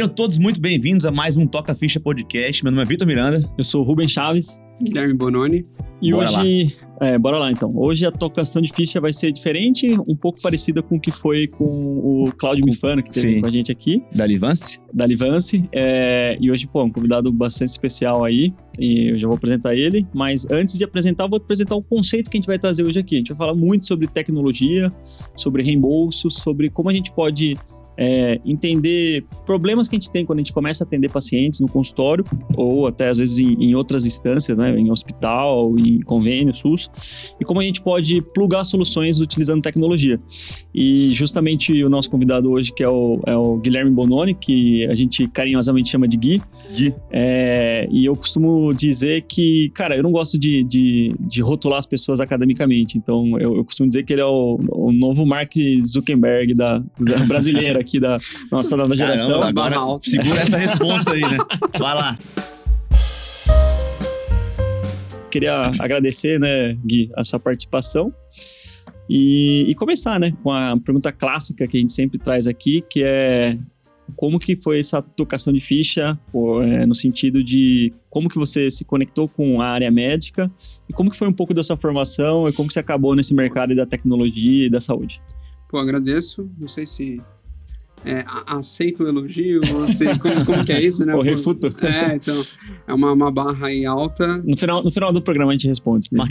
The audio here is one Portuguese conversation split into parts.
Sejam todos muito bem-vindos a mais um Toca Ficha Podcast. Meu nome é Vitor Miranda. Eu sou o Rubem Chaves. Guilherme Bononi. E bora hoje, lá. É, bora lá então. Hoje a tocação de ficha vai ser diferente, um pouco parecida com o que foi com o Claudio Mifano, que teve Sim. com a gente aqui. Da Livance. Da Livance. É, e hoje, pô, um convidado bastante especial aí, e eu já vou apresentar ele. Mas antes de apresentar, eu vou apresentar o conceito que a gente vai trazer hoje aqui. A gente vai falar muito sobre tecnologia, sobre reembolso, sobre como a gente pode é, entender problemas que a gente tem quando a gente começa a atender pacientes no consultório ou até às vezes em, em outras instâncias, né, em hospital, em convênio, SUS, e como a gente pode plugar soluções utilizando tecnologia. E justamente o nosso convidado hoje, que é o, é o Guilherme Bononi, que a gente carinhosamente chama de Gui. Gui. É, e eu costumo dizer que, cara, eu não gosto de, de, de rotular as pessoas academicamente, então eu, eu, costumo dizer que ele é o, o novo Mark Zuckerberg da, da brasileira aqui da nossa nova geração. Caramba, agora segura essa resposta aí, né? Vai lá. Queria agradecer, né, Gui, a sua participação. E, e, começar, né, com a pergunta clássica que a gente sempre traz aqui, que é como que foi essa tocação de ficha, ou, é, no sentido de como que você se conectou com a área médica e como que foi um pouco da sua formação e como que você acabou nesse mercado da tecnologia e da saúde. Pô, agradeço. Não sei se é, aceita o elogio, você, como, como que é isso, né? O refuto. É, então, é uma, uma barra aí alta. No final, no final do programa a gente responde. Né?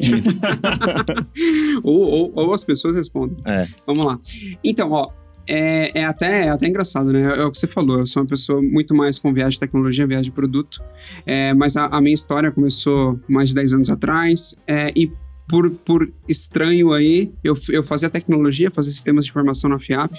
ou, ou, ou, as pessoas respondem. É. Vamos lá. Então, ó, é, é, até, é até engraçado, né? É o que você falou, eu sou uma pessoa muito mais com viagem de tecnologia, viagem de produto, é, mas a, a, minha história começou mais de 10 anos atrás, é, e por, por estranho aí, eu, eu fazia tecnologia, fazia sistemas de informação na FIAP,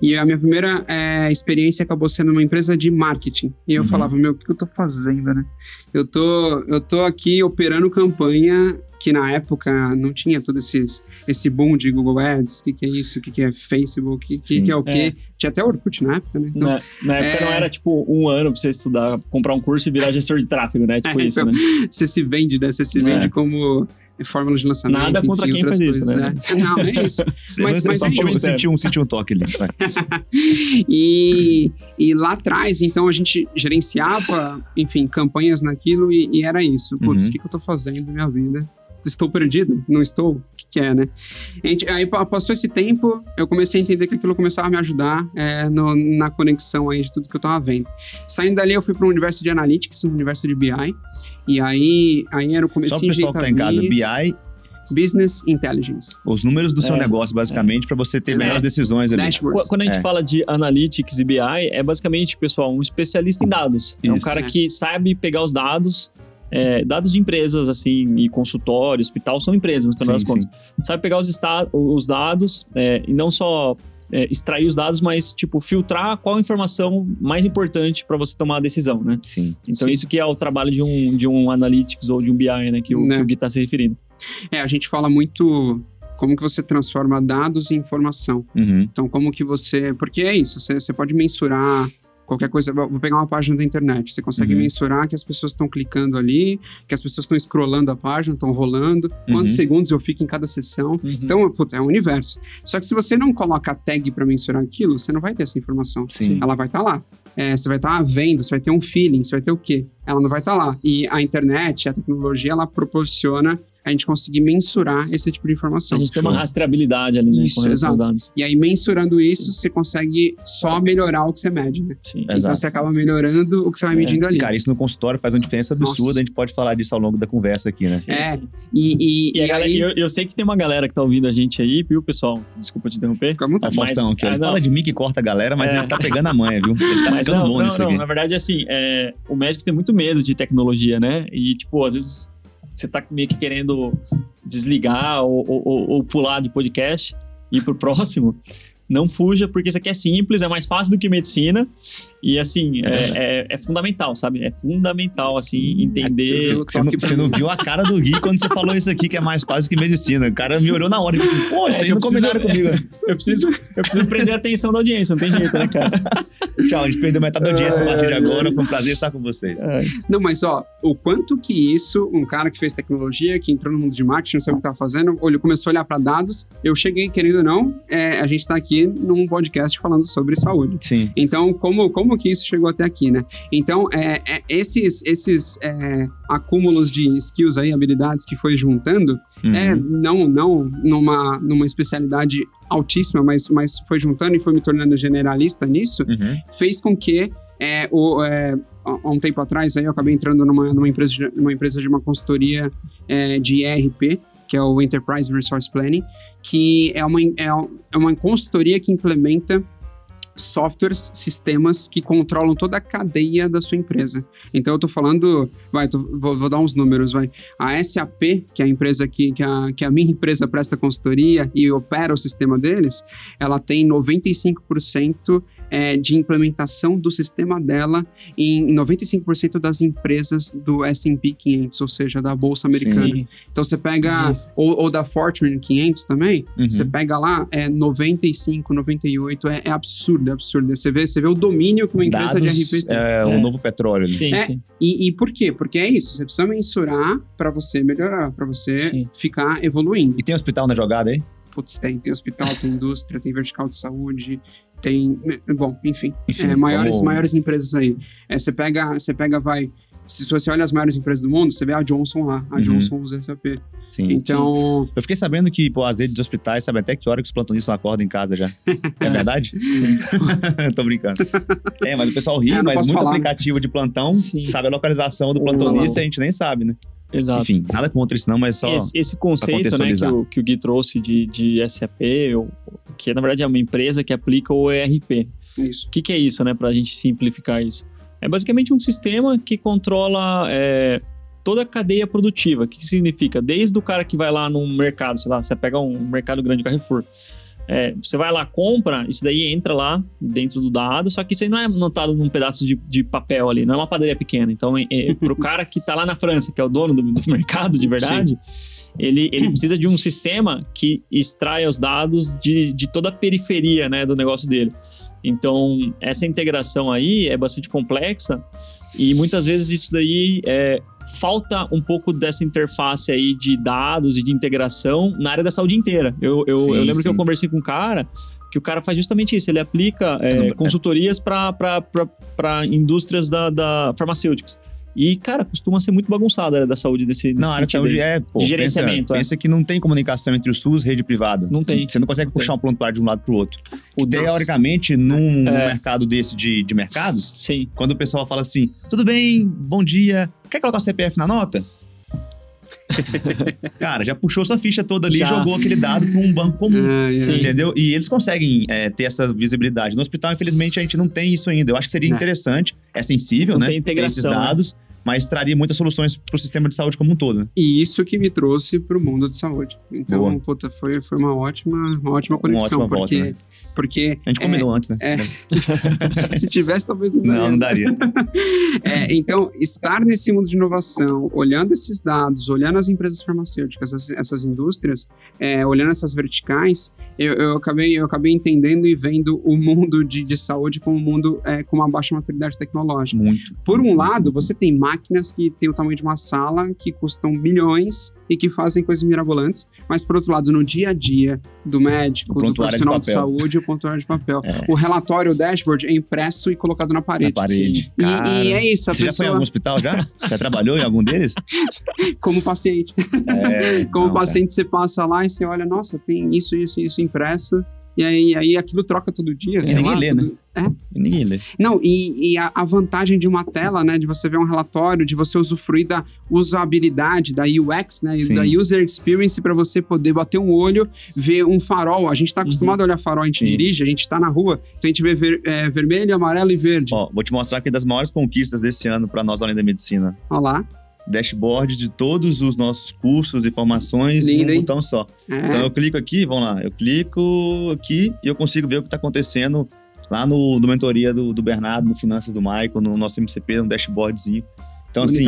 e a minha primeira é, experiência acabou sendo uma empresa de marketing. E eu uhum. falava, meu, o que eu tô fazendo, né? Eu tô, eu tô aqui operando campanha que na época não tinha todo esses, esse boom de Google Ads, o que, que, é isso, o que, que é Facebook, o que, que, é o quê. É. Tinha até Orkut na época, né? Então, na, na época é... não era tipo um ano pra você estudar, comprar um curso e virar gestor de tráfego, né? Tipo é, isso, então, né? Você se vende, né? Você se vende é. Fórmula de lançamento. Nada contra enfim, quem faz isso, né? né? Não, é isso. mas, mas é isso. Sentiu um, sentiu um toque ali. e, e lá atrás, então, a gente gerenciava, enfim, campanhas naquilo e, e era isso. Putz, uhum. o que, que eu tô fazendo na minha vida? Estou perdido? Não estou? O que, que é, né? Gente, aí passou esse tempo, eu comecei a entender que aquilo começava a me ajudar é, no, na conexão aí de tudo que eu estava vendo. Saindo dali, eu fui para o universo de Analytics, um universo de BI, e aí, aí era o começo Só o pessoal que está em casa, BI Business Intelligence. Os números do seu é, negócio, basicamente, é. para você ter melhores decisões ali. Dashboards. Quando a gente é. fala de Analytics e BI, é basicamente, pessoal, um especialista em dados. Isso. É um cara que sabe pegar os dados é, dados de empresas, assim, e consultório, hospital, são empresas, no final das contas. Sabe pegar os, os dados é, e não só é, extrair os dados, mas, tipo, filtrar qual a informação mais importante para você tomar a decisão, né? Sim. Então, sim. isso que é o trabalho de um, de um Analytics ou de um BI, né? Que o, né? que o Gui está se referindo. É, a gente fala muito como que você transforma dados em informação. Uhum. Então, como que você... Porque é isso, você, você pode mensurar qualquer coisa, vou pegar uma página da internet, você consegue uhum. mensurar que as pessoas estão clicando ali, que as pessoas estão scrollando a página, estão rolando, uhum. quantos segundos eu fico em cada sessão. Uhum. Então, putz, é um universo. Só que se você não coloca a tag para mensurar aquilo, você não vai ter essa informação. Sim. Ela vai estar tá lá. É, você vai estar tá vendo, você vai ter um feeling, você vai ter o quê? Ela não vai estar tá lá. E a internet, a tecnologia, ela proporciona a gente conseguir mensurar esse tipo de informação. A gente tem uma rastreabilidade ali, né? Isso, exato. E aí, mensurando isso, Sim. você consegue só melhorar o que você mede, né? Sim, então exato. você acaba melhorando o que você vai é. medindo ali. Cara, isso no consultório faz uma diferença absurda, Nossa. a gente pode falar disso ao longo da conversa aqui, né? Sim, é, sim. e, e, e, e galera, aí... eu, eu, sei que tem uma galera que tá ouvindo a gente aí, viu, pessoal? Desculpa te interromper. Fica muito é, Faustão, que ah, fala de mim que corta a galera, mas é. ele tá pegando a manha, viu? Ele tá mas ficando não, bom não, nisso não, aqui. Na verdade, assim, é, o médico tem muito medo de tecnologia, né? E, tipo, às vezes você tá meio que querendo desligar ou, ou, ou pular de podcast e ir pro próximo, não fuja, porque isso aqui é simples, é mais fácil do que medicina. E assim, é, é, é fundamental, sabe? É fundamental, assim, entender. É você, não, você não viu a cara do Gui quando você falou isso aqui, que é mais fácil que medicina. O cara me olhou na hora e disse, assim, pô, isso aí não combinaram comigo. Eu preciso, eu preciso prender a atenção da audiência, não tem jeito, né, cara? Tchau, a gente perdeu metade da audiência a partir de agora. Foi um prazer estar com vocês. Não, mas ó, o quanto que isso, um cara que fez tecnologia, que entrou no mundo de marketing, não sabe o que estava fazendo, ele começou a olhar para dados. Eu cheguei, querendo ou não, é, a gente está aqui aqui num podcast falando sobre saúde. Sim. Então, como, como que isso chegou até aqui, né? Então, é, é, esses, esses é, acúmulos de skills aí, habilidades que foi juntando, Uhum. é, não, não numa, numa especialidade altíssima, mas, mas foi juntando e foi me tornando generalista nisso, Uhum. fez com que é, o, é, há há um tempo atrás aí eu acabei entrando numa, numa, empresa, de, numa empresa de uma consultoria é, de ERP, que é o Enterprise Resource Planning, que é uma, é, é uma consultoria que implementa softwares, sistemas que controlam toda a cadeia da sua empresa. Então eu tô falando, vai, tô- vou, vou dar uns números, vai. A SAP, que é a empresa que, que, a, que a minha empresa presta consultoria e opera o sistema deles, ela tem 95% é, de implementação do sistema dela em 95% das empresas do S&P 500, ou seja, da Bolsa Americana. Sim. Então você pega, ou, ou da Fortune 500 também, Uhum. você pega lá, é 95, 98, é, é absurdo, é absurdo. Você vê, você vê o domínio que uma empresa Dados, de RP tem. é, o É. novo petróleo. ali. Sim, É. sim. E, e por quê? Porque é isso, você precisa mensurar para você melhorar, para você Sim. ficar evoluindo. E tem hospital na jogada aí? Putz, tem, tem hospital, tem indústria, tem vertical de saúde, tem. Bom, enfim. Enfim, é, maiores, como- maiores empresas aí. É, você pega, você pega, vai. Se você olha as maiores empresas do mundo, você vê a Johnson lá. A Uhum. Johnson usa SAP. Sim. Então, Eu fiquei sabendo que, pô, as redes de hospitais sabem até que hora que os plantonistas acordam em casa já. É verdade? Tô brincando. É, mas o pessoal ri, É, mas muito falar, né? aplicativo de plantão Sim. sabe a localização do plantonista e a gente nem sabe, né? Exato. Enfim, nada contra isso não, mas só... Esse, esse conceito né, que, o, que o Gui trouxe de, de SAP, ou- que na verdade é uma empresa que aplica o ERP. isso. O que, que é isso, né, para a gente simplificar isso? É basicamente um sistema que controla é, toda a cadeia produtiva. O que, que significa? Desde o cara que vai lá no mercado, sei lá, você pega um mercado grande, Carrefour. É, você vai lá, compra, isso daí entra lá dentro do dado, só que isso aí não é anotado num pedaço de, de papel ali, não é uma padaria pequena. Então, é, é, pro cara que tá lá na França, que é o dono do, do mercado de verdade, ele, ele precisa de um sistema que extraia os dados de, de toda a periferia né, do negócio dele. Então, essa integração aí é bastante complexa e muitas vezes isso daí é, falta um pouco dessa interface aí de dados e de integração na área da saúde inteira. Eu, eu, Sim, eu lembro que eu sim. conversei com um cara que o cara faz justamente isso, ele aplica é, não- consultorias para indústrias da, da farmacêuticas. E, cara, costuma ser muito bagunçada a área da saúde desse Não, a área sentido saúde aí. é, pô, De gerenciamento, pensa, é. pensa que não tem comunicação entre o SUS e rede privada. Não tem. Você não consegue puxar um prontuário de um lado pro outro. O Teoricamente, num É. mercado desse de, de mercados, Sim. quando o pessoal fala assim, tudo bem, bom dia, quer colocar o CPF na nota? Cara, já puxou sua ficha toda ali e Já. jogou aquele dado para um banco comum. Sim. Entendeu? E eles conseguem é, ter essa visibilidade. No hospital, infelizmente, a gente não tem isso ainda. Eu acho que seria É. interessante, é sensível, Não né? tem ter esses integração, né? Mas traria muitas soluções para o sistema de saúde como um todo. Né? E isso que me trouxe pro mundo de saúde. Então, puta, foi, foi uma ótima, uma ótima conexão. ótima porque, volta, né? Porque A gente combinou antes, né? é. se tivesse, talvez não daria. Não, não daria. É, então, estar nesse mundo de inovação, olhando esses dados, olhando as empresas farmacêuticas, essas, essas indústrias, é, olhando essas verticais, eu, eu, acabei, eu acabei entendendo e vendo o mundo de, de saúde como um mundo é, com uma baixa maturidade tecnológica. Muito. Por um lado, você tem máquinas que têm o tamanho de uma sala, que custam bilhões e que fazem coisas mirabolantes, mas por outro lado, no dia a dia do médico, do de profissional de, papel. saúde, o prontuário de papel. É. O relatório, o dashboard é impresso e colocado na parede. Na parede. E- Cara, e, é isso, a Você já foi em pessoa, algum hospital já? Já trabalhou em algum deles? como paciente, É, como não, paciente, você passa lá e você olha, nossa, tem isso, isso, isso impresso. E aí, aí aquilo troca todo dia. E ninguém lá, lê, tudo- É. cara. Ninguém lê. Não, e, e a, a vantagem de uma tela, né, de você ver um relatório, de você usufruir da usabilidade, da UX, né, Sim. da user experience para você poder bater um olho, ver um farol. A gente tá acostumado a olhar farol, a gente Uhum. Sim. dirige, a gente tá na rua, então a gente vê ver- é, vermelho, amarelo e verde. Ó, vou te mostrar aqui das maiores conquistas desse ano para nós além da medicina. Olha lá. Dashboard de todos os nossos cursos e formações Lindo, num hein? botão só. É, Então eu clico aqui, vamos lá, eu clico aqui e eu consigo ver o que está acontecendo lá no, no mentoria do, do Bernardo, no Finanças do Michael, no nosso MCP, no dashboardzinho. Então, assim.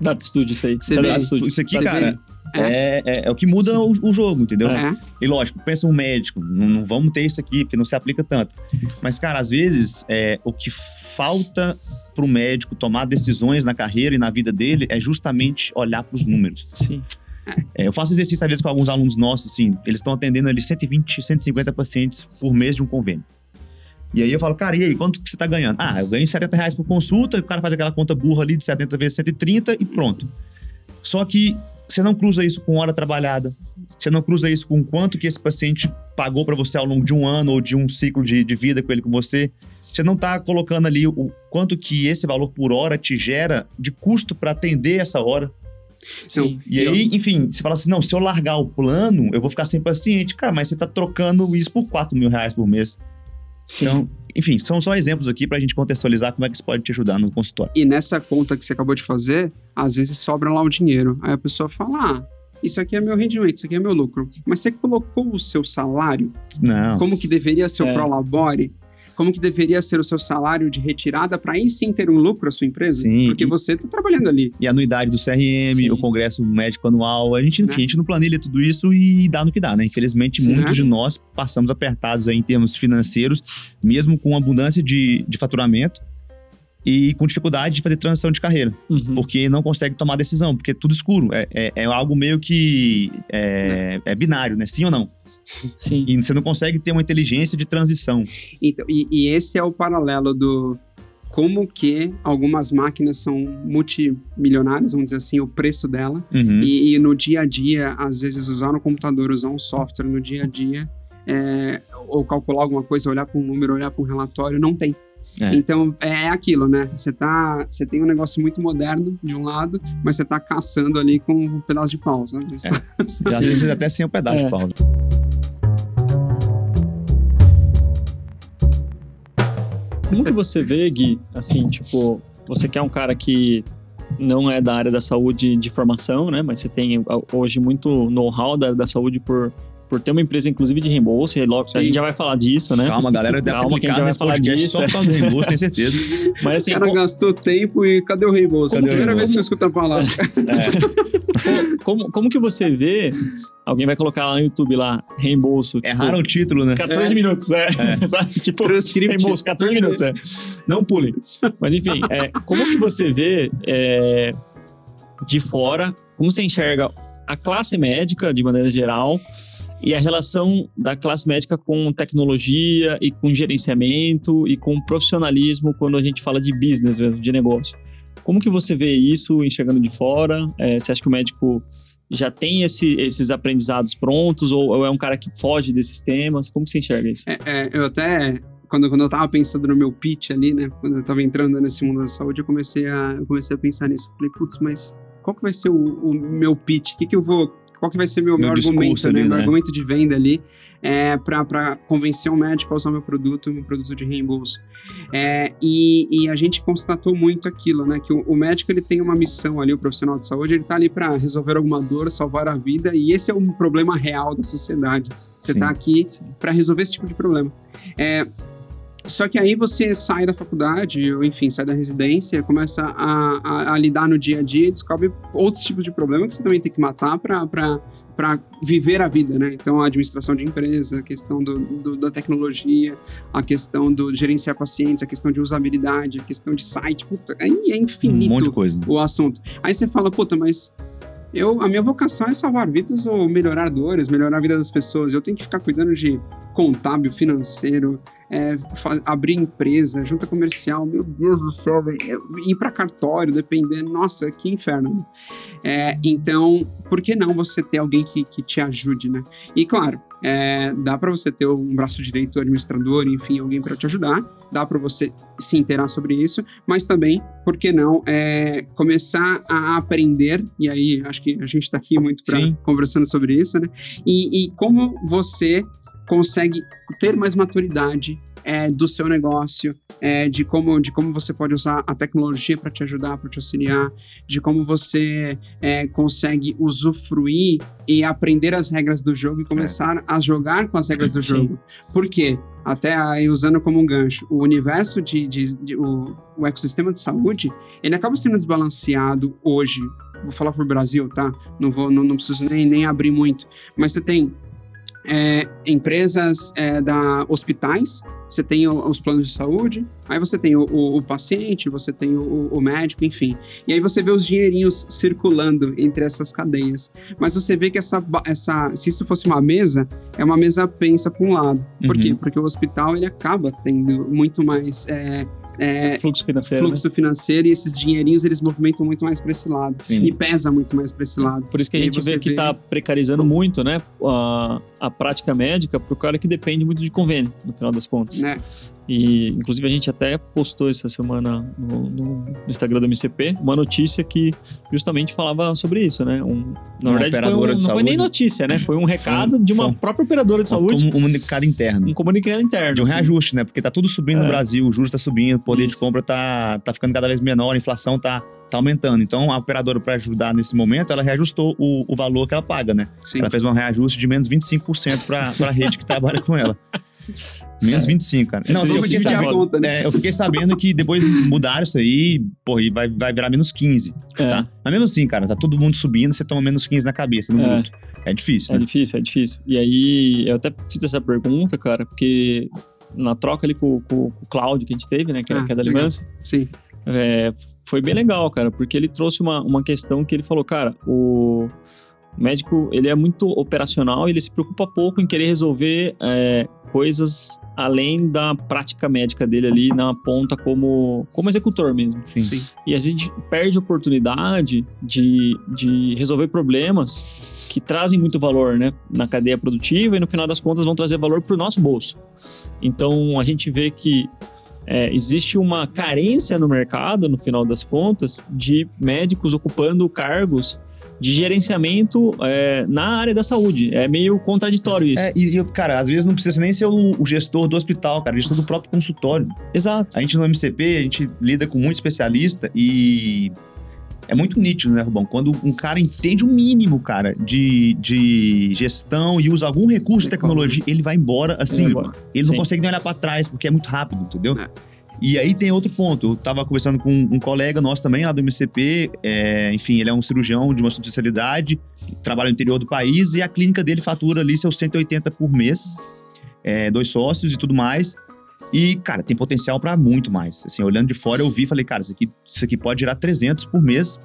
Data Studio isso aí. Você Isso vê Data isso, aqui, cara, é, é, é o que muda o, o jogo, entendeu? é. E lógico, pensa um médico, não, não vamos ter isso aqui, porque não se aplica tanto. Mas, cara, às vezes, é, o que falta para o médico tomar decisões na carreira e na vida dele é justamente olhar para os números. Sim. É, eu faço exercício, às vezes, com alguns alunos nossos, assim, eles estão atendendo ali 120, 150 pacientes por mês de um convênio. E aí eu falo, cara, e aí, quanto que você tá ganhando? Ah, eu ganho 70 reais por consulta, o cara faz aquela conta burra ali de 70 vezes 130 e pronto. Só que você não cruza isso com hora trabalhada, você não cruza isso com quanto que esse paciente pagou para você ao longo de um ano ou de um ciclo de, de vida com ele com você. Você não está colocando ali o quanto que esse valor por hora te gera de custo para atender essa hora. Sim. E aí, enfim, você fala assim: não, se eu largar o plano, eu vou ficar sem paciente. Cara, mas você está trocando isso por 4 mil reais por mês. Sim. Então, enfim, são só exemplos aqui para a gente contextualizar como é que isso pode te ajudar no consultório. E nessa conta que você acabou de fazer, às vezes sobra lá o dinheiro. Aí a pessoa fala: ah, isso aqui é meu rendimento, isso aqui é meu lucro. Mas você colocou o seu salário, Não. como que deveria ser o É. Prolabore, como que deveria ser o seu salário de retirada para aí sim ter um lucro a sua empresa? Sim, Porque e- você está trabalhando ali. E a anuidade do CRM, Sim. o congresso médico anual, a gente, enfim, Né? a gente não planilha tudo isso e dá no que dá, né? Infelizmente, Sim. muitos de nós passamos apertados aí em termos financeiros, mesmo com abundância de, de faturamento e com dificuldade de fazer transição de carreira, Uhum. porque não consegue tomar decisão, porque é tudo escuro. É, é, é algo meio que é, é binário, né? Sim ou não? Sim. E você não consegue ter uma inteligência de transição. Então, e, e esse é o paralelo do como que algumas máquinas são multimilionárias, vamos dizer assim, o preço dela. Uhum. E, e no dia a dia, às vezes, usar no computador, usar um software no dia a dia, é, ou calcular alguma coisa, olhar para um número, olhar para um relatório, não tem. É. Então, é, é aquilo, né? Você tá, você tem um negócio muito moderno de um lado, mas você tá caçando ali com um pedaço de pau, sabe? Você tá- às vezes até sem o pedaço, É. Paulo. Como que você vê, Gui, assim, tipo, você que é um cara que não é da área da saúde de formação, né? Mas você tem ah, hoje muito know-how da, da saúde por, por ter uma empresa, inclusive, de reembolso, e logo a gente já vai falar disso, né? Calma, galera, deve Calma ter que a gente vai falar disso, só por causa do reembolso, tenho certeza. Mas O assim, cara co- gastou tempo e cadê o reembolso? Cadê o Primeira vez reembolso? que eu escuto a palavra. como, como que você vê? Alguém vai colocar lá no YouTube lá, reembolso. tipo, Erraram o título, né? 14 É. minutos, é. Sabe? Tipo, Transcript. reembolso, 14 minutos, é. Não pulem. Mas enfim, é, como que você vê é, de fora, como você enxerga a classe médica de maneira geral e a relação da classe médica com tecnologia e com gerenciamento e com profissionalismo quando a gente fala de business mesmo, de negócio. Como que você vê isso enxergando de fora? É, você acha que o médico já tem esse- esses aprendizados prontos ou, ou é um cara que foge desses temas? Como que você enxerga isso? É, é, eu até, quando, quando eu tava pensando no meu pitch ali, né? Quando eu tava entrando nesse mundo da saúde, eu comecei a, eu comecei a pensar nisso. Falei, putz, mas qual que vai ser o, o meu pitch? O que que eu vou... Qual que vai ser meu, Meu meu argumento, ali, né? Meu né? argumento de venda ali é, para convencer o médico a usar meu produto, meu produto de reembolso. É, e, e a gente constatou muito aquilo, né? Que o, o médico ele tem uma missão ali, o profissional de saúde, ele tá ali para resolver alguma dor, salvar a vida, e esse é um problema real da sociedade. Você Sim, tá aqui para resolver esse tipo de problema. É, só que aí você sai da faculdade, ou enfim, sai da residência, começa a, a- a lidar no dia a dia e descobre outros tipos de problema que você também tem que matar para viver a vida, né? Então, a administração de empresa, a questão do, do- da tecnologia, a questão do gerenciar pacientes, a questão de usabilidade, a questão de site, puta, aí é Um infinito monte de coisa. o assunto. Aí você fala, puta, mas eu, a minha vocação é salvar vidas ou melhorar dores, melhorar a vida das pessoas. Eu tenho que ficar cuidando de contábil, financeiro, é, abrir empresa, junta comercial, meu Deus do céu. Eu- ir para cartório, dependendo, nossa, que inferno. É, então, por que não você ter alguém que, que te ajude, né? E claro, é, dá para você ter um braço direito administrador, enfim, alguém para te ajudar, dá para você se inteirar sobre isso, mas também, por que não, é, começar a aprender, e aí acho que a gente está aqui muito pra, Sim. conversando sobre isso, né? E, e como você consegue ter mais maturidade é, do seu negócio, é, de, como, de como você pode usar a tecnologia para te ajudar, para te auxiliar, de como você é, consegue usufruir e aprender as regras do jogo e começar a jogar com as regras do Sim. jogo. Por quê? Até aí, usando como um gancho, o universo de, de- de- o, o ecossistema de saúde, ele acaba sendo desbalanceado hoje. Vou falar por Brasil, tá? Não vou, não, não preciso nem, nem abrir muito. Mas você tem é, empresas é, da hospitais você tem os planos de saúde, aí você tem o, o- o paciente, você tem o, o médico, enfim. E aí você vê os dinheirinhos circulando entre essas cadeias. Mas você vê que essa, essa se isso fosse uma mesa, é uma mesa pensa para um lado. Por Uhum. quê? Porque o hospital ele acaba tendo muito mais é, é, Fluxo financeiro. né? fluxo financeiro e esses dinheirinhos eles movimentam muito mais para esse lado. Sim. E pesa muito mais para esse lado. Por isso que a gente vê que vê- está precarizando muito, né, a, a prática médica para o cara que depende muito de convênio, no final das contas. Né? E, inclusive, a gente até postou essa semana no, no- Instagram do MCP uma notícia que justamente falava sobre isso, né? Um, na Uma verdade, foi um- operadora de não foi nem saúde. notícia, né? Foi um recado de uma foi própria operadora de saúde, um comunicado interno. um comunicado interno. De um assim. reajuste, né? Porque tá tudo subindo É. no Brasil, o juros tá subindo, o poder de Isso. compra tá, tá ficando cada vez menor, a inflação tá, tá aumentando. Então, a operadora, para ajudar nesse momento, ela reajustou o, o valor que ela paga, né? Sim. Ela fez um reajuste de menos 25% para a rede que trabalha com ela. Menos 25, cara. Não, eu Vamos fiquei, sabendo, conta, né? é, eu fiquei sabendo que depois mudaram isso aí, porra, e vai, vai virar menos 15, É, tá? Mas mesmo assim, cara, tá todo mundo subindo, você toma menos 15 na cabeça, no É. bruto. É difícil, É né? difícil, é difícil. E aí, eu até fiz essa pergunta, cara, porque na troca ali com, com- com o Cláudio que a gente teve, né, que, é- Ah, que é da. Aliança, Sim. É, foi bem legal, cara, porque ele trouxe uma, uma questão que ele falou, cara, o médico, ele é muito operacional e ele se preocupa pouco em querer resolver é, coisas além da prática médica dele ali na ponta como, como executor mesmo. Sim. Sim. E a gente perde a oportunidade de, de resolver problemas que trazem muito valor né, na cadeia produtiva e no final das contas vão trazer valor para o nosso bolso. Então a gente vê que é, existe uma carência no mercado, no final das contas, de médicos ocupando cargos de gerenciamento é, na área da saúde. É meio contraditório isso. É, e, e, cara, às vezes não precisa nem ser o, o gestor do hospital, cara, o gestor do próprio consultório. Exato. A gente no MCP, a gente lida com muito especialista e é muito nítido, né, Rubão? Quando um cara entende o mínimo, cara, de, de gestão e usa algum recurso de tecnologia, ele vai embora assim. Vai embora. Ele não Sim. consegue nem olhar pra trás, porque é muito rápido, entendeu? É. E aí tem outro ponto. Eu tava conversando com um colega nosso também, lá do MCP. é, enfim, ele é um cirurgião de uma subespecialidade, trabalha no interior do país e a clínica dele fatura ali seus 180 por mês, é, dois sócios e tudo mais. E, cara, tem potencial pra muito mais. Assim, olhando de fora, eu vi e falei, cara, isso aqui, isso aqui pode gerar 300 por mês.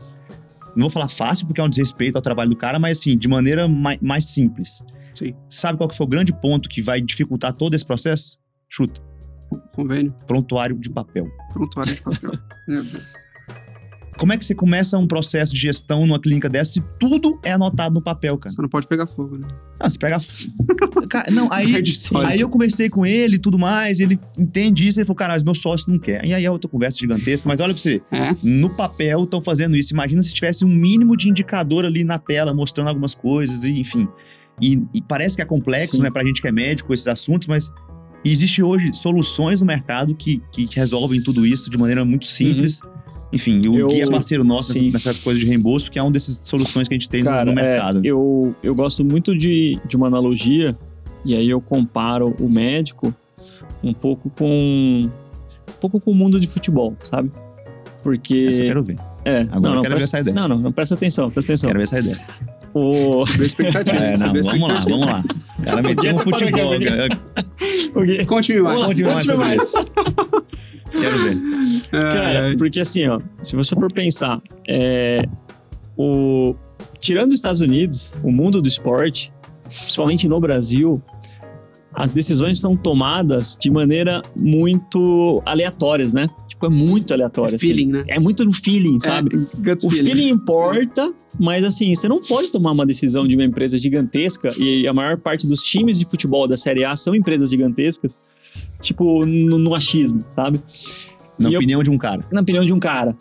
Não vou falar fácil, porque é um desrespeito ao trabalho do cara, mas assim, de maneira mai- mais simples. Sim. Sabe qual que foi o grande ponto que vai dificultar todo esse processo? Chuta. Convênio. Prontuário de papel. Prontuário de papel. Meu Deus. Como é que você começa um processo de gestão numa clínica dessa se tudo é anotado no papel, cara? Só não pode pegar fogo, né? Não, você pega. Cara, não, aí, aí eu conversei com ele e tudo mais, ele entende isso, ele falou, cara, mas meu sócio não quer. E aí é outra conversa gigantesca, mas olha pra você, É. no papel estão fazendo isso. Imagina se tivesse um mínimo de indicador ali na tela, mostrando algumas coisas, e, enfim. E, e parece que é complexo, Sim. né, pra gente que é médico, esses assuntos, mas existe hoje soluções no mercado que, que resolvem tudo isso de maneira muito simples. Enfim, e o Eu- Gui é parceiro nosso sim. nessa, coisa de reembolso, porque é uma dessas soluções que a gente tem no- Cara, no é, mercado. eu, eu gosto muito de, de uma analogia, e aí eu comparo o médico um pouco com um pouco com o mundo de futebol, sabe? Porque. Essa eu quero ver. é, Agora não, eu não, quero ver presta, essa ideia. Não, não, não, presta atenção, presta atenção. Quero ver essa ideia. O, Subiu a expectativa. É, não, vamos lá, expectativa. vamos lá. O cara meteu um ter futebol. o Gui- Conte-me mais. Lá, sobre isso. Quero ver. Cara, É, porque assim, ó, se você for pensar, é, o, tirando os Estados Unidos, o mundo do esporte, principalmente no Brasil, as decisões são tomadas de maneira muito aleatórias, né? Tipo, é muito aleatório. é assim. feeling, né? É muito no feeling, sabe? É, O feeling. feeling importa, mas assim, você não pode tomar uma decisão de uma empresa gigantesca, e a maior parte dos times de futebol da Série A são empresas gigantescas, tipo, no, no achismo, sabe? Na E eu- opinião de um cara. na opinião de um cara.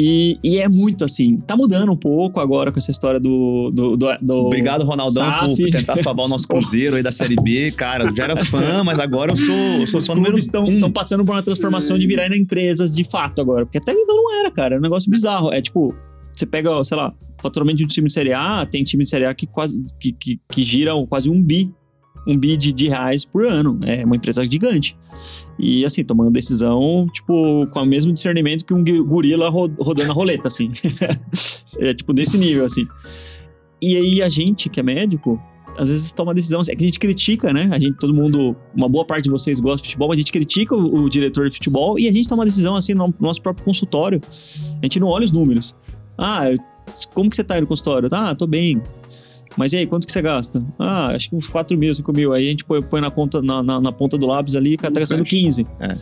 E, e é muito assim. Tá mudando um pouco agora com essa história do. do, do, do Obrigado, Ronaldão, por SAF. tentar salvar o nosso Cruzeiro aí da Série B. Cara, já era fã, mas agora eu sou, sou Os fã número estão um. passando por uma transformação de virar empresas de fato agora. Porque até então não era, cara. É um negócio bizarro. É tipo, você pega, sei lá, faturamento de um time de Série A, tem time de Série A que quase que, que, que gira quase um bi. Um bi de, reais por ano. É uma empresa gigante. E assim, tomando decisão, tipo, com o mesmo discernimento que um gorila ro- rodando a roleta, assim. é tipo desse nível, assim. E aí a gente, que é médico, às vezes toma decisão. É que a gente critica, né? A gente, todo mundo, uma boa parte de vocês gosta de futebol, mas a gente critica o, o diretor de futebol e a gente toma decisão assim no nosso próprio consultório. A gente não olha os números. Ah, como que você tá aí no consultório? Ah, tô bem. Mas e aí, quanto que você gasta? Ah, acho que uns 4 mil, 5 mil. Aí a gente põe, põe na, conta, na, na, na, ponta do lápis ali, o cara tá gastando 15. É.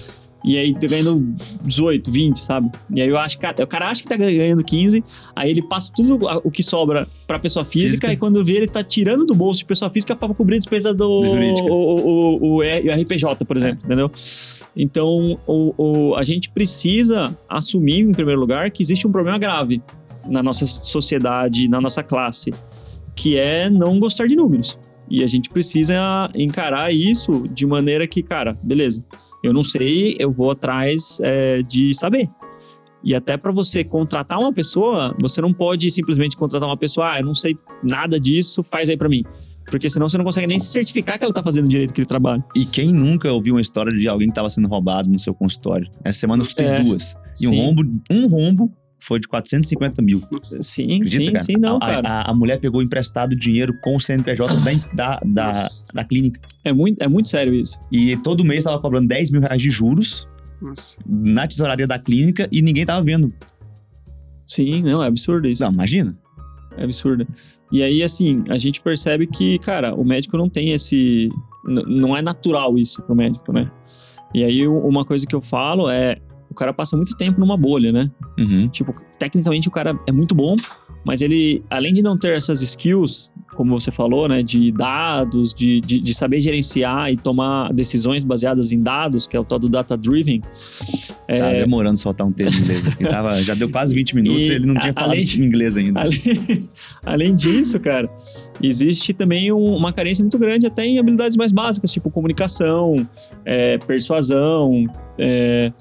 E aí tá ganhando 18, 20, sabe? E aí eu acho que o cara acha que tá ganhando 15, aí ele passa tudo o que sobra pra pessoa física, física. e quando vê ele tá tirando do bolso de pessoa física pra cobrir a despesa do o, o, o, o, RPJ, por exemplo, é. entendeu? Então, o, o, a gente precisa assumir, em primeiro lugar, que existe um problema grave na nossa sociedade, na nossa classe, que é não gostar de números. E a gente precisa encarar isso de maneira que, cara, beleza, eu não sei, eu vou atrás é, de saber. E até para você contratar uma pessoa, você não pode simplesmente contratar uma pessoa, ah, eu não sei nada disso, faz aí para mim. Porque senão você não consegue nem certificar que ela tá fazendo direito aquele trabalho. E quem nunca ouviu uma história de alguém que tava sendo roubado no seu consultório? Essa semana eu escutei é, duas. E sim. um rombo, um rombo foi de 450 mil. Sim, Acredita, sim, cara? sim, não, a, cara. A, a, mulher pegou emprestado dinheiro com o CNPJ da, da, da, clínica. É muito, é muito sério isso. E todo mês estava cobrando 10 mil reais de juros Nossa. na tesouraria da clínica e ninguém tava vendo. Sim, não, é absurdo isso. Não, imagina. É absurdo. E aí, assim, a gente percebe que, cara, o médico não tem esse. Não é natural isso pro médico, né? E aí, uma coisa que eu falo é: cara passa muito tempo numa bolha, né? Uhum. Tipo, tecnicamente o cara é muito bom, mas ele, além de não ter essas skills, como você falou, né, de dados, de, de, de, saber gerenciar e tomar decisões baseadas em dados, que é o tal do data driven. É... Tava demorando soltar um termo em inglês aqui. Tava, já deu quase 20 minutos e ele não tinha falado além, inglês ainda. Além, além disso, cara, existe também um, uma carência muito grande até em habilidades mais básicas, tipo comunicação, é, persuasão, é,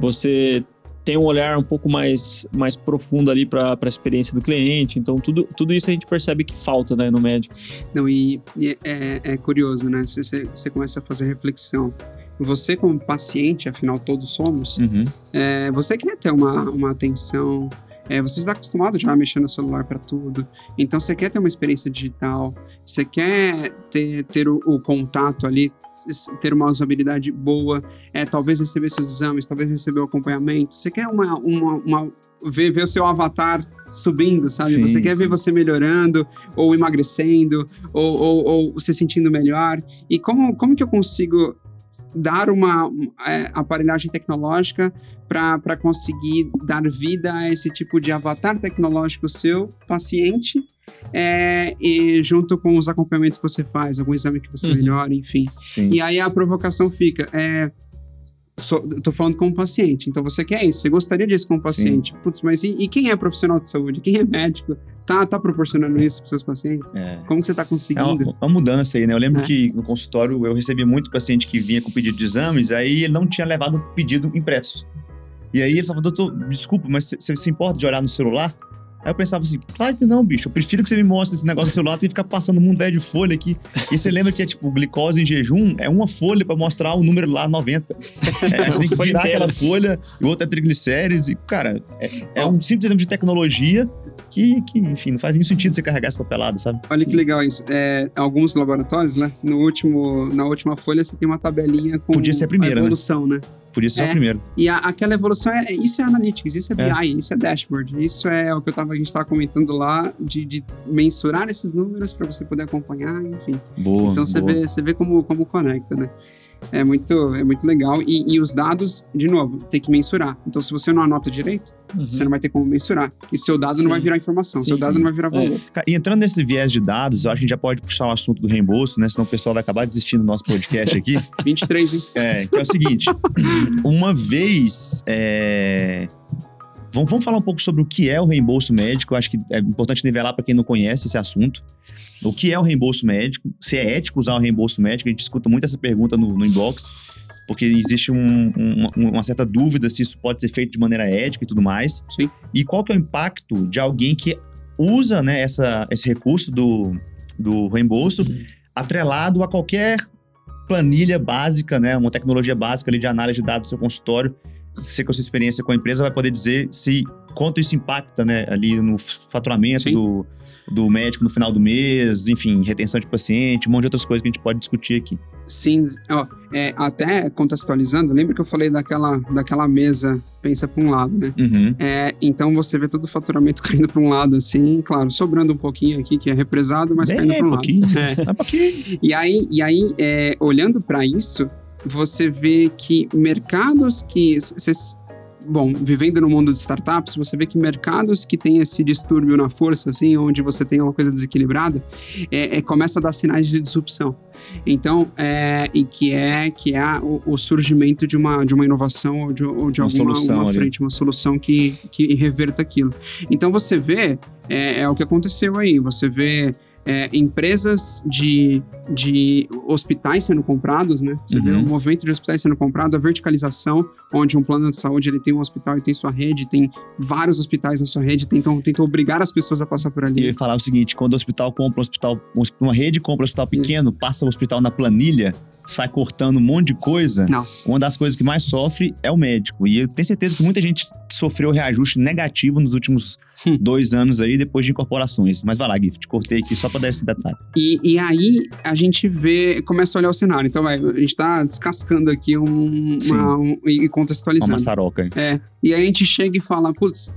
você tem um olhar um pouco mais, mais profundo ali para a experiência do cliente. Então, tudo, tudo isso a gente percebe que falta né, no médico. Não, e, e é, é, curioso, né? Você, você começa a fazer reflexão. Você, como paciente, afinal todos somos, uhum. é, você quer ter uma, uma atenção é, você está acostumado já a mexer no celular para tudo. Então você quer ter uma experiência digital, você quer ter, ter o, o contato ali, ter uma usabilidade boa, é, talvez receber seus exames, talvez receber o acompanhamento. Você quer uma, uma, uma ver, ver o seu avatar subindo, sabe? Sim, você quer sim. ver você melhorando, ou emagrecendo, ou, ou, ou, se sentindo melhor. E como, como que eu consigo dar uma é, aparelhagem tecnológica para conseguir dar vida a esse tipo de avatar tecnológico seu, paciente, é, e junto com os acompanhamentos que você faz, algum exame que você uhum. melhora, enfim. Sim. E aí a provocação fica. É, Sou, tô falando como paciente, então você quer isso, você gostaria disso como paciente. Sim. Putz, mas e, e, quem é profissional de saúde? Quem é médico? Tá, tá proporcionando isso para seus pacientes? É. Como você tá conseguindo? É uma, uma, mudança aí, né? Eu lembro é. que no consultório eu recebia muito paciente que vinha com pedido de exames, aí ele não tinha levado o pedido impresso. E aí ele falava, doutor, desculpa, mas você se importa de olhar no celular? Aí eu pensava assim, claro que não, bicho. Eu prefiro que você me mostre esse negócio no celular do que ficar passando um mundo velho de folha aqui. E você lembra que é tipo, glicose em jejum é uma folha para mostrar o número lá 90. É, você tem que virar aquela folha, e outra é triglicérides. E, cara, é, é um simples exemplo de tecnologia que, que, enfim, não faz nenhum sentido você carregar essa papelada, sabe? Olha Sim. que legal isso. É, alguns laboratórios, né? No último, na última folha você tem uma tabelinha com Podia ser a, primeira, a né? evolução, né? né? Podia ser é, o primeiro. E a, aquela evolução, é, isso é analytics, isso é BI, é. isso é dashboard, isso é o que eu tava, a gente estava comentando lá, de, de, mensurar esses números para você poder acompanhar, enfim. Boa, então você vê, você vê como, como conecta, né? É muito, é muito legal. E, e, os dados, de novo, tem que mensurar. Então, se você não anota direito, uhum. você não vai ter como mensurar. E seu dado sim. não vai virar informação, sim, seu dado sim. não vai virar valor. É. E entrando nesse viés de dados, eu acho que a gente já pode puxar o assunto do reembolso, né? Senão o pessoal vai acabar desistindo do nosso podcast aqui. 23, hein? É, que é o seguinte: uma vez. É... Vamos, vamos falar um pouco sobre o que é o reembolso médico. Eu acho que é importante nivelar para quem não conhece esse assunto. O que é o reembolso médico? Se é ético usar o reembolso médico? A gente escuta muito essa pergunta no, no inbox, porque existe um, um, uma certa dúvida se isso pode ser feito de maneira ética e tudo mais. Sim. E qual que é o impacto de alguém que usa né, essa, esse recurso do, do reembolso uhum. atrelado a qualquer planilha básica, né, uma tecnologia básica ali de análise de dados do seu consultório, você com a sua experiência com a empresa vai poder dizer se quanto isso impacta, né, ali no faturamento Sim. do, do médico no final do mês, enfim, retenção de paciente, um monte de outras coisas que a gente pode discutir aqui. Sim, ó, é, até contextualizando, lembra que eu falei daquela, daquela mesa, pensa para um lado, né? Uhum. É, então você vê todo o faturamento caindo para um lado, assim, claro, sobrando um pouquinho aqui, que é represado, mas caindo Bem para um lado. pouquinho. É. É um pouquinho. E aí, e aí é, olhando para isso, você vê que mercados que. Cês, bom, vivendo no mundo de startups, você vê que mercados que têm esse distúrbio na força, assim, onde você tem uma coisa desequilibrada, é, é, começa a dar sinais de disrupção. Então, é, e que é que é a- o, o surgimento de uma, de uma inovação ou de, ou de Uma alguma, solução frente, uma solução que, que reverta aquilo. Então você vê, é, é o que aconteceu aí, você vê é, empresas de, de hospitais sendo comprados, né? Você vê Uhum. o movimento de hospitais sendo comprado, a verticalização, onde um plano de saúde ele tem um hospital e tem sua rede, tem vários hospitais na sua rede, tentam, tentam obrigar as pessoas a passar por E eu ali. ia falar o seguinte: quando o hospital compra um hospital, uma rede compra um hospital pequeno, passa o hospital na planilha, sai cortando um monte de coisa. Nossa. Uma das coisas que mais sofre é o médico. E eu tenho certeza que muita gente sofreu reajuste negativo nos últimos. Dois anos aí, depois de incorporações. Mas vai lá, te cortei aqui só pra dar esse detalhe. E, e aí a gente vê, começa a olhar o cenário. Então, vai, a gente tá descascando aqui um, uma, um- e Uma contextualizando. maçaroca. aí. É, e aí a gente chega e fala, putz,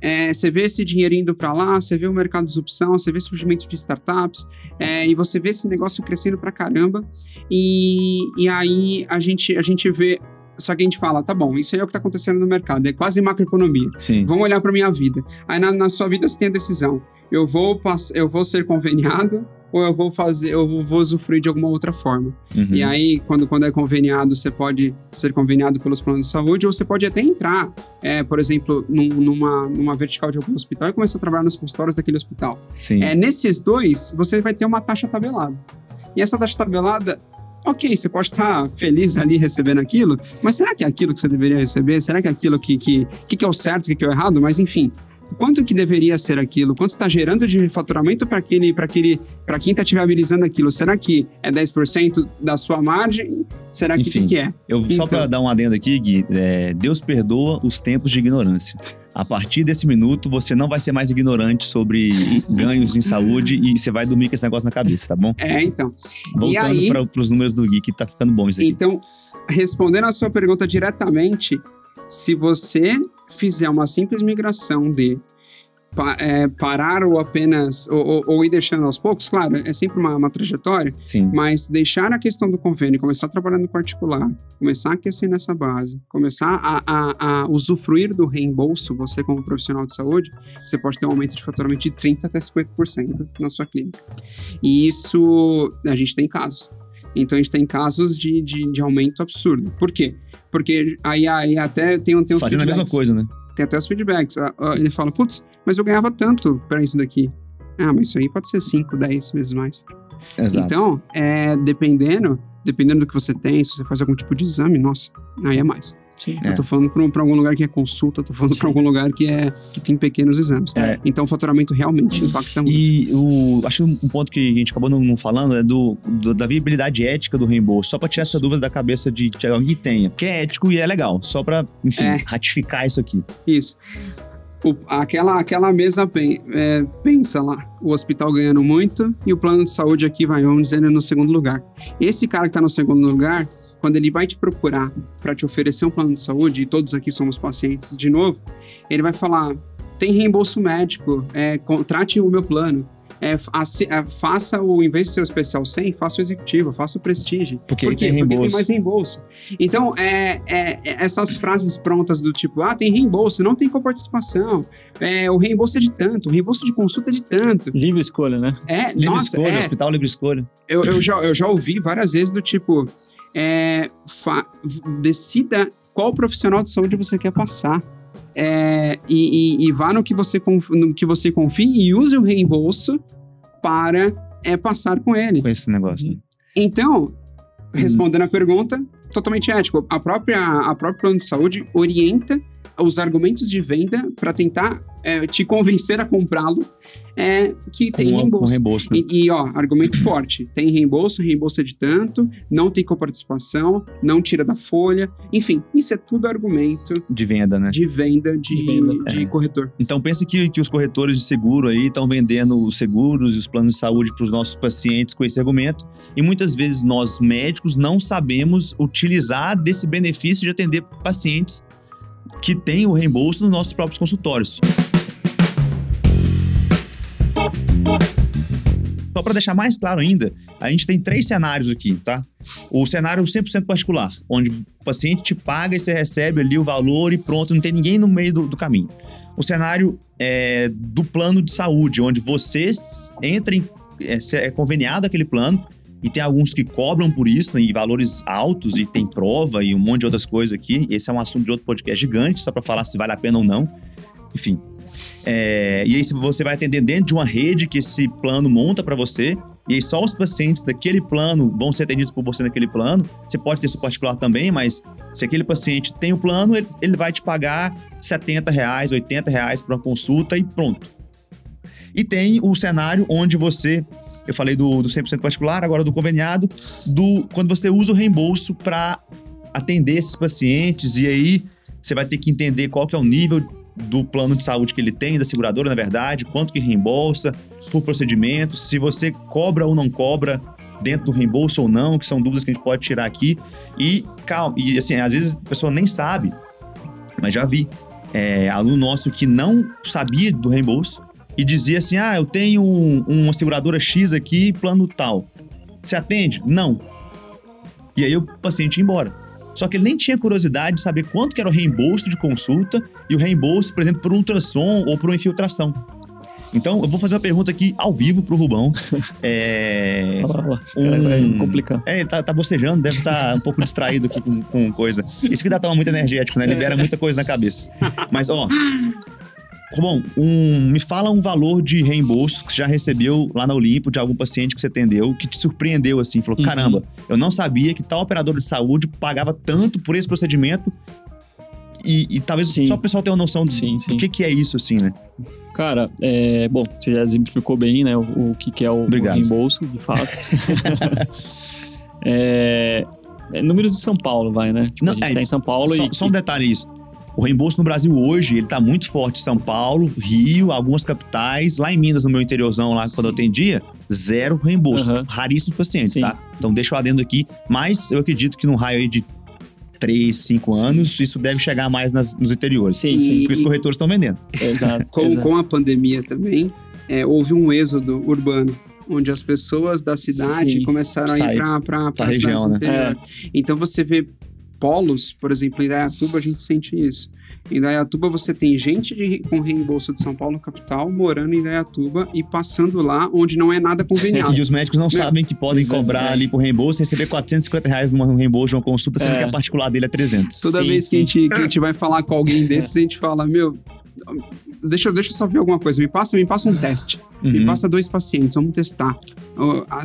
é, você vê esse dinheiro indo para lá, você vê o mercado de opção, você vê surgimento de startups, é, e você vê esse negócio crescendo pra caramba, e, e aí a gente, a gente vê, só que a gente fala, tá bom, isso aí é o que tá acontecendo no mercado, é quase macroeconomia. Sim. Vamos olhar para minha vida. Aí na, na sua vida você tem a decisão. Eu vou, eu vou ser conveniado ou eu vou fazer, eu vou usufruir de alguma outra forma. Uhum. E aí, quando, quando é conveniado, você pode ser conveniado pelos planos de saúde, ou você pode até entrar, é, por exemplo, num- numa, numa vertical de algum hospital e começar a trabalhar nos consultórios daquele hospital. Sim. É, nesses dois, você vai ter uma taxa tabelada. E essa taxa tabelada, ok, você pode estar feliz ali recebendo aquilo, mas será que é aquilo que você deveria receber? Será que é aquilo que, que, que, que é o certo, que, que é o errado? Mas enfim. Quanto que deveria ser aquilo? Quanto está gerando de faturamento para aquele, para aquele, para quem está te viabilizando aquilo? Será que é 10% da sua margem? Será que Enfim. que, que é? Eu, Só Então. pra dar um adendo aqui, Gui, é, Deus perdoa os tempos de ignorância. A partir desse minuto, você não vai ser mais ignorante sobre ganhos em saúde e você vai dormir com esse negócio na cabeça, tá bom? É, então. Voltando para os números do Gui, que tá ficando bom isso aqui. Então, respondendo a sua pergunta diretamente, se você fizer uma simples migração de pa- é, parar ou apenas, ou, ou- ou ir deixando aos poucos, claro, é sempre uma, uma trajetória, Sim. mas deixar a questão do convênio, começar a trabalhar no particular, começar a aquecer nessa base, começar a, a- a usufruir do reembolso, você como profissional de saúde, você pode ter um aumento de faturamento de 30% até 50% na sua clínica. E isso, a gente tem casos. Então a gente tem casos de, de, de aumento absurdo. Por quê? Porque aí, aí até tem, um- tem uns Fazendo a mesma coisa, né? Tem até os feedbacks. Ah, ah, Ele fala, putz, mas eu ganhava tanto pra isso daqui. Ah, mas isso aí pode ser 5, 10 vezes mais. Exato. Então, é, dependendo, dependendo do que você tem, se você faz algum tipo de exame, nossa, aí é mais. Sim. É. Eu tô falando pra, pra algum lugar que é consulta, tô falando pra algum lugar que, é, que tem pequenos exames. É. Então, o faturamento realmente impacta muito. E o, acho que um ponto que a gente acabou não, não falando é do, do- da viabilidade ética do reembolso, só pra tirar essa dúvida da cabeça de, alguém que tenha. Porque é ético e é legal, só pra, enfim, É. ratificar isso aqui. Isso. O- aquela, aquela mesa pen- é, pensa lá, o hospital ganhando muito e o plano de saúde aqui vai, vamos dizer, no segundo lugar. Esse cara que tá no segundo lugar, quando ele vai te procurar para te oferecer um plano de saúde, e todos aqui somos pacientes de novo, ele vai falar: tem reembolso médico, é, contrate o meu plano. É, é, faça o, em vez de ser o especial 100, faça o executivo, faça o prestige. Porque Por quê? tem Porque tem mais reembolso. Então, é, é- é essas frases prontas do tipo, ah, tem reembolso, não tem coparticipação, é, o reembolso é de tanto, o reembolso de consulta é de tanto. Livre escolha, né? É, Livre nossa, escolha, é, hospital livre escolha. eu, eu já, eu já ouvi várias vezes do tipo, é, decida qual profissional de saúde você quer passar. É, e, e- e vá no que, você no que você confie e use o reembolso para é, passar com ele. Com esse negócio. né? Então, respondendo a pergunta, totalmente ético. A própria, a própria plano de saúde orienta os argumentos de venda para tentar é, te convencer a comprá-lo é que tem com, reembolso. Com reembolso né? e, e, ó, argumento forte: tem reembolso, reembolso é de tanto, não tem coparticipação, não tira da folha. Enfim, isso é tudo argumento de venda, né? De venda de, de, venda. de é. corretor. Então pense que, que os corretores de seguro aí estão vendendo os seguros e os planos de saúde para os nossos pacientes com esse argumento. E muitas vezes nós, médicos, não sabemos utilizar desse benefício de atender pacientes que têm o reembolso nos nossos próprios consultórios. Só para deixar mais claro ainda, a gente tem três cenários aqui, tá? O cenário 100% particular, onde o paciente te paga e você recebe ali o valor e pronto, não tem ninguém no meio do, do caminho. O cenário é, do plano de saúde, onde você entra em, é, é conveniado aquele plano e tem alguns que cobram por isso em valores altos e tem prova e um monte de outras coisas aqui. Esse é um assunto de outro podcast gigante, só para falar se vale a pena ou não. Enfim, é, e aí você vai atender dentro de uma rede que esse plano monta para você. E aí só os pacientes daquele plano vão ser atendidos por você naquele plano. Você pode ter seu particular também, mas se aquele paciente tem o plano, ele, ele vai te pagar 70 reais, 80 reais por uma consulta e pronto. E tem o cenário onde você eu falei do, do 100% particular, agora do conveniado, do quando você usa o reembolso para atender esses pacientes e aí você vai ter que entender qual que é o nível do plano de saúde que ele tem, da seguradora, na verdade, quanto que reembolsa por procedimento, se você cobra ou não cobra dentro do reembolso ou não, que são dúvidas que a gente pode tirar aqui. E calma, e assim, às vezes a pessoa nem sabe, mas já vi é, aluno nosso que não sabia do reembolso e dizia assim: ah, eu tenho um, uma seguradora X aqui, plano tal. Você atende? Não. E aí o paciente ia embora. Só que ele nem tinha curiosidade de saber quanto que era o reembolso de consulta e o reembolso, por exemplo, por ultrassom ou por uma infiltração. Então, eu vou fazer uma pergunta aqui ao vivo pro Rubão. É. Um... Vai complicar. É, ele tá, tá bocejando, deve estar tá um pouco distraído aqui com, com coisa. Isso que dá tava muito energético, né? Libera muita coisa na cabeça. Mas, ó, Bom, um, me fala um valor de reembolso que você já recebeu lá na Olimpo de algum paciente que você atendeu, que te surpreendeu assim, falou: uhum. caramba, eu não sabia que tal operador de saúde pagava tanto por esse procedimento. E, e talvez sim. só o pessoal tenha uma noção de, sim, sim. do que, que é isso, assim, né? Cara, é, bom, você já exemplificou bem, né, o, o que, que é o, o reembolso, de fato. é, é, números de São Paulo, vai, né? Tipo, não, a gente é, tá em São Paulo só, e. Só um detalhe isso. O reembolso no Brasil hoje, ele tá muito forte. São Paulo, Rio, algumas capitais. Lá em Minas, no meu interiorzão, lá Sim. quando eu atendia, zero reembolso. Uhum. Raríssimos pacientes, Sim. tá? Então deixa eu adendo aqui. Mas eu acredito que num raio aí de 3, 5 anos, isso deve chegar mais nas, nos interiores. Sim, sim. Porque os corretores estão vendendo. Exato. com, exato. com a pandemia também, é, houve um êxodo urbano onde as pessoas da cidade Sim, começaram a ir para a região, né? É. Então você vê polos, por exemplo, em Dayatuba a gente sente isso. Em Dayatuba você tem gente de, com reembolso de São Paulo capital morando em Dayatuba e passando lá onde não é nada conveniado. e os médicos não, sabem que podem cobrar é. ali por reembolso e receber 450 reais num reembolso de uma consulta, sendo é. que a particular dele é 300. Toda sim, vez que a, gente, que a gente vai falar com alguém desses, a gente fala, meu, deixa, deixa eu só ver alguma coisa. Me passa, me passa um teste. Uhum. Me passa dois pacientes, vamos testar.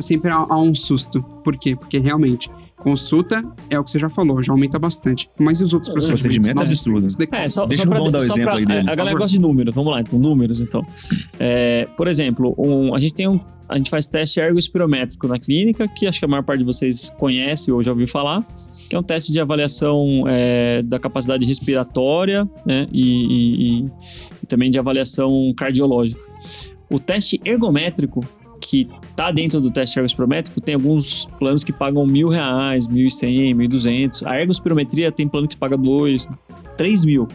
Sempre há, há, um susto. Por quê? Porque realmente Consulta é o que você já falou, já aumenta bastante. Mas e os outros procedimentos? Procedimento é absurdo. É, só, Deixa só pra, o dar o exemplo pra, aí dele. A galera gosta de números, vamos lá, então, números então. É, por exemplo, um, a gente tem um. A gente faz teste ergospirométrico na clínica, que acho que a maior parte de vocês conhece ou já ouviu falar, que é um teste de avaliação é, da capacidade respiratória né, e, e, e também de avaliação cardiológica. O teste ergométrico que tá dentro do teste ergospirométrico, tem alguns planos que pagam mil reais, mil e cem, mil e duzentos. A ergospirometria tem plano que paga dois, três mil.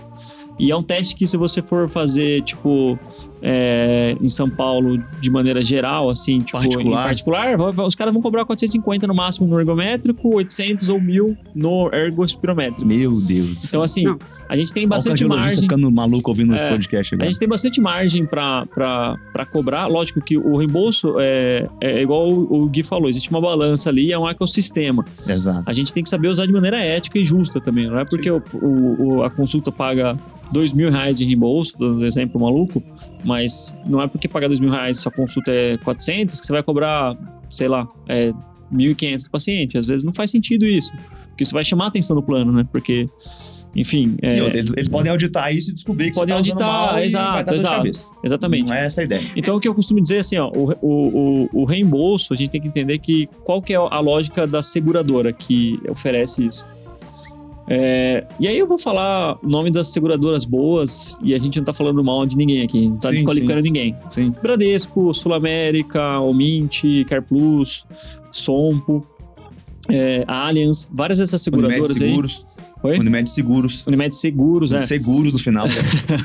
E é um teste que se você for fazer, tipo, é, em São Paulo de maneira geral, assim, tipo, particular. em particular, os caras vão cobrar 450 no máximo no ergométrico, 800 ou 1000 no ergospirométrico. Meu Deus. Então, assim, Não. A gente tem bastante margem. ficando maluco ouvindo é, esse podcast agora. A gente tem bastante margem para cobrar. Lógico que o reembolso é, é igual o, o Gui falou, existe uma balança ali, é um ecossistema. Exato. A gente tem que saber usar de maneira ética e justa também. Não é porque o, o, a consulta paga dois mil reais de reembolso, dando exemplo maluco, mas não é porque pagar dois mil reais sua consulta é 400 que você vai cobrar, sei lá, é 1.500 do paciente. Às vezes não faz sentido isso, porque isso vai chamar a atenção do plano, né? Porque Enfim, é, outra, eles, eles podem auditar isso e descobrir que Podem você tá auditar, exato, exato. exatamente. Não é essa a ideia. Então, o que eu costumo dizer assim, ó, o, o, o, reembolso, a gente tem que entender que qual que é a lógica da seguradora que oferece isso. É, e aí eu vou falar o nome das seguradoras boas e a gente não tá falando mal de ninguém aqui, não tá Sim, desqualificando ninguém. Sim. Bradesco, Sul América, Omint, CarPlus, Sompo, é, Allianz, várias dessas Unimed seguradoras aí. Oi? Unimed Seguros. Unimed Seguros, é. Seguros no final.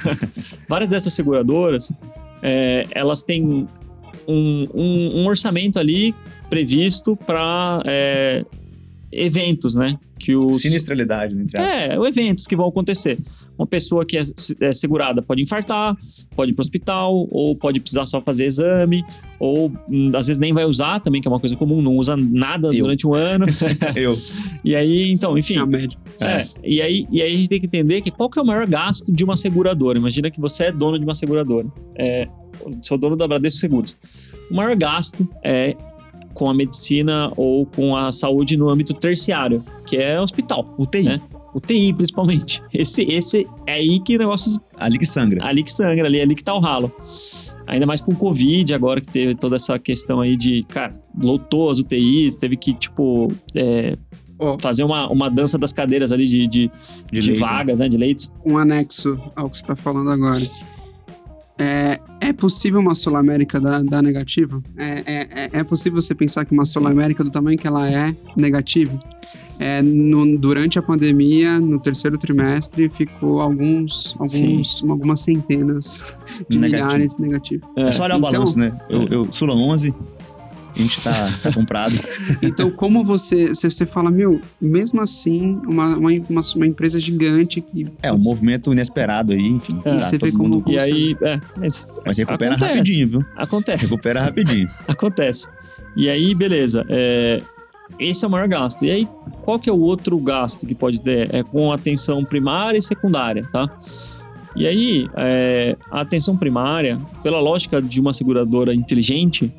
várias dessas seguradoras, é, elas têm um, um- um orçamento ali previsto para eventos, né? Que os, Sinistralidade, entre aspas. é, eventos que vão acontecer. Uma pessoa que é, é segurada pode infartar, pode ir pro hospital, ou pode precisar só fazer exame, ou hum, às vezes nem vai usar também, que é uma coisa comum, não usa nada Eu. durante um ano. Eu. e aí, então, enfim, A média. é, e aí, e aí a gente tem que entender que qual que é o maior gasto de uma seguradora. Imagina que você é dono de uma seguradora. É, sou dono da Bradesco Seguros. O maior gasto é com a medicina ou com a saúde no âmbito terciário, que é hospital. UTI. É. UTI, principalmente. Esse, esse é aí que o negócio Ali que sangra. ali que sangra, ali, ali que tá o ralo. Ainda mais com o Covid, agora que teve toda essa questão aí de, cara, lotou as UTIs, teve que, tipo, é, Ó, fazer uma, uma dança das cadeiras ali de, de, De de vagas, né? De leitos. um anexo ao que você está falando agora. É, é possível uma Sul América dar, dar negativo? É, é, é- é possível você pensar que uma Sul América, do tamanho que ela é, negativa? É, no- durante a pandemia, no terceiro trimestre, ficou alguns, alguns algumas centenas de Negativo. milhares negativos. É só olhar o Então- balanço, né? Eu, eu, Sula 11, a gente tá, tá comprado. Então, como você, você, fala, meu, mesmo assim, uma, uma, uma, uma empresa gigante que. É, um movimento inesperado aí, enfim. É. Você vê como- E aí, é, mas Mas recupera Acontece. rapidinho, viu? acontece, Recupera rapidinho. acontece. E aí, beleza. é, esse é o maior gasto. E aí, qual que é o outro gasto que pode ter? É com atenção primária e secundária, tá? E aí, é, a atenção primária, pela lógica de uma seguradora inteligente,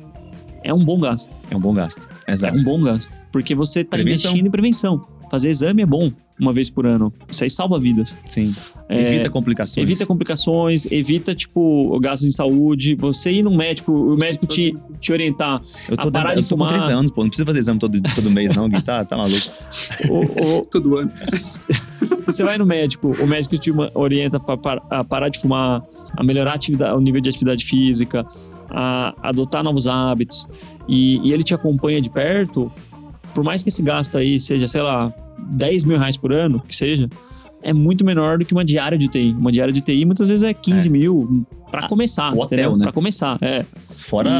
é um bom gasto. É um bom gasto. É Exato. um bom gasto. Porque você está Prevenção. investindo em prevenção. Fazer exame é bom uma vez por ano. Isso aí salva vidas. Sim. É, Evita complicações. Evita complicações, evita, tipo, gastos em saúde. Você ir num médico, o médico te, te orientar. Eu tô, a parar dentro- de eu tô com fumar. 30 anos, pô. Não precisa fazer exame todo, todo mês, não, Gui. Tá, tá maluco. o- o- Todo ano. você vai no médico, o médico te orienta para a parar de fumar, a melhorar a atividade- o nível de atividade física, a adotar novos hábitos, e, e ele te acompanha de perto, por mais que esse gasto aí seja, sei lá, 10 mil reais por ano, que seja, é muito menor do que uma diária de UTI. Uma diária de UTI muitas vezes é 15 mil para começar, o hotel, entendeu? né? Para começar, é. Fora,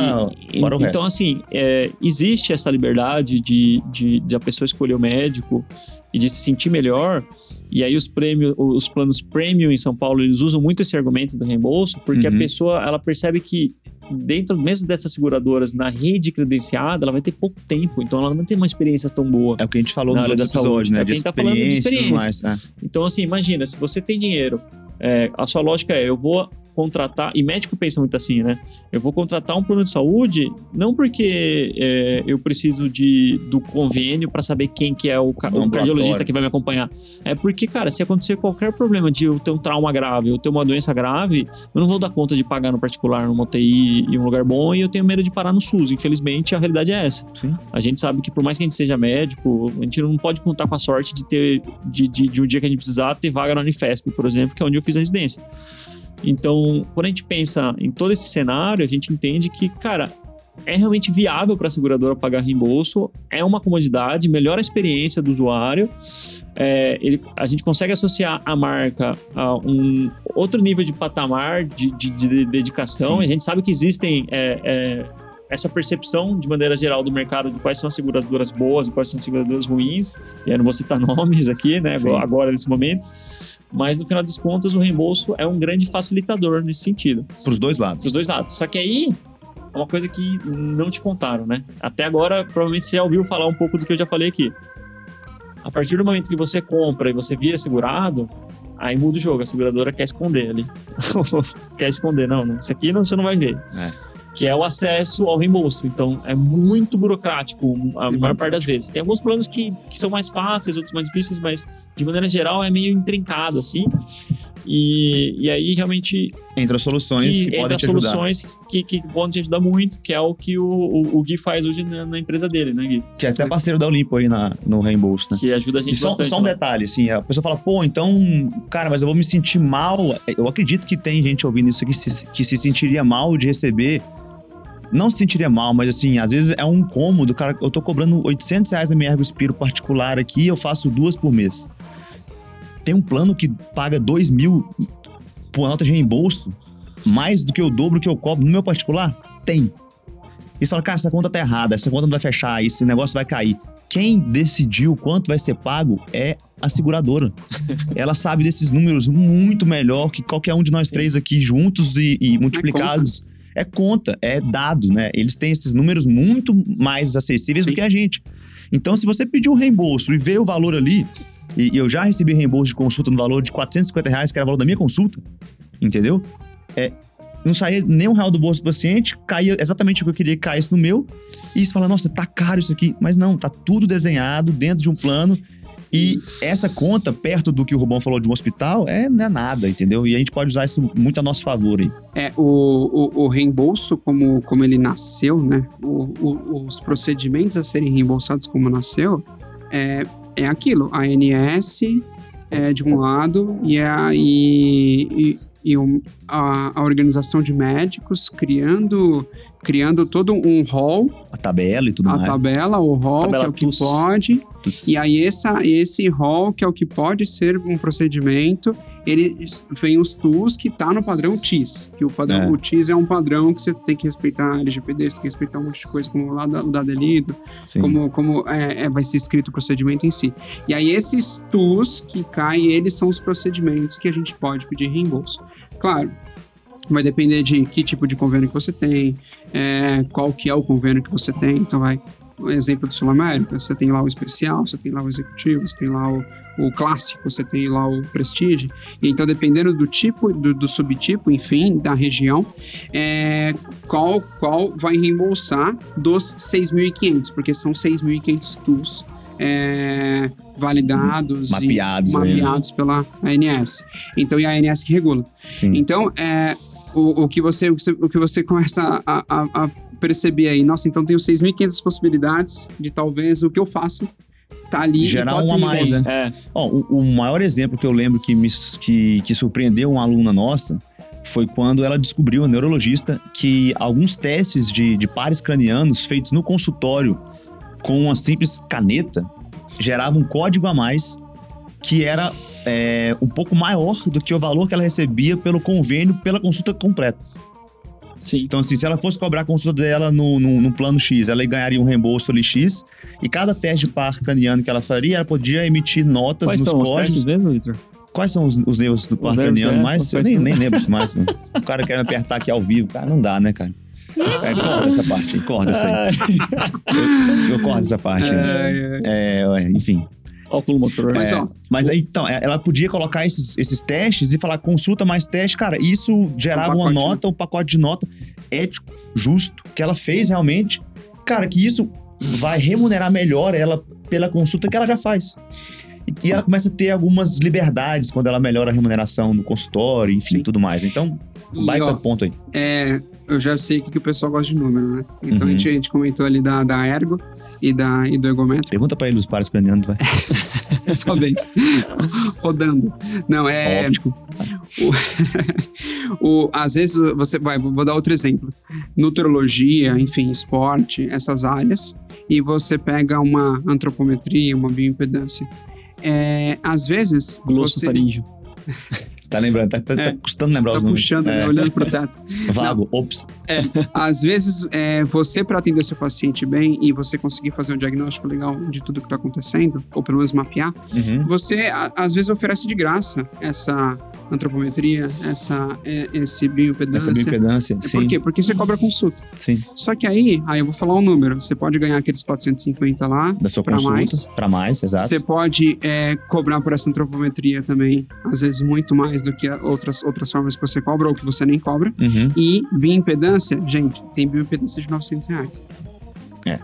E- fora o então, resto. assim, é, existe essa liberdade de, de, de a pessoa escolher o médico e de se sentir melhor. E aí os prêmios, os planos premium em São Paulo, eles usam muito esse argumento do reembolso, porque a Uhum. pessoa, ela percebe que dentro mesmo dessas seguradoras, na rede credenciada, ela vai ter pouco tempo, então ela não vai ter uma experiência tão boa. É o que a gente falou Na nos outros da saúde. né? É De quem tá falando de experiência mais. É. Então, assim, imagina, se você tem dinheiro, é, a sua lógica é, eu vou contratar, e médico pensa muito assim, né? Eu vou contratar um plano de saúde, não porque é, eu preciso de, do convênio para saber quem que é o, o cardiologista que vai me acompanhar. É porque, cara, se acontecer qualquer problema de eu ter um trauma grave, eu ter uma doença grave, eu não vou dar conta de pagar no particular, numa UTI em um lugar bom, e eu tenho medo de parar no SUS. Infelizmente, a realidade é essa. Sim. A gente sabe que por mais que a gente seja médico, a gente não pode contar com a sorte de ter de, de, de um dia que a gente precisar ter vaga na Unifesp, por exemplo, que é onde eu fiz a residência. Então, quando a gente pensa em todo esse cenário, a gente entende que, cara, é realmente viável para a seguradora pagar reembolso, é uma comodidade, melhora a experiência do usuário. É, ele- a gente consegue associar a marca a um outro nível de patamar de, de- de dedicação. Sim. A gente sabe que existem é, é, essa percepção de maneira geral do mercado de quais são as seguradoras boas e quais são as seguradoras ruins. E eu não vou citar nomes aqui, né, Sim. agora, agora nesse momento. Mas no final das contas, o reembolso é um grande facilitador nesse sentido, Pros dois lados. dos dois lados. Só que aí é uma coisa que não te contaram, né? Até agora, provavelmente você já ouviu falar um pouco do que eu já falei aqui. A partir do momento que você compra e você vira segurado, aí muda o jogo. A seguradora quer esconder ali. quer esconder, não, não. Isso aqui não, você não vai ver. É. que é o acesso ao reembolso. Então, é muito burocrático a maior parte das vezes. Tem alguns planos que, que são mais fáceis, outros mais difíceis, mas de maneira geral é meio intrincado, assim. E, e aí realmente. Entra soluções que, que podem te ajudar. soluções que, que podem te ajudar muito, que é o que o, o, o Gui faz hoje na, na, empresa dele, né, Gui? Que é até parceiro da Olimpo aí na, no reembolso, né? Que ajuda a gente e só, bastante. Só um né? detalhe, assim, a pessoa fala, pô, então, cara, mas eu vou me sentir mal. Eu acredito que tem gente ouvindo isso aqui se, que se sentiria mal de receber não se sentiria mal, mas assim, às vezes é um incômodo, cara, eu tô cobrando 800 reais na minha Ergo Spiro particular aqui eu faço duas por mês. Tem um plano que paga 2 mil por nota de reembolso, mais do que o dobro que eu cobro no meu particular? Tem. E você fala, cara, essa conta tá errada, essa conta não vai fechar, esse negócio vai cair. Quem decidiu quanto vai ser pago é a seguradora. Ela sabe desses números muito melhor que qualquer um de nós três aqui juntos e, e multiplicados. É conta. é dado, né? Eles têm esses números muito mais acessíveis Sim. do que a gente. Então, se você pedir um reembolso e ver o valor ali, e, e, eu já recebi reembolso de consulta no valor de 450 reais, que era o valor da minha consulta, entendeu? É, não saía nem um real do bolso do paciente, caía exatamente o que eu queria que caísse no meu, e você fala, nossa, tá caro isso aqui. Mas não, tá tudo desenhado dentro de um plano e essa conta, perto do que o Rubão falou de um hospital, é, não é nada, entendeu? E a gente pode usar isso muito a nosso favor aí. É, o, o, o reembolso, como, como ele nasceu, né? O, o, os procedimentos a serem reembolsados como nasceu, é, é aquilo. A ANS é de um lado e, a, e, e, e a, a organização de médicos criando criando todo um hall. A tabela e tudo a mais. A tabela, o hall, tabela que é o que TUS. pode. TUS. E aí essa, esse hall, que é o que pode ser um procedimento, ele vem os TUS que tá no padrão TIS. Que o padrão, é. o TIS é um padrão que você tem que respeitar a LGPD, você tem que respeitar um monte de coisa, como lá o dado lido, como, como é, é, vai ser escrito o procedimento em si. E aí esses TUS que caem, eles são os procedimentos que a gente pode pedir reembolso. Claro, vai depender de que tipo de convênio que você tem, é, qual que é o convênio que você tem. Então, vai, um exemplo do Sul América, você tem lá o especial, você tem lá o executivo, você tem lá o, o clássico, você tem lá o prestige. E então, dependendo do tipo, do, do subtipo, enfim, da região, é, qual, qual vai reembolsar dos 6.500, porque são 6.500 tools é, validados mapeados, e mapeados pela ANS. Então, e a ANS que regula. Sim. Então, é, o, o, que você, o que você começa a, a, a perceber aí, nossa, então tenho 6.500 possibilidades de talvez o que eu faço tá ali. Gerar uma mais, né? É. Ó, o, o, maior exemplo que eu lembro que, me, que, que surpreendeu uma aluna nossa foi quando ela descobriu, a neurologista, que alguns testes de, de pares cranianos feitos no consultório com uma simples caneta geravam um código a mais que era é, um pouco maior do que o valor que ela recebia pelo convênio pela consulta completa. Sim. Então, assim, se ela fosse cobrar a consulta dela no, no, no, plano X, ela ganharia um reembolso ali X, e cada teste de par craniano que ela faria, ela podia emitir notas Quais nos são códigos. Os mesmo, Victor? Quais são os, os nervos do par craniano é, mais? Eu nem, nem lembro mais. Mano. O cara querendo apertar aqui ao vivo, cara, não dá, né, cara? É, corta essa parte, corta essa aí. Eu, eu corto essa parte. É, é, enfim. Óculo motor. Mas, é, ó, mas aí, então, é, ela podia colocar esses, esses testes e falar consulta mais teste. Cara, isso gerava um uma nota, um pacote de nota ético, justo, que ela fez realmente. Cara, que isso vai remunerar melhor ela pela consulta que ela já faz. E ela começa a ter algumas liberdades quando ela melhora a remuneração no consultório, enfim, Sim. tudo mais. Então, baita ó, ponto aí. É, eu já sei o que, que o pessoal gosta de número, né? Então uhum. a, gente, a, gente, comentou ali da, da Ergo e, da, e do ergômetro. Pergunta pra ele os pares cranianos, vai. Só bem. Rodando. Não, é. Óptico. O, o, às vezes você vai, vou dar outro exemplo. Nutrologia, enfim, esporte, essas áreas, e você pega uma antropometria, uma bioimpedância. É, às vezes. Glosso você... faríngeo. Tá lembrando, tá, tá, tá é, tá custando lembrar tá os nomes. puxando, né, é. olhando pro teto. Vago, Não, ops. É, às vezes, é, você para atender seu paciente bem e você conseguir fazer um diagnóstico legal de tudo que tá acontecendo, ou pelo menos mapear, uhum. você a, às vezes oferece de graça essa antropometria, essa, é, esse bioimpedância. Essa bioimpedância, é, sim. Por quê? Porque você cobra consulta. Sim. Só que aí, aí eu vou falar um número, você pode ganhar aqueles 450 lá, da sua pra consulta, mais. Pra mais, exato. Você pode é, cobrar por essa antropometria também, às vezes muito mais mais do que outras, outras formas que você cobra ou que você nem cobra. Uhum. E bioimpedância, gente, tem bioimpedância de 900 reais. É.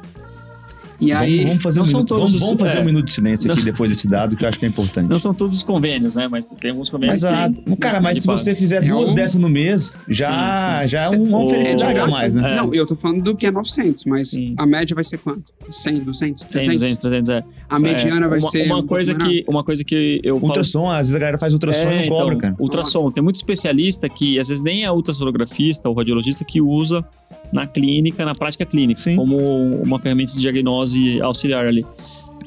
E aí, vamos, vamos fazer, um minuto, todos vamos, os- vamos fazer é. um minuto de silêncio aqui Não. depois desse dado, que eu acho que é importante. Não são todos os convênios, né? Mas tem alguns convênios Exato. que... Cara, mas se você fizer É duas um- dessas no mês, já, Sim, já é uma Ô, felicidade de a mais, né? É. Não, eu tô falando do que é 900, mas Sim. a média vai ser quanto? 100, 200, 100, 300? 200, 300, é. A mediana É, vai uma, ser. Uma um coisa que, uma coisa que eu falo... Ultrassom, às vezes a galera faz ultrassom e não cobra, então, cara. Ultrassom. Tem muito especialista que, às vezes, nem é ultrassonografista ou radiologista que usa na clínica, na prática clínica, Sim. como uma ferramenta de diagnose auxiliar ali.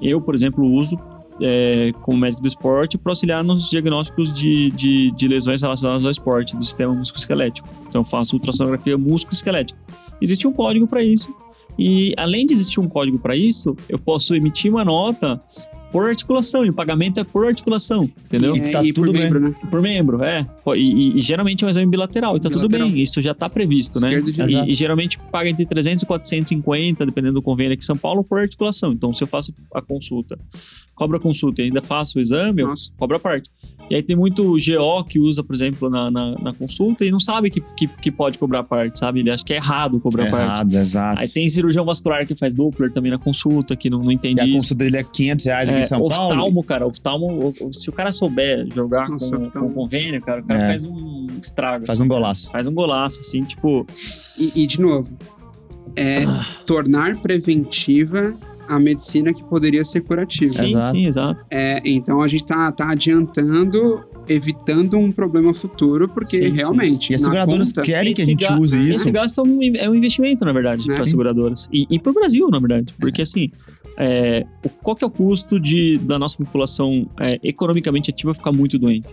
Eu, por exemplo, uso é, como médico do esporte para auxiliar nos diagnósticos de, de, de lesões relacionadas ao esporte, do sistema musculoesquelético. Então, faço ultrassonografia musculoesquelética. Existe um código para isso. E, além de existir um código para isso, eu posso emitir uma nota por articulação, e o pagamento é por articulação, entendeu? E, Tá e tudo bem. membro, né? Por membro, é. E, e- geralmente é um exame bilateral, e tá tudo Bilateral. bem, isso já tá previsto, né? Esquerdo e. E, e geralmente paga entre 300 e 450, dependendo do convênio aqui em São Paulo, por articulação. Então, se eu faço a consulta, cobro a consulta e ainda faço o exame, eu Nossa. cobro a parte. E aí tem muito GO que usa, por exemplo, na, na, na consulta e não sabe que, que, que pode cobrar parte, sabe? Ele acha que é errado cobrar a parte. Errado, exato. Aí tem cirurgião vascular que faz Doppler também na consulta, que não, não entende E a isso. consulta dele é 500 reais É, em São Paulo. oftalmo, cara, oftalmo, se o cara souber jogar Nossa, com, com convênio, cara, o cara É. faz um estrago. Faz assim. um golaço. Faz um golaço, assim, tipo. E, e, de novo, é Ah. tornar preventiva a medicina que poderia ser curativa. Sim, Exato. sim, exato. É, então a gente tá, tá adiantando, evitando um problema futuro, porque Sim, sim. realmente. E as seguradoras conta, querem que a Esse gente use isso. Esse gasto é um, é um investimento, na verdade, Né? para as Sim. seguradoras. E, e para o Brasil, na verdade. Porque, assim, é, o- qual que é o custo de, da nossa população é, economicamente ativa ficar muito doente?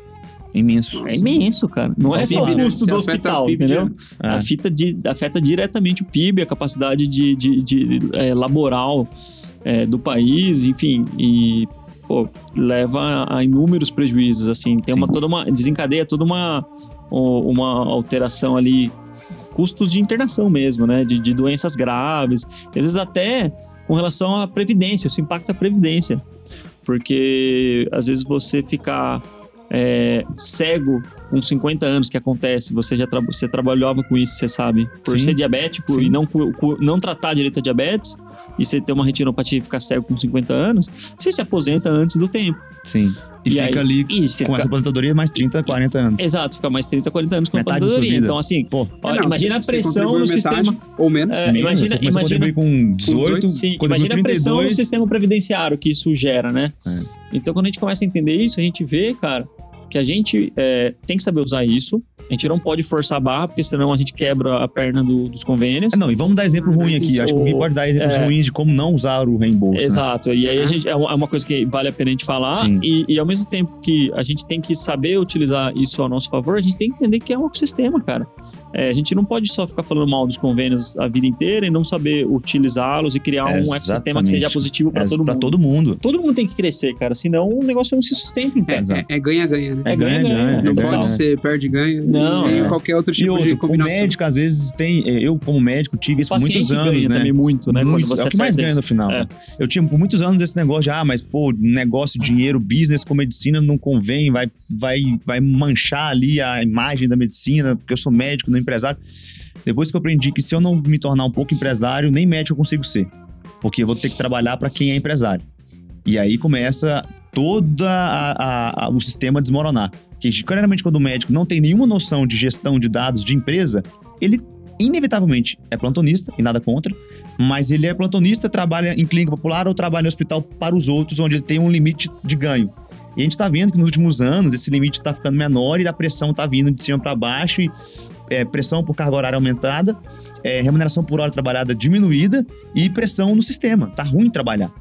Imenso. É imenso, cara. Não é só o PIB, né? custo Se do hospital, entendeu? É. Afeta, di- afeta diretamente o PIB, a capacidade de, de, de, é, laboral é, do país, enfim, e pô, leva a inúmeros prejuízos, assim, tem Sim. uma toda uma desencadeia toda uma uma alteração ali, custos de internação mesmo, né, de, de doenças graves, às vezes até com relação à previdência, isso impacta a previdência, porque às vezes você ficar é, cego com 50 anos que acontece, você já tra você trabalhava com isso, você sabe, por Sim. ser diabético Sim. e não, não tratar direito a diabetes e você ter uma retinopatia e ficar cego com 50 anos, você se aposenta antes do tempo. Sim. E, E fica aí- ali E com fica- essa aposentadoria mais 30, 40 anos. Exato, fica mais 30, 40 anos com a Metade aposentadoria. vida. Então, assim, Pô, ó, É, não, imagina você- a pressão no metade sistema. Ou menos. É, menino, imagina- imagina- com 18, Sim, quando imagina a pressão no 32, sistema previdenciário que isso gera, né? É. Então, quando a gente começa a entender isso, a gente vê, cara, que a gente é, tem que saber usar isso. A gente não pode forçar a barra, porque senão a gente quebra a perna do- dos convênios. Ah, não, e vamos dar exemplo ruim aqui. Isso. Acho que o Gui pode dar exemplos É. ruins de como não usar o reembolso. né? Exato. E aí a gente, é uma é uma coisa que vale a pena a gente falar. E, e ao mesmo tempo que a gente tem que saber utilizar isso ao nosso favor, a gente tem que entender que é um ecossistema, cara. É, a gente não pode só ficar falando mal dos convênios a vida inteira e não saber utilizá-los e criar um ecossistema que seja positivo para É, todo pra mundo. todo mundo. Todo mundo tem que crescer, cara. Senão o negócio não se sustenta, então. É- ganha-ganha, né? É ganha-ganha. Não é pode ganha. ser perde-ganha. Não, nem é. qualquer outro E tipo de outro, o combinação. médico, às vezes, tem. Eu, como médico, tive isso O por muitos anos, ganha né? também muito, né? Muito, é o que mais ganha isso. no final. É. Eu tinha por muitos anos esse negócio de, ah, mas pô, negócio, dinheiro, business com medicina não convém, vai, vai, vai manchar ali a imagem da medicina, porque eu sou médico, não empresário. Depois que eu aprendi que se eu não me tornar um pouco empresário, nem médico eu consigo ser. Porque eu vou ter que trabalhar para quem é empresário. E aí começa a- o sistema desmoronar. Que geralmente quando o médico não tem nenhuma noção de gestão de dados de empresa, ele inevitavelmente é plantonista, e nada contra, mas ele é plantonista, trabalha em clínica popular ou trabalha em hospital para os outros, onde ele tem um limite de ganho. E a gente está vendo que nos últimos anos esse limite está ficando menor e a pressão está vindo de cima para baixo e é, pressão por carga horária aumentada, é, remuneração por hora trabalhada diminuída e pressão no sistema. Tá ruim trabalhar.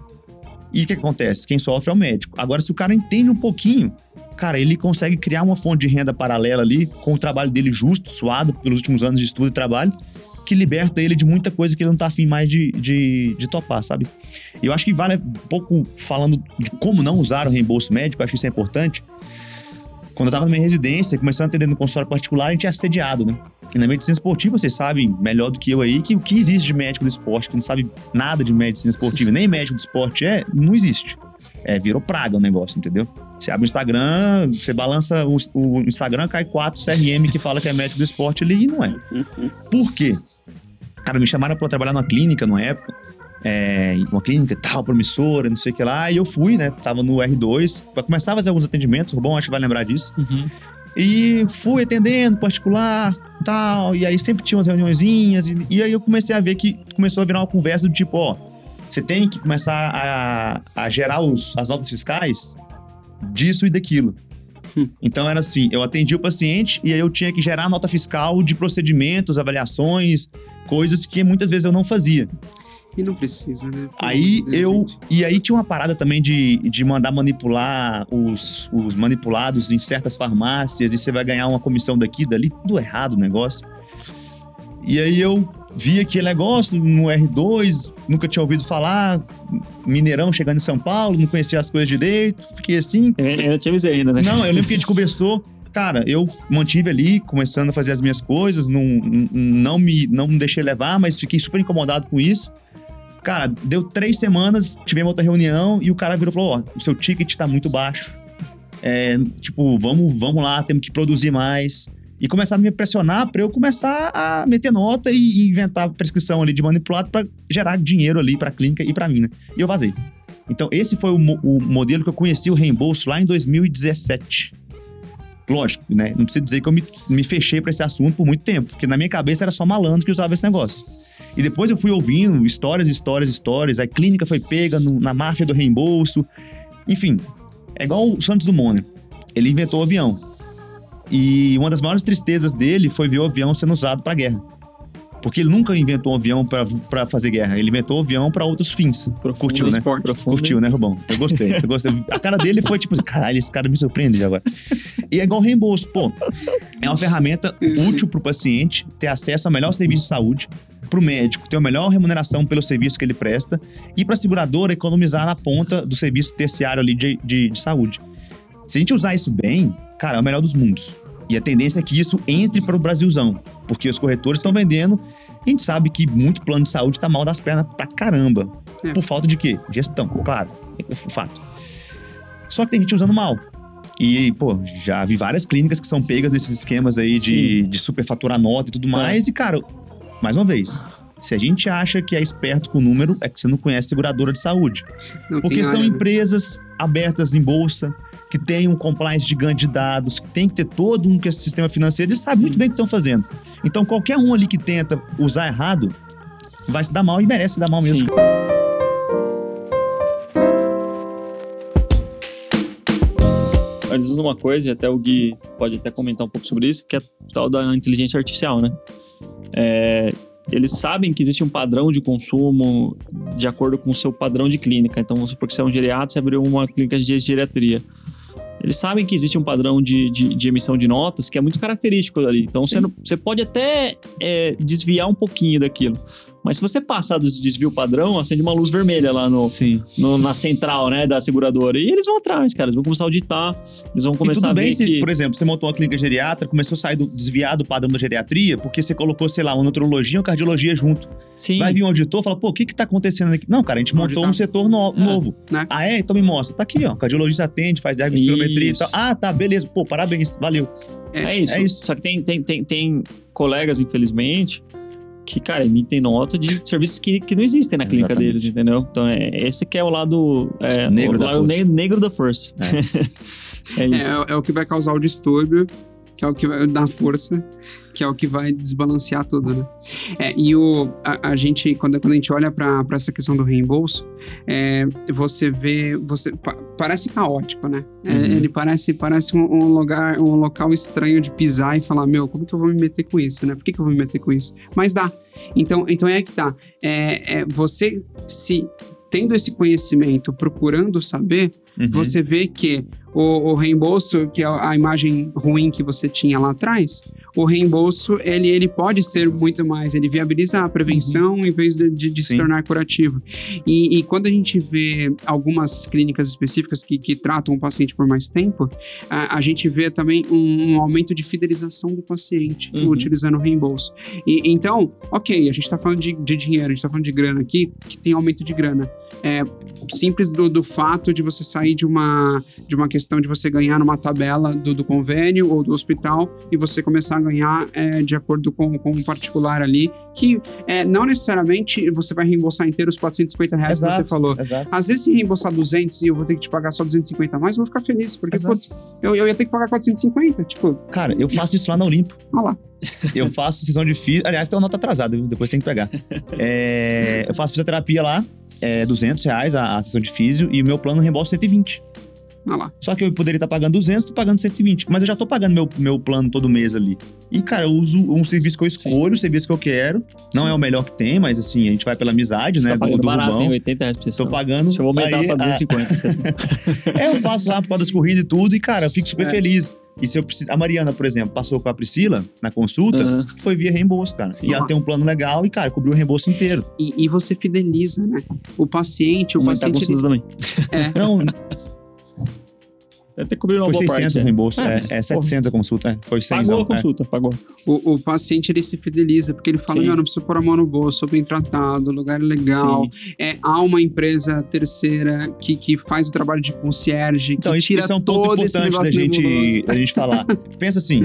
E o que acontece? Quem sofre é o médico. Agora, se o cara entende um pouquinho, cara, ele consegue criar uma fonte de renda paralela ali, com o trabalho dele justo, suado pelos últimos anos de estudo e trabalho, que liberta ele de muita coisa que ele não tá afim mais de, de, de topar, sabe? E eu acho que vale um pouco falando de como não usar o reembolso médico, acho que isso é importante. Quando eu tava na minha residência, começando a atender no consultório particular, a gente é assediado, né? E na medicina esportiva, vocês sabem melhor do que eu aí, que o que existe de médico do esporte, que não sabe nada de medicina esportiva, nem médico do esporte é, não existe. É, virou praga o negócio, entendeu? Você abre o Instagram, você balança o, o Instagram, cai 4 CRM que fala que é médico do esporte ali e não é. Por quê? Cara, me chamaram eu trabalhar numa clínica numa época. É, uma clínica tal, promissora, não sei o que lá. E eu fui, né? Tava no R2 pra começar a fazer alguns atendimentos. O Rubão acho que vai lembrar disso. Uhum. E fui atendendo particular tal. E aí sempre tinha umas reuniõezinhas. E, e aí eu comecei a ver que começou a virar uma conversa do tipo, ó, você tem que começar a, a gerar os, as notas fiscais disso e daquilo. Hum. Então era assim, eu atendi o paciente e aí eu tinha que gerar nota fiscal de procedimentos, avaliações, coisas que muitas vezes eu não fazia. E não precisa, né? Aí eu. E aí tinha uma parada também de, de mandar manipular os, os manipulados em certas farmácias e você vai ganhar uma comissão daqui, dali, tudo errado o negócio. E aí eu vi aquele negócio no R2, nunca tinha ouvido falar, Mineirão chegando em São Paulo, não conhecia as coisas direito, fiquei assim. Eu ainda te avisei ainda, né? Não, eu lembro que a gente conversou. Cara, eu mantive ali, começando a fazer as minhas coisas, não, não, me, não me deixei levar, mas fiquei super incomodado com isso. Cara, deu três semanas, tivemos outra reunião e o cara virou e falou: Ó, o seu ticket tá muito baixo. É, tipo, vamos, vamos lá, temos que produzir mais. E começaram a me pressionar para eu começar a meter nota e, inventar prescrição ali de manipulado para gerar dinheiro ali para a clínica e para mim, né? E eu vazei. Então, esse foi o, o modelo que eu conheci o reembolso lá em 2017. Lógico, né? Não precisa dizer que eu me, me fechei para esse assunto por muito tempo, porque na minha cabeça era só malandro que usava esse negócio. E depois eu fui ouvindo histórias, histórias, histórias. A clínica foi pega no- na máfia do reembolso. Enfim, é igual o Santos Dumont, né? Ele inventou o avião. E uma das maiores tristezas dele foi ver o avião sendo usado para guerra. Porque ele nunca inventou um avião para fazer guerra. Ele inventou o avião para outros fins. Profundo Curtiu, né? esporte. Profundo. Curtiu, né, Rubão? Eu gostei, eu gostei. A cara dele foi tipo, caralho, esse cara me surpreende agora. E é igual reembolso, pô. É uma ferramenta útil pro paciente ter acesso ao melhor serviço de saúde, pro médico ter a melhor remuneração pelo serviço que ele presta e pra seguradora economizar na ponta do serviço terciário ali de, de, de saúde. Se a gente usar isso bem, cara, é o melhor dos mundos. E a tendência é que isso entre para o Brasilzão, porque os corretores estão vendendo. E a gente sabe que muito plano de saúde tá mal das pernas pra caramba. É. Por falta de quê? Gestão, claro. É o fato. Só que tem gente usando mal. E, pô, já vi várias clínicas que são pegas nesses esquemas aí de, de superfaturar nota e tudo mais. E, cara, mais uma vez, se a gente acha que é esperto com o número, é que você não conhece seguradora de saúde. Não Porque são área, empresas abertas em bolsa, que têm um compliance gigante de dados, que tem que ter todo um sistema financeiro, eles sabem muito bem o que estão fazendo. Então, qualquer um ali que tenta usar errado vai se dar mal e merece se dar mal mesmo. Sim. Antes de uma coisa, e até o Gui pode até comentar um pouco sobre isso, que é a tal da inteligência artificial, né? É, eles sabem que existe um padrão de consumo de acordo com o seu padrão de clínica. Então, vamos supor que você é um geriatra, você abriu uma clínica de geriatria. Eles sabem que existe um padrão de, de, de emissão de notas que é muito característico ali. Então, você, não- você pode até é, desviar um pouquinho daquilo. Mas se você passar do desvio padrão, acende uma luz vermelha lá no, Sim. no- na central, né, da seguradora. E eles vão atrás, cara. Eles vão começar a auditar, eles vão E começar tudo a bem ver se, que... por exemplo, você montou uma clínica geriatra, começou a sair do desviar do padrão da geriatria, porque você colocou, sei lá, uma neurologia e uma cardiologia junto. Sim, Vai vir um auditor e fala, pô, o que que tá acontecendo aqui? Não, cara, a gente Vamos montou auditar. um setor no- É. novo. Né? Ah, é? Então me mostra. Tá aqui, ó. Cardiologista atende, faz ergospirometria e tal. Ah, tá, beleza. Pô, parabéns, valeu. é isso. é isso. Só que tem, tem, tem, tem colegas, infelizmente, que, cara, emitem nota de serviços que, que não existem na clínica Exatamente. deles, entendeu? Então, é, esse que é o lado... É, Negro o da lado força. ne- negro da força. É, isso. É, é o que vai causar o distúrbio, que é o que vai dar força, que é o que vai desbalancear tudo, né? É, e o, a, a gente, quando, quando a gente olha para essa questão do reembolso, é, você vê, você pa- parece caótico, né? É, Uhum. ele parece, parece um, um lugar, um local estranho de pisar e falar, meu, como que eu vou me meter com isso, né? Por que, que eu vou me meter com isso? Mas dá. Então, então é que tá. É, é, você se tendo esse conhecimento, procurando saber, Uhum. você vê que o, o reembolso, que é a imagem ruim que você tinha lá atrás, o reembolso, ele, ele pode ser muito mais, ele viabiliza a prevenção em vez de, de- de se tornar curativo. E, e quando a gente vê algumas clínicas específicas que, que tratam o paciente por mais tempo, a, a gente vê também um, um aumento de fidelização do paciente Uhum. utilizando o reembolso. E, então, ok, a gente está falando de, de dinheiro, a gente está falando de grana aqui, que tem aumento de grana. é, simples do, do fato de você sair de uma, de uma questão de você ganhar numa tabela do, do convênio ou do hospital e você começar a ganhar é, de acordo com, com um particular ali, que é, não necessariamente você vai reembolsar inteiro os 450 reais que você falou. Exato. Às vezes, se reembolsar 200 e eu vou ter que te pagar só 250 a mais, eu vou ficar feliz, porque Exato. putz, eu, eu ia ter que pagar 450. Tipo, Cara, eu faço isso lá na Olimpo. olha lá. Eu faço sessão de física. Aliás, tem uma nota atrasada, depois tem que pegar. É, eu faço fisioterapia lá, é 200 reais a, a sessão de físio, e o meu plano reembolsa 120. Olha lá. Só que eu poderia estar pagando 200, tô pagando 120. Mas eu já tô pagando meu, meu plano todo mês ali. E, cara, eu uso um serviço que eu escolho, o serviço que eu quero. Não é o melhor que tem, mas assim, a gente vai pela amizade, Você né? tá do, pagando do barato, hein? Rubão. 80 reais por sessão. Tô pagando. Deixa eu aumentar aí, pra ah, 250. sessão. É, eu faço lá por causa das corridas e tudo, e, cara, eu fico super É. feliz. E se eu preciso. A Mariana, por exemplo, passou com a Priscila na consulta, Aham. foi via reembolso, cara. Sim. E ela tem um plano legal e, cara, cobriu o reembolso inteiro. E, e você fideliza, né? O paciente, o Aumentar a paciente. consulta também. ele- Não, Até cobriu uma foi boa 600 parte. o é. reembolso. É, mas, é 700 a consulta, é. Foi 100. Pagou a é. consulta, pagou. O, o paciente ele se fideliza, porque ele fala: Sim. Meu, não preciso pôr a mão no bolso, sou bem tratado, o lugar é legal. Sim. É, há uma empresa terceira que, que faz o trabalho de concierge, Então, que isso, tira isso é um ponto todo esse importante da negócio gente, da gente falar. Pensa assim,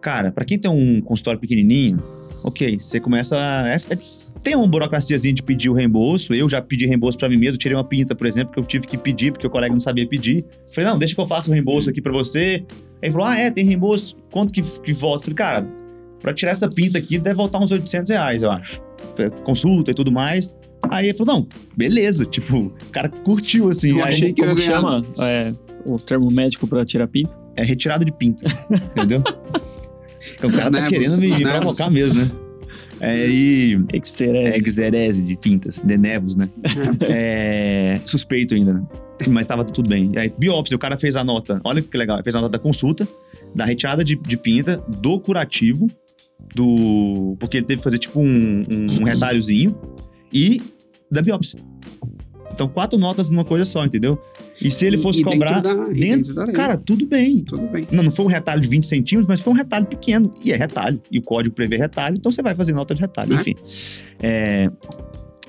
cara, pra quem tem um consultório pequenininho, ok, você começa a... é- é- tem uma burocraciazinha de pedir o reembolso. Eu já pedi reembolso pra mim mesmo. Tirei uma pinta, por exemplo, que eu tive que pedir porque o colega não sabia pedir. Falei, não, deixa que eu faça o reembolso aqui pra você. Aí ele falou, ah, é, tem reembolso. Quanto que, que volta? Falei, cara, pra tirar essa pinta aqui deve voltar uns 800 reais, eu acho. Consulta e tudo mais. Aí ele falou, não, beleza. Tipo, o cara curtiu, assim. Eu Aí- achei que eu Como que chama é, o termo médico pra tirar pinta? É retirada de pinta, entendeu? Então o cara Os tá nervos, querendo me provocar mesmo, né? É, e... Exerese. Exerese de pintas, de nevos, né? É, suspeito ainda, né? Mas tava tudo bem. Aí, biópsia, o cara fez a nota, olha que legal, fez a nota da consulta, da retirada de, de pinta, do curativo, do... Porque ele teve que fazer tipo um, um, um retalhozinho, e da biópsia. Então, quatro notas numa coisa só, entendeu? E se ele E- fosse e dentro cobrar... da- e dentro, dentro da cara, tudo bem. Tudo bem. Não, não foi um retalho de 20 centímetros, mas foi um retalho pequeno. E é retalho. E o código prevê retalho, então você vai fazer nota de retalho, Né? enfim. É,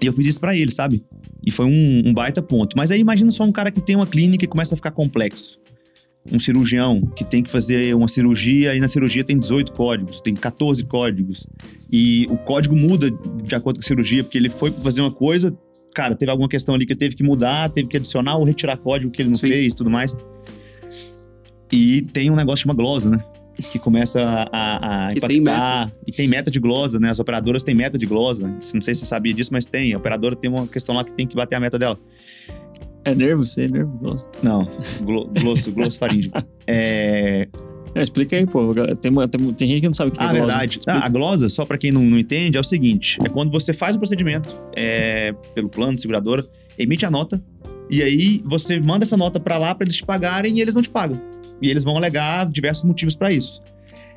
E eu fiz isso pra ele, sabe? E foi um, um baita ponto. Mas aí imagina só um cara que tem uma clínica e começa a ficar complexo. Um cirurgião que tem que fazer uma cirurgia e na cirurgia tem 18 códigos, tem 14 códigos. E o código muda de acordo com a cirurgia, porque ele foi fazer uma coisa, cara, teve alguma questão ali que teve que mudar, teve que adicionar ou retirar código que ele não Sim. fez e tudo mais. E tem um negócio que chama glosa, né? Que começa a, a Que tem impactar. E tem meta de glosa, né? As operadoras têm meta de glosa. Não sei se você sabia disso, mas tem. A operadora tem uma questão lá que tem que bater a meta dela. É nervo? Você é nervo? Nossa. Não, glo, glosso, glosso faríngeo. É, É, explica aí, pô. Tem, tem, tem gente que não sabe o que Ah, é glosa. verdade. Ah, a glosa, só pra quem não, não entende, é o seguinte: é quando você faz o procedimento é, pelo plano, seguradora, emite a nota, e aí você manda essa nota pra lá pra eles te pagarem e eles não te pagam. E eles vão alegar diversos motivos pra isso.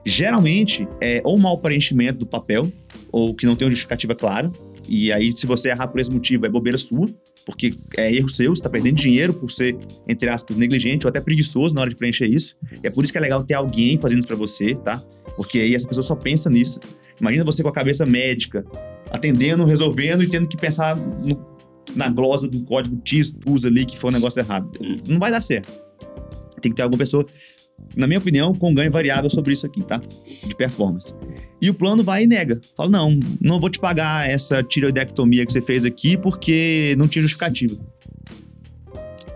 Geralmente, é ou mau preenchimento do papel, ou que não tem uma justificativa clara. E aí, se você errar por esse motivo, é bobeira sua, porque é erro seu, você tá perdendo dinheiro por ser, entre aspas, negligente ou até preguiçoso na hora de preencher isso. E é por isso que é legal ter alguém fazendo isso pra você, tá? Porque aí essa pessoa só pensa nisso. Imagina você com a cabeça médica, atendendo, resolvendo e tendo que pensar no- na glosa do código X, TUS ali, que foi um negócio errado. Não vai dar certo. Tem que ter alguma pessoa, na minha opinião, com ganho variável sobre isso aqui, tá? De performance. E o plano vai e nega. Fala, não, não vou te pagar essa tireoidectomia que você fez aqui porque não tinha justificativa.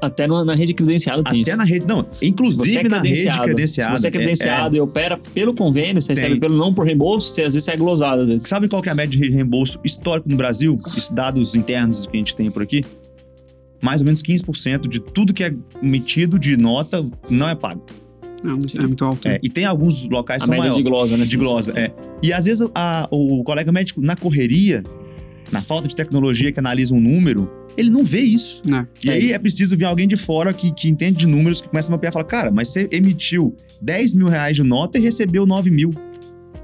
Até na, na rede credenciada tem Até isso. na rede, não, inclusive é na rede credenciada. Se você é é- credenciado e opera pelo convênio, você Tem. recebe pelo não por reembolso, você às vezes é glosado. Vezes. Sabe qual que é a média de reembolso histórico no Brasil? Isso, dados internos que a gente tem por aqui. Mais ou menos 15% de tudo que é emitido de nota não é pago. Não, é muito alto. É, e tem alguns locais A são média maiores. de glosa, né? de glosa, é. E às vezes a- o colega médico, na correria, na falta de tecnologia que analisa um número, ele não vê isso. Né? E aí é preciso vir alguém de fora que, que entende de números, que começa a mapear e fala, cara, mas você emitiu 10 mil reais de nota e recebeu 9 mil.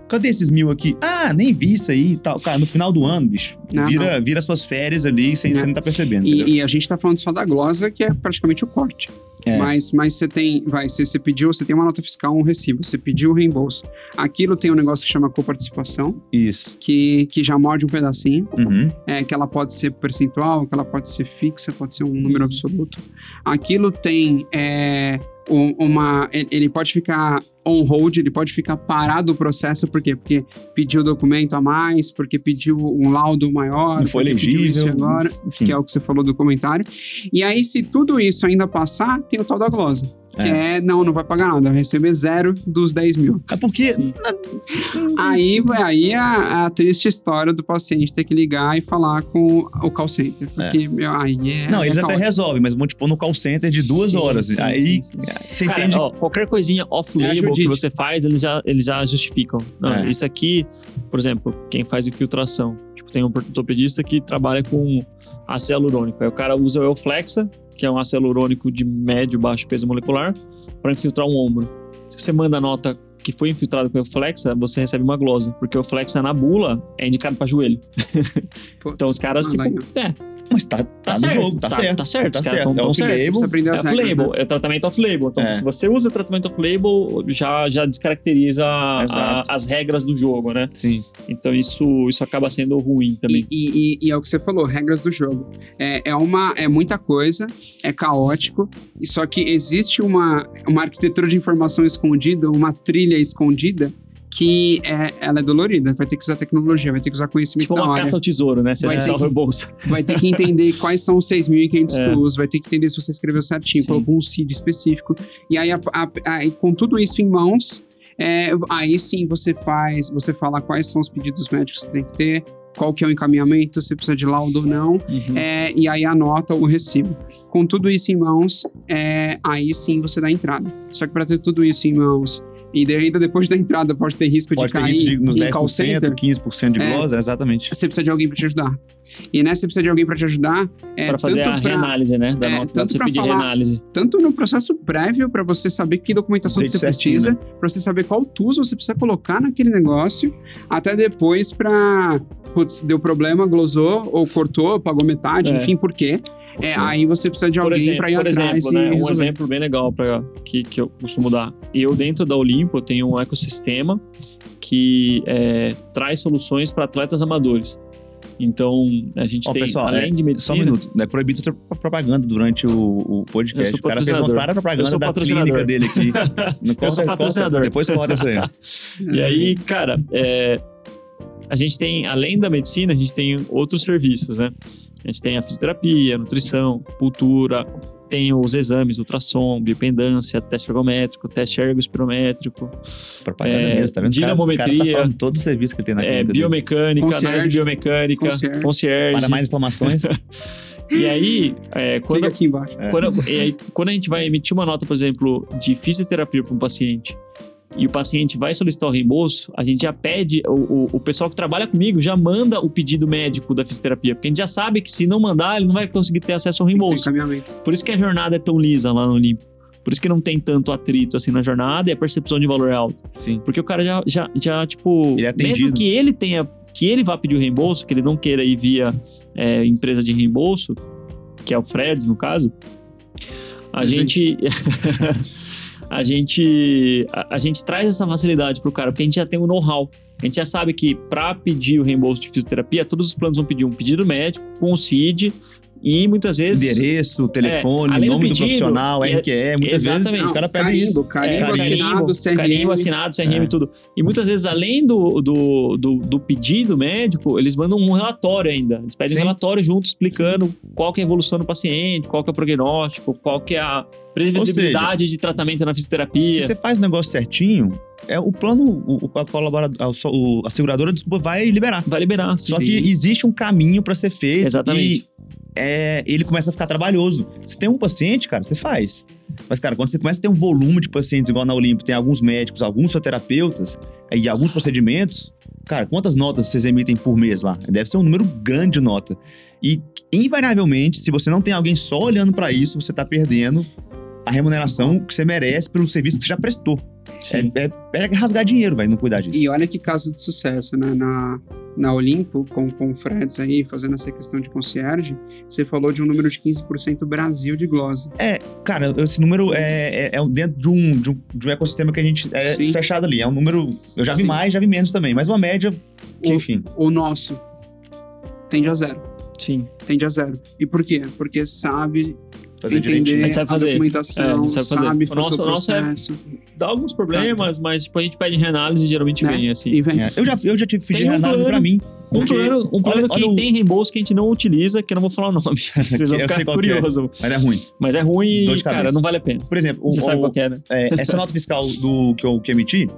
Cadê esses mil aqui? Ah, nem vi isso aí e tal. Cara, no final do ano, bicho, Não, vira, vira suas férias ali sem Não. você não tá percebendo. E, e a gente tá falando só da glosa, que é praticamente o corte. É. Mas, mas você tem, vai, você, você pediu, você tem uma nota fiscal, um recibo, você pediu o reembolso. Aquilo tem um negócio que chama coparticipação, Isso. que, que já morde um pedacinho, Uhum. é, que ela pode ser percentual, que ela pode ser fixa, pode ser um número absoluto. Aquilo tem é, uma. ele- pode ficar on hold, ele pode ficar parado o processo, por quê? Porque pediu documento a mais, porque pediu um laudo maior, Não foi legível. agora, Enfim. que é o que você falou do comentário. E aí, se tudo isso ainda passar, tem o tal da glosa. Que é, não, não vai pagar nada, vai receber zero dos 10 mil. É porque. Aí, aí é a, a triste história do paciente ter que ligar e falar com o call center. Porque, meu, aí é. Não, eles é até resolvem, mas vão te pôr no call center de duas Sim, horas. sim, aí sim, sim. você Cara, entende. ó, qualquer coisinha É off-label que você faz, eles já, eles já justificam. Não, É. Isso aqui, por exemplo, quem faz infiltração. Tipo, tem um ortopedista que trabalha com ácido hialurônico. Aí o cara usa o Euflexa, que é um ácido hialurônico de médio, baixo peso molecular, para infiltrar um ombro. Se você manda a nota que foi infiltrado com o Euflexa, você recebe uma glosa, porque o Euflexa na bula é indicado para joelho. Então os caras, tipo, é, Mas tá, tá, tá, no certo, jogo, tá, certo. Tá certo, Tá os caras certo. tão, É off-label. É off-label, né? é tratamento off-label. Então, É. se você usa tratamento off-label, já, já descaracteriza a- as regras do jogo, né? Sim. Então, isso, isso acaba sendo ruim também. E, e- e é o que você falou, regras do jogo. É, é, uma, é muita coisa, é caótico, e só que existe uma, uma arquitetura de informação escondida, uma trilha escondida, que é, ela é dolorida. Vai ter que usar tecnologia, vai ter que usar conhecimento Tipo uma caça ao tesouro, né? Você Vai ter o que- reembolso. Vai ter que entender quais são os 6.500 É. tools, vai ter que entender se você escreveu certinho, Sim. colocou um seed específico. E aí, a- a- aí, com tudo isso em mãos, é, aí sim você faz, você fala quais são os pedidos médicos que tem que ter, qual que é o encaminhamento, se precisa de laudo ou não, Uhum. é, e aí anota o recibo. Com tudo isso em mãos, é, aí sim você dá entrada. Só que para ter tudo isso em mãos, e ainda depois da entrada pode ter risco Pode de ter cair isso de, nos em call 10%, center, 15% de É. glosa, exatamente. você precisa de alguém para te ajudar. E nessa você precisa de alguém para te ajudar, é, Pra fazer tanto a pra- reanálise, né? Da é, nota. Tanto pedir falar- reanálise. tanto no processo prévio para você saber que documentação que você certinho, precisa, para você saber qual tools você precisa colocar naquele negócio, até depois para putz, deu problema, glosou ou cortou, pagou metade, É. enfim, por quê? É, aí você precisa de Por alguém para ir por atrás exemplo né? Um exemplo bem legal pra, que, que eu costumo dar. Eu, dentro da Olimpo, eu tenho um ecossistema que é, traz soluções para atletas amadores. Então, a gente Ó, tem, pessoal, além é, de medicina... Só um minuto. É proibido ter propaganda durante o, o podcast. O cara fez uma clara Eu propaganda sou da patrocinador. clínica dele aqui. Não Eu sou patrocinador. Depois corta isso aí. E aí, cara, é, a gente tem, além da medicina, a gente tem outros serviços, né? A gente tem a fisioterapia, a nutrição, cultura, tem os exames, ultrassom, biopendância, teste ergométrico, teste ergospirométrico, Propaganda É, mesmo, tá vendo? O cara- dinamometria, tá todo o serviço que ele tem na é, biomecânica, Concierge. análise biomecânica, Concierge. concierge. Para mais informações, E aí, é, quando, Clica aqui embaixo. É. quando, e aí, quando a gente vai emitir uma nota, por exemplo, de fisioterapia para um paciente, e o paciente vai solicitar o reembolso, a gente já pede, o, o, o pessoal que trabalha comigo já manda o pedido médico da fisioterapia, porque a gente já sabe que se não mandar, ele não vai conseguir ter acesso ao reembolso. Por isso que a jornada é tão lisa lá no Olimpo. Por isso que não tem tanto atrito assim na jornada e a percepção de valor é alta. sim. Porque o cara já, já, já tipo. Ele é mesmo que ele tenha. Que ele vá pedir o reembolso, que ele não queira ir via é, empresa de reembolso, que é o Freds, no caso, a gente. a gente. A, a gente traz essa facilidade pro cara, porque a gente já tem o know-how. A gente já sabe que para pedir o reembolso de fisioterapia, todos os planos vão pedir um pedido médico com o CID e muitas vezes. Endereço, telefone, É, além do nome do, pedido, profissional, é- RQE, muitas exatamente. vezes os caras pedem carimbo, isso. carimbo É, assinado, CRM. carimbo assinado, CRM É. e tudo. E muitas vezes, além do, do, do, do pedido médico, eles mandam um relatório ainda. Eles pedem Sim. um relatório junto explicando qual que é a evolução do paciente, qual que é o prognóstico, qual que é a previsibilidade de tratamento na Se fisioterapia. você faz o negócio certinho, é o plano, o, a colaborador, a, só- o- a seguradora, desculpa, vai liberar. Vai liberar. sim. Só que existe um caminho pra ser feito. Exatamente. E é, ele começa a ficar trabalhoso. Se tem um paciente, cara, você faz. Mas, cara, quando você começa a ter um volume de pacientes igual na Olimpo, tem alguns médicos, alguns fisioterapeutas e alguns procedimentos, cara, quantas notas vocês emitem por mês lá? Deve ser um número grande de nota. E, invariavelmente, se você não tem alguém só olhando pra isso, você tá perdendo a remuneração que você merece pelo serviço que você já prestou. É, é, é rasgar dinheiro, velho, não cuidar disso. E olha que caso de sucesso, né? Na, na Olimpo, com, com o Freds aí, fazendo essa questão de concierge, você falou de um número de 15% Brasil de glose. Cara, esse número é, é, é dentro de um, de, um, de um ecossistema que a gente é Sim. fechado ali. É um número. Eu já vi Sim. mais, já vi menos também, mas uma média que, O- enfim. O nosso tende a zero. Sim. Tende a zero. E por quê? Porque sabe Fazer entender direitinho. A gente sabe a fazer. É, a documentação, gente sabe fazer. sabe O fazer nosso- o nosso é-. Dá alguns problemas, mas tipo, a gente pede reanálise e geralmente Né? vem, assim. E vem. É, eu, já, eu já tive Tem pedir um análise plano. pra mim. Um porque- plano, um plano olha- que olha o- tem reembolso que a gente não utiliza, que eu não vou falar o nome. Vocês vão ficar qual que é. curiosos. Mas é ruim. Mas é ruim e, cara, não vale a pena. Por exemplo, o- Você sabe o- qual que é, né? é, essa nota fiscal do, que, eu, que emiti,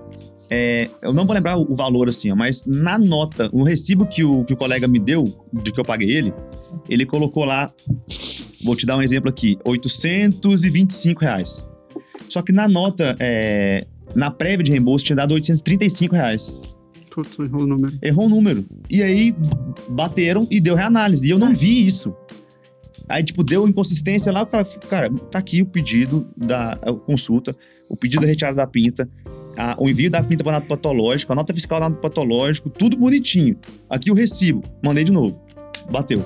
é, eu não vou lembrar o, o valor assim, ó, mas na nota, o recibo que o, que o colega me deu, de que eu paguei ele, ele colocou lá, vou te dar um exemplo aqui, 825 reais. Só que na nota, é, na prévia de reembolso, tinha dado 835 reais. Putz, errou o número. Errou o número. E aí bateram e deu reanálise. E eu não vi isso. Aí, tipo, deu inconsistência lá, o cara, cara, tá aqui o pedido da consulta, o pedido da retirada da pinta, a- o envio da pinta para nato patológico, a nota fiscal nato patológico, tudo bonitinho. Aqui o recibo, mandei de novo. Bateu.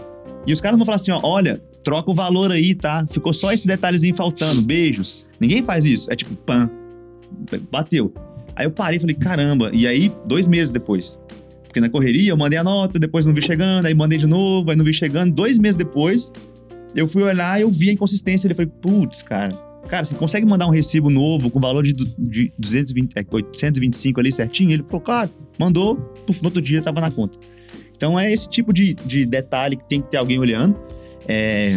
E os caras vão falar assim, ó, olha, troca o valor aí, tá? Ficou só esse detalhezinho faltando, beijos. Ninguém faz isso. É tipo, pã, bateu. Aí eu parei e falei, caramba. E aí, dois meses depois, porque na correria eu mandei a nota, depois não vi chegando, aí mandei de novo, aí não vi chegando. Dois meses depois, eu fui olhar eu vi a inconsistência. Ele falei, putz, cara. Cara, você consegue mandar um recibo novo com valor de, de 220, é, 825 ali certinho? Ele falou, claro. Mandou, puf, no outro dia tava na conta. Então é esse tipo de, de detalhe que tem que ter alguém olhando é,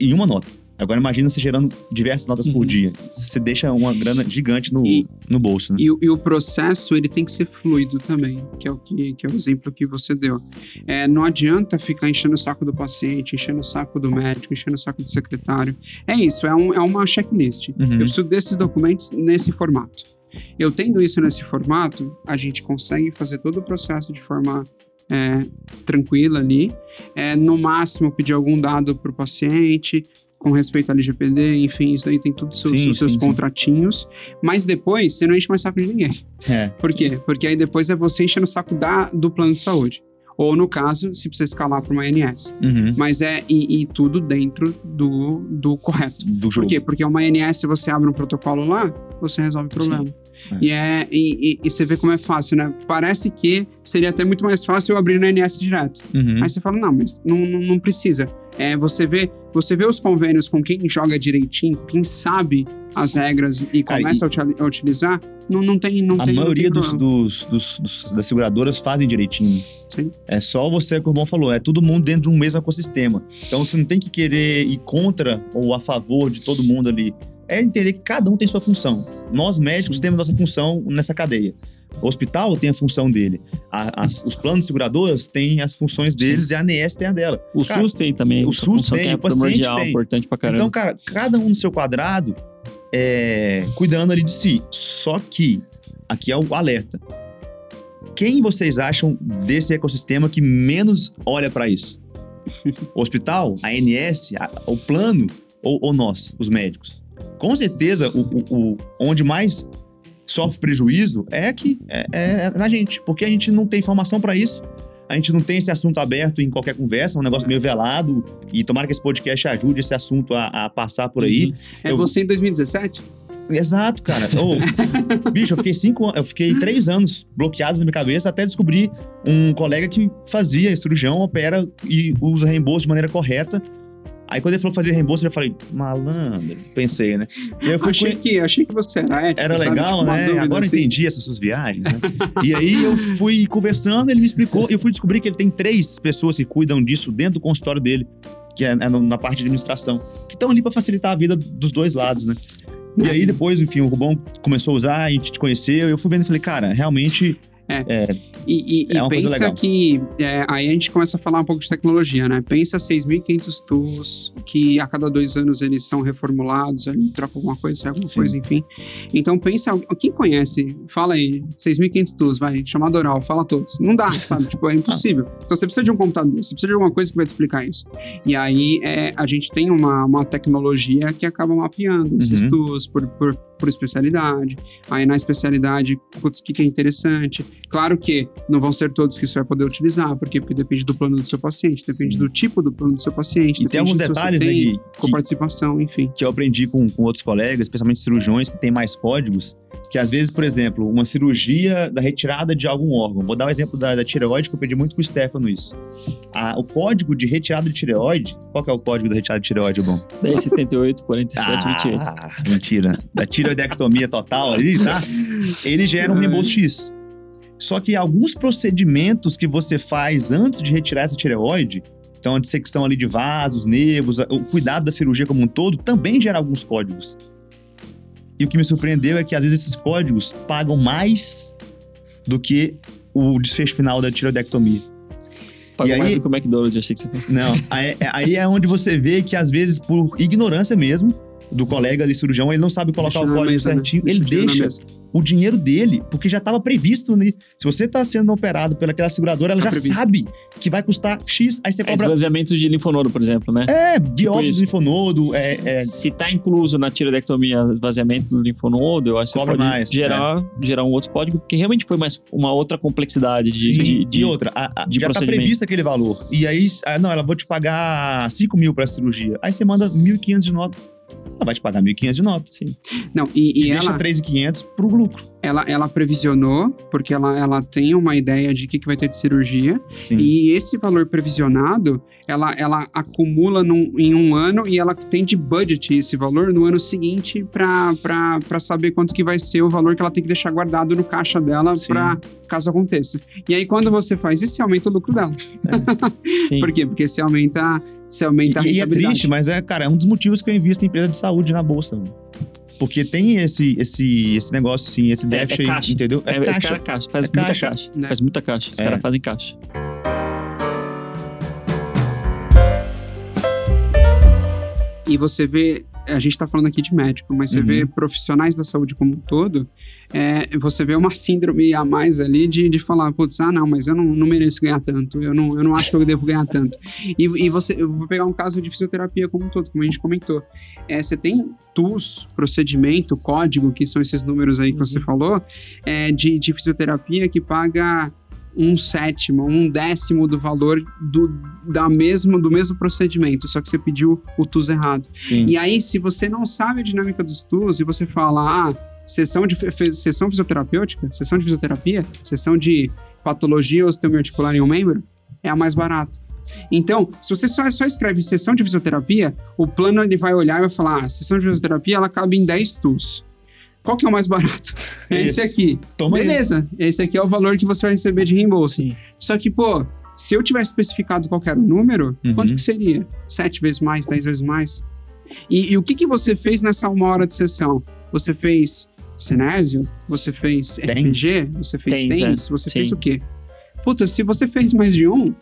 em uma nota. Agora imagina você gerando diversas notas por Uhum. dia. Você deixa uma grana gigante no, E- no bolso, né? E, o- e o processo, ele tem que ser fluido também, que é o, que, que é o exemplo que você deu. É, não adianta ficar enchendo o saco do paciente, enchendo o saco do médico, enchendo o saco do secretário. É isso, é, um, é uma checklist. Uhum. Eu preciso desses documentos nesse formato. Eu tendo isso nesse formato, a gente consegue fazer todo o processo de forma é, tranquila ali. É, no máximo, pedir algum dado para o paciente, com respeito ao LGPD, enfim, isso aí tem todos os seus, Sim, os seus sim, sim. contratinhos. Mas depois, você não enche mais saco de ninguém. É. Por quê? Porque aí depois é você enchendo o saco da, do plano de saúde. Ou, no caso, se precisa escalar para uma ANS. Uhum. Mas é e, e tudo dentro do, do correto. Do Por jogo. quê? Porque uma ANS, você abre um protocolo lá, você resolve o problema. É. E, é, e, e- e você vê como é fácil, né? Parece que seria até muito mais fácil eu abrir no ANS direto. Uhum. Aí você fala, não, mas não, não, não precisa. É, você, vê, você vê os convênios com quem joga direitinho, quem sabe as regras e começa a uti- a utilizar, não, não tem não A tem, não maioria tem dos, problema. dos- dos- dos- das seguradoras fazem direitinho. Sim. É só você, como o Bom falou, é todo mundo dentro de um mesmo ecossistema. Então você não tem que querer ir contra ou a favor de todo mundo ali. É entender que cada um tem sua função. Nós médicos temos nossa função nessa cadeia. O hospital tem a função dele. A- as- os planos de seguradoras têm as funções deles e a ANS tem a dela. O Cara, SUS tem também. o SUS tem, é o paciente tem. importante pra caramba. Então, cara, cada um no seu quadrado é, cuidando ali de si. Só que, aqui é o alerta. Quem vocês acham desse ecossistema que menos olha pra isso? O hospital, a ANS, a- o plano ou, ou nós, os médicos? Com certeza, o, o- o- onde mais sofre prejuízo é aqui, é, é na gente, porque a gente não tem informação pra isso. A gente não tem esse assunto aberto em qualquer conversa, é um negócio meio velado. E tomara que esse podcast ajude esse assunto a, a passar por aí. Uhum. É eu- você em 2017? Exato, cara. Ô, bicho, eu fiquei cinco eu fiquei três anos bloqueados na minha cabeça até descobrir um colega que fazia cirurgião, opera e usa reembolso de maneira correta. Aí quando ele falou que fazia reembolso, eu já falei, malandro, pensei, né? E eu fui Achei que, achei que você era ético, era sabe? legal, Tipo, né? Agora eu assim. entendi essas suas viagens, né? e aí eu fui conversando, ele me explicou, e eu fui descobrir que ele tem três pessoas que cuidam disso dentro do consultório dele, que é é na parte de administração, que estão ali para facilitar a vida dos dois lados, né? E aí depois, enfim, o Rubão começou a usar, a gente te conheceu, e eu fui vendo e falei, cara, realmente E, e- e É pensa que. é, aí a gente começa a falar um pouco de tecnologia, né? Pensa 6.500 tools que a cada dois anos eles são reformulados, ali troca alguma coisa, sai alguma Sim. coisa, enfim. Então pensa, quem conhece, fala aí, 6.500 tools, vai, chamado oral, fala todos. Não dá, sabe? tipo, é impossível. Então você precisa de um computador, você precisa de alguma coisa que vai te explicar isso. E aí é, a gente tem uma, uma tecnologia que acaba mapeando esses Uhum. tools por, por, por especialidade. Aí na especialidade, putz, o que, que é interessante? Claro que não vão ser todos que você vai poder utilizar, por quê? Porque depende do plano do seu paciente, depende Sim. do tipo do plano do seu paciente. E tem alguns detalhes, né, tem Gui, Com que, participação, enfim. que eu aprendi com, com outros colegas, especialmente cirurgiões que têm mais códigos, que às vezes, por exemplo, uma cirurgia da retirada de algum órgão. Vou dar o exemplo da, da tireoide, que eu aprendi muito com o Stefano isso. A- o código de retirada de tireoide, qual que é o código da retirada de tireoide, bom? 10, 78, 47, 28. Ah, mentira. Da tireoidectomia total ali, tá? Ele gera um reembolso X. Só que alguns procedimentos que você faz antes de retirar essa tireoide, então a dissecção ali de vasos, nervos, o cuidado da cirurgia como um todo, também gera alguns códigos. E o que me surpreendeu é que às vezes esses códigos pagam mais do que o desfecho final da tireoidectomia. Pagou E mais aí- do que o McDonald's, achei que você falou. Não, aí, aí é onde você vê que às vezes por ignorância mesmo do colega ali cirurgião, ele não sabe colocar Deixa o código mesa, né? certinho, ele deixa o dinheiro dele, porque já estava previsto ali. Se você está sendo operado pelaquela seguradora, ela Tá já previsto. sabe que vai custar X, aí você É cobra. esvaziamento de linfonodo, por exemplo, né? É, biópsia isso. do linfonodo, é, é, Se tá incluso na tiroidectomia esvaziamento do linfonodo, eu acho que você Cobra pode mais, gerar, gerar um outro código, porque realmente foi mais uma outra complexidade de, sim, de, de- e outra, a- a- de já está previsto aquele valor. E aí, ah, não, ela vou te pagar 5 mil para cirurgia. Aí você manda 1.500 de nota. Ela vai te pagar 1.500 de nota. Sim. Não, e, e E, deixa ela, 3.500 pro lucro. Ela, ela previsionou, porque ela, ela tem uma ideia de o que, que vai ter de cirurgia. Sim. E esse valor previsionado, ela, ela acumula num- em um ano e ela tem de budget esse valor no ano seguinte para saber quanto que vai ser o valor que ela tem que deixar guardado no caixa dela para caso aconteça. E aí quando você faz isso, você aumenta o lucro dela. Sim. Por quê? Porque você aumenta, você aumenta a E, e é rentabilidade. triste, mas é, cara, é um dos motivos que eu invisto em empresa de saúde na bolsa. Porque tem esse, esse, esse negócio, assim, esse É- é déficit, aí, caixa. entendeu? É, esse cara é caixa, faz É muita caixa, caixa. né? Faz muita caixa. Os É. caras fazem caixa. E você vê, a gente tá falando aqui de médico, mas você Uhum. vê profissionais da saúde como um todo, é, você vê uma síndrome a mais ali de, de falar, putz, ah, não, mas eu não, não mereço ganhar tanto, eu não, eu não acho que eu devo ganhar tanto. E, e você, eu vou pegar um caso de fisioterapia como um todo, como a gente comentou. É, você tem tools, procedimento, código, que são esses números aí que você falou, é, de, de fisioterapia que paga um sétimo, um décimo do valor do, da mesmo, do mesmo procedimento, só que você pediu o TUS errado. Sim. E aí, se você não sabe a dinâmica dos TUS e você fala, ah, sessão, de, sessão fisioterapêutica, sessão de fisioterapia, sessão de patologia osteomiarticular em um membro, é a mais barata. Então, se você só, só escreve sessão de fisioterapia, o plano ele vai olhar e vai falar, ah, sessão de fisioterapia, ela cabe em 10 TUS. Qual que é o mais barato? É esse Esse. aqui. Toma aí. Beleza, esse aqui é o valor que você vai receber de reembolso. Sim. Só que, pô, se eu tivesse especificado qual que era o número, Uhum. quanto que seria? Sete vezes mais, dez vezes mais? E, e o que, que você fez nessa uma hora de sessão? Você fez Cinésio? Você fez. RPG? Você fez Tens, TENS? é. Você Sim. fez o quê? Puta, se você fez mais de um,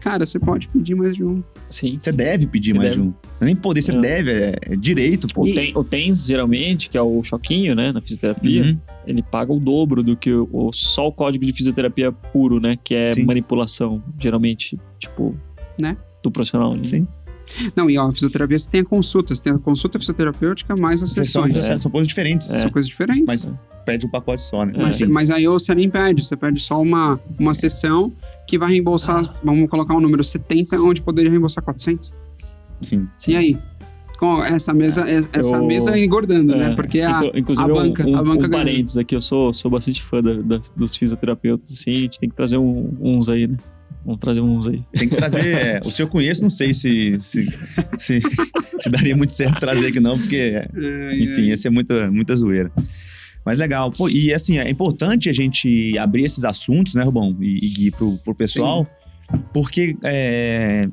cara, você pode pedir mais de um. Sim. Você deve pedir Você mais deve. de um. Não é nem poder, você Não. deve, é, é direito, pô. O, E- ten, o TENS, geralmente, que é o choquinho, né, na fisioterapia, Uhum. ele paga o dobro do que o, o- só o código de fisioterapia puro, né, que é Sim. manipulação, geralmente, tipo, Né? do profissional. né? Sim. Não, e ó, a fisioterapia você tem a consulta, você tem a consulta fisioterapêutica mais as sessões. são, são coisas diferentes. É. São coisas diferentes. Mas pede um pacote só, né? Mas, Sim. mas aí você nem pede, você pede só uma, uma sessão que vai reembolsar, vamos colocar um número 70, onde poderia reembolsar 400. Sim. E aí? Com essa mesa, essa Eu- mesa engordando, né? É. Porque a, a um- banca- um, a banca um parênteses aqui, eu sou, sou bastante fã da- da- dos fisioterapeutas, assim, a gente tem que trazer um- uns aí, né? Vamos trazer uns aí. Tem que trazer. é, o seu eu conheço, não sei se, se, se, se daria muito certo trazer aqui, não, porque, É, enfim, ia ser muita, muita zoeira. Mas legal. Pô, e assim, é importante a gente abrir esses assuntos, né, Rubão? E, e Gui, pro, pro pessoal, porque é,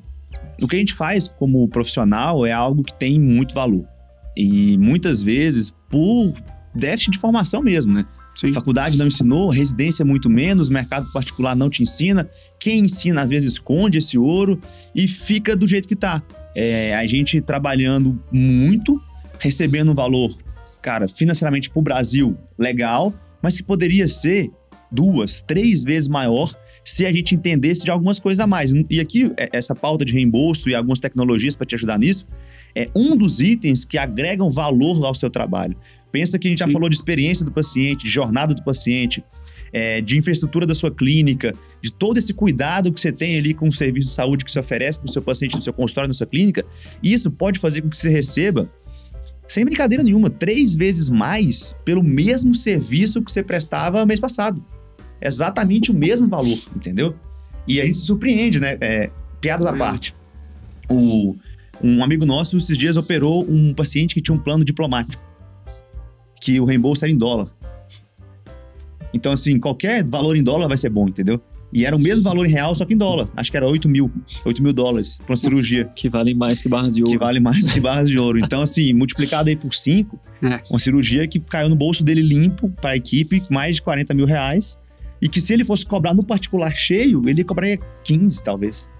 o que a gente faz como profissional é algo que tem muito valor. E muitas vezes, por déficit de formação mesmo, né? Sim. Faculdade não ensinou, residência muito menos, mercado particular não te ensina. Quem ensina, às vezes, esconde esse ouro e fica do jeito que tá. É, a gente trabalhando muito, recebendo um valor, cara, financeiramente pro Brasil, legal, mas que poderia ser duas, três vezes maior se a gente entendesse de algumas coisas a mais. E aqui, é, essa pauta de reembolso e algumas tecnologias para te ajudar nisso, é um dos itens que agregam valor ao seu trabalho. Pensa que a gente já Sim. falou de experiência do paciente, de jornada do paciente, é, de infraestrutura da sua clínica, de todo esse cuidado que você tem ali com o serviço de saúde que você oferece para o seu paciente no seu consultório, na sua clínica. E isso pode fazer com que você receba, sem brincadeira nenhuma, três vezes mais pelo mesmo serviço que você prestava mês passado. Exatamente o mesmo valor, entendeu? E a gente se surpreende, né? É, piadas à É. parte. O, um amigo nosso, esses dias, operou um paciente que tinha um plano diplomático. Que o reembolso era em dólar. Então, assim, qualquer valor em dólar vai ser bom, entendeu? E era o mesmo valor em real, só que em dólar. Acho que era 8 mil. 8 mil dólares pra uma cirurgia. Que valem mais que barras de ouro. Que vale mais que barras de ouro. Então, assim, multiplicado aí por 5, É. uma cirurgia que caiu no bolso dele limpo para a equipe, mais de 40 mil reais. E que se ele fosse cobrar no particular cheio, ele cobraria 15, talvez.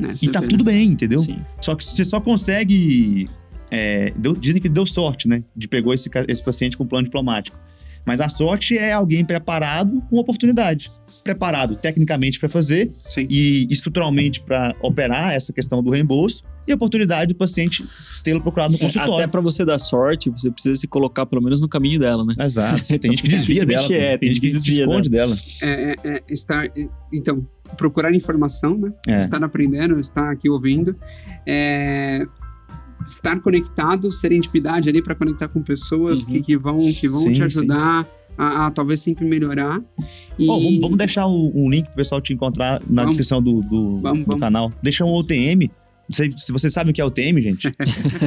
É, E tá tudo bem, entendeu? Sim. Só que você só consegue. É, deu- dizem que deu sorte, né? De pegou esse, esse paciente com plano diplomático. Mas a sorte é alguém preparado com oportunidade. Preparado tecnicamente para fazer Sim. e estruturalmente para operar essa questão do reembolso e a oportunidade do paciente tê-lo procurado no É, Até consultório. pra você dar sorte, você precisa se colocar pelo menos no caminho dela, né? Exato. Tem Então, gente que desvia dela. é, tem gente que desvia esconde dela. É, é, é, estar, é, então, procurar informação, né? É. Estar aprendendo, estar aqui ouvindo. É, estar conectado, serendipidade ali para conectar com pessoas Uhum. que, que vão, que vão Sim, te sim. ajudar a, a talvez sempre melhorar. E, Ó, vamos, vamos deixar o, o link pro pessoal te encontrar na Vamos. descrição do, do, Vamos, do canal. Deixa um OTM. Não sei se vocês sabem o que é o TM, gente.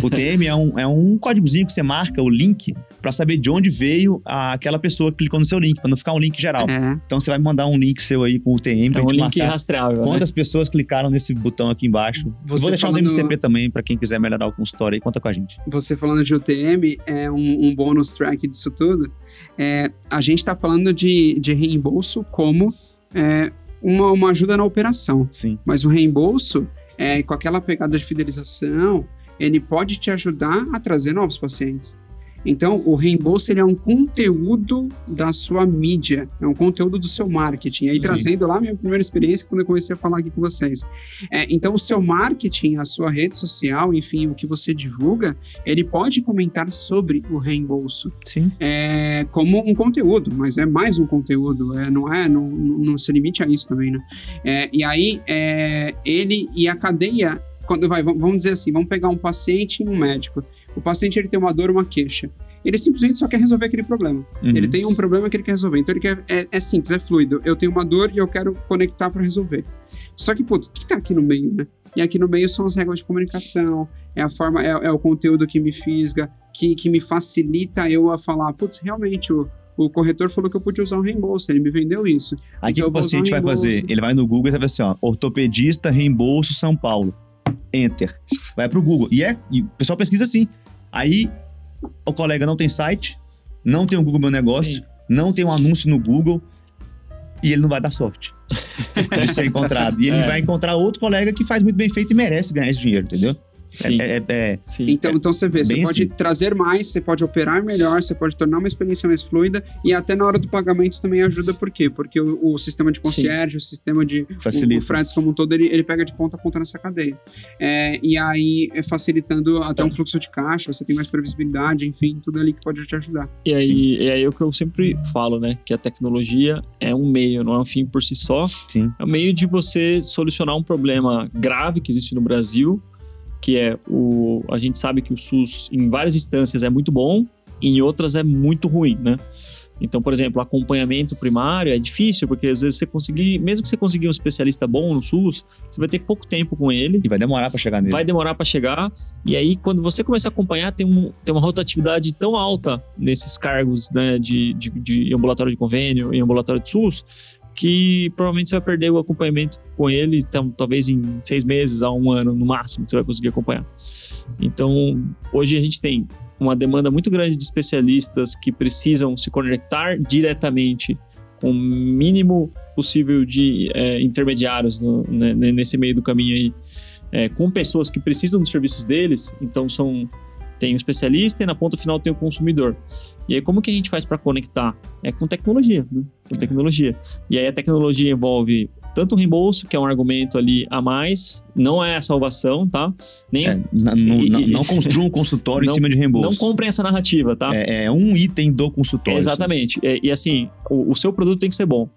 o TM é um, é um códigozinho que você marca, o link, pra saber de onde veio a- aquela pessoa que clicou no seu link, pra não ficar um link geral. É, Então você vai mandar um link seu aí com o TM pra É um link marcar rastreável. né? quantas pessoas clicaram nesse botão aqui embaixo. Você Vou deixar falando- o MCP também pra quem quiser melhorar o consultório aí, conta com a gente. você falando de UTM, é um, um bônus track disso tudo. É, a gente está falando de, de reembolso como é, uma, uma ajuda na operação. Sim. Mas o reembolso, é, com aquela pegada de fidelização, ele pode te ajudar a trazer novos pacientes. Então, o reembolso ele é um conteúdo da sua mídia, é um conteúdo do seu marketing. Aí, Sim. trazendo lá a minha primeira experiência quando eu comecei a falar aqui com vocês. É, então, o seu marketing, a sua rede social, enfim, o que você divulga, ele pode comentar sobre o reembolso Sim. é, como um conteúdo, mas é mais um conteúdo, é, não é, não, não se limite a isso também, né? É, e aí, é, ele e a cadeia, quando vai, vamos dizer assim, vamos pegar um paciente e um médico. O paciente ele tem uma dor, uma queixa. Ele simplesmente só quer resolver aquele problema. Uhum. Ele tem um problema que ele quer resolver. Então ele quer. É, é simples, é fluido. Eu tenho uma dor e eu quero conectar para resolver. Só que, putz, o que tá aqui no meio, né? E aqui no meio são as regras de comunicação, é a forma, é, é o conteúdo que me fisga, que, que me facilita eu a falar, putz, realmente, o, o corretor falou que eu podia usar um reembolso, ele me vendeu isso. Aí o que Então o paciente um vai fazer? Ele vai no Google e vai assim, ó, ortopedista, reembolso, São Paulo. Enter. Vai pro Google. E é, e o pessoal pesquisa assim. Aí o colega não tem site, não tem o Google Meu Negócio, Sim. não tem um anúncio no Google e ele não vai dar sorte de ser encontrado. E ele É. vai encontrar outro colega que faz muito bem feito e merece ganhar esse dinheiro, entendeu? Sim. É, é- é- Sim. Então, então você vê, você bem pode assim. trazer mais, você pode operar melhor, você pode tornar uma experiência mais fluida e até na hora do pagamento também ajuda, por quê? Porque o, o sistema de concierge, o sistema de facilita. O, o Freds como um todo, ele, ele pega de ponta a ponta nessa cadeia. É, e aí, é facilitando até um fluxo de caixa, você tem mais previsibilidade, enfim, tudo ali que pode te ajudar. E aí, e aí é o que eu sempre falo, né? Que a tecnologia é um meio, não é um fim por si só. Sim. É um meio de você solucionar um problema grave que existe no Brasil, que é o. A gente sabe que o SUS, em várias instâncias, é muito bom, em outras é muito ruim, né? Então, por exemplo, acompanhamento primário é difícil, porque às vezes você conseguir, mesmo que você conseguir um especialista bom no SUS, você vai ter pouco tempo com ele, E vai demorar pra chegar nele. vai demorar para chegar. E aí, quando você começa a acompanhar, tem, um, tem uma rotatividade tão alta nesses cargos né, de, de, de ambulatório de convênio e ambulatório de SUS, que provavelmente você vai perder o acompanhamento com ele, então, talvez em seis meses a um ano no máximo você vai conseguir acompanhar. Então, hoje a gente tem uma demanda muito grande de especialistas que precisam se conectar diretamente com o mínimo possível de é, intermediários no, né, nesse meio do caminho aí, é, com pessoas que precisam dos serviços deles. Então são tem o especialista e na ponta final tem o consumidor. E aí, como que a gente faz para conectar? É com tecnologia, né? Com tecnologia. E aí, a tecnologia envolve tanto o reembolso, que é um argumento ali a mais, não é a salvação, tá? Nem, é, não, não, não construa um consultório não, em cima de reembolso. Não comprem essa narrativa, tá? É, é um item do consultório. exatamente. E, e, assim, o, o seu produto tem que ser bom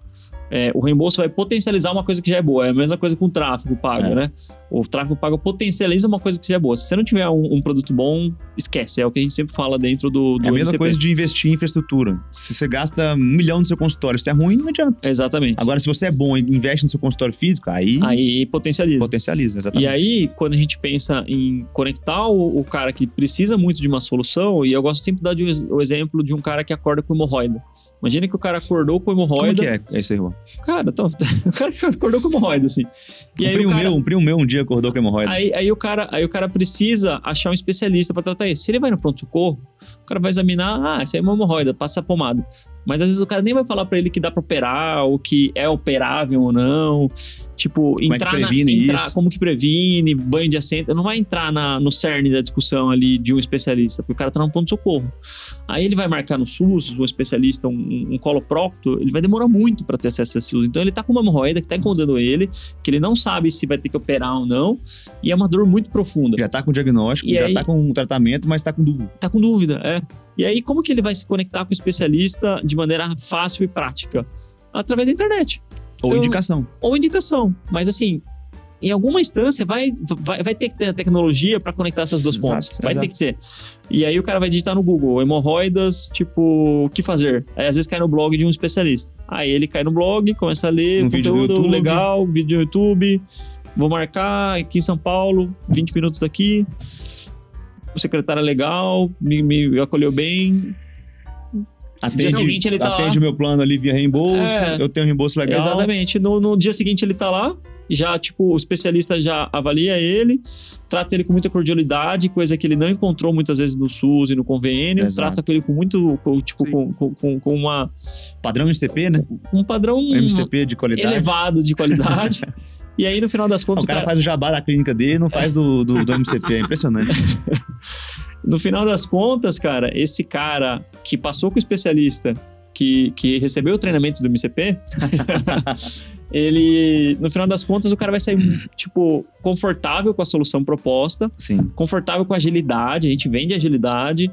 é, o reembolso vai potencializar uma coisa que já é boa. É a mesma coisa com o tráfego pago, é. né? O tráfego pago potencializa uma coisa que já é boa. Se você não tiver um, um, produto bom, esquece. É o que a gente sempre fala dentro do, do É a mesma MCP. coisa de investir em infraestrutura. Se você gasta um milhão no seu consultório, se é ruim, não adianta. Exatamente. Agora, se você é bom e investe no seu consultório físico, aí... Aí potencializa. Potencializa, exatamente. E aí, quando a gente pensa em conectar o, o cara que precisa muito de uma solução, e eu gosto sempre de dar o exemplo de um cara que acorda com hemorroida. Imagina que o cara acordou com hemorroida. Como que é esse erro? Cara, então, o cara acordou com hemorroida, assim. E um aí primo cara, meu, um primo meu um dia acordou com hemorroida. Aí, aí, o cara, aí o cara precisa achar um especialista para tratar isso. Se ele vai no pronto-socorro, o cara vai examinar, ah, isso aí é uma hemorroida, passa a pomada. Mas às vezes o cara nem vai falar para ele que dá pra operar, ou que é operável ou não. Tipo, como entrar é que previne na, entrar, isso? como que previne, banho de assento. Não vai entrar na, no cerne da discussão ali de um especialista, porque o cara tá no ponto-socorro. Aí ele vai marcar no SUS, um especialista, um, um coloprocto, ele vai demorar muito para ter acesso a esse SUS. Então ele tá com uma hemorroida que tá incomodando ele, que ele não sabe se vai ter que operar ou não, e é uma dor muito profunda. Já tá com diagnóstico, E já aí- tá com tratamento, mas tá com dúvida. Tá com dúvida, é. E aí, como que ele vai se conectar com o especialista de maneira fácil e prática? Através da internet. Ou Então- indicação. ou indicação. Mas assim, em alguma instância vai, vai, vai ter que ter a tecnologia para conectar essas duas Exato, pontas. Vai exato. ter que ter. E aí o cara vai digitar no Google, hemorroidas, tipo, o que fazer? Aí às vezes cai no blog de um especialista. Aí ele cai no blog, começa a ler Um conteúdo YouTube. legal, vídeo no YouTube. Vou marcar aqui em São Paulo, 20 minutos daqui. O secretário é legal, me, me acolheu bem. Atende, seguinte ele tá atende lá. o meu plano ali via reembolso. É. Eu tenho reembolso legal. Exatamente. No, no dia seguinte ele tá lá, já, tipo, o especialista já avalia ele, trata ele com muita cordialidade, coisa que ele não encontrou muitas vezes no SUS e no convênio, Exato. trata com ele com muito, com, tipo, com, com, com, uma, Padrão MCP, né? com um padrão MCP de qualidade. elevado de qualidade. e aí, no final das contas, O cara faz o jabá da clínica dele não faz do, do, do MCP. É impressionante. No final das contas, cara, esse cara que passou com o especialista, que, que recebeu o treinamento do MCP, ele, no final das contas, o cara vai sair, tipo, confortável com a solução proposta, Sim. confortável com agilidade, a gente vende agilidade,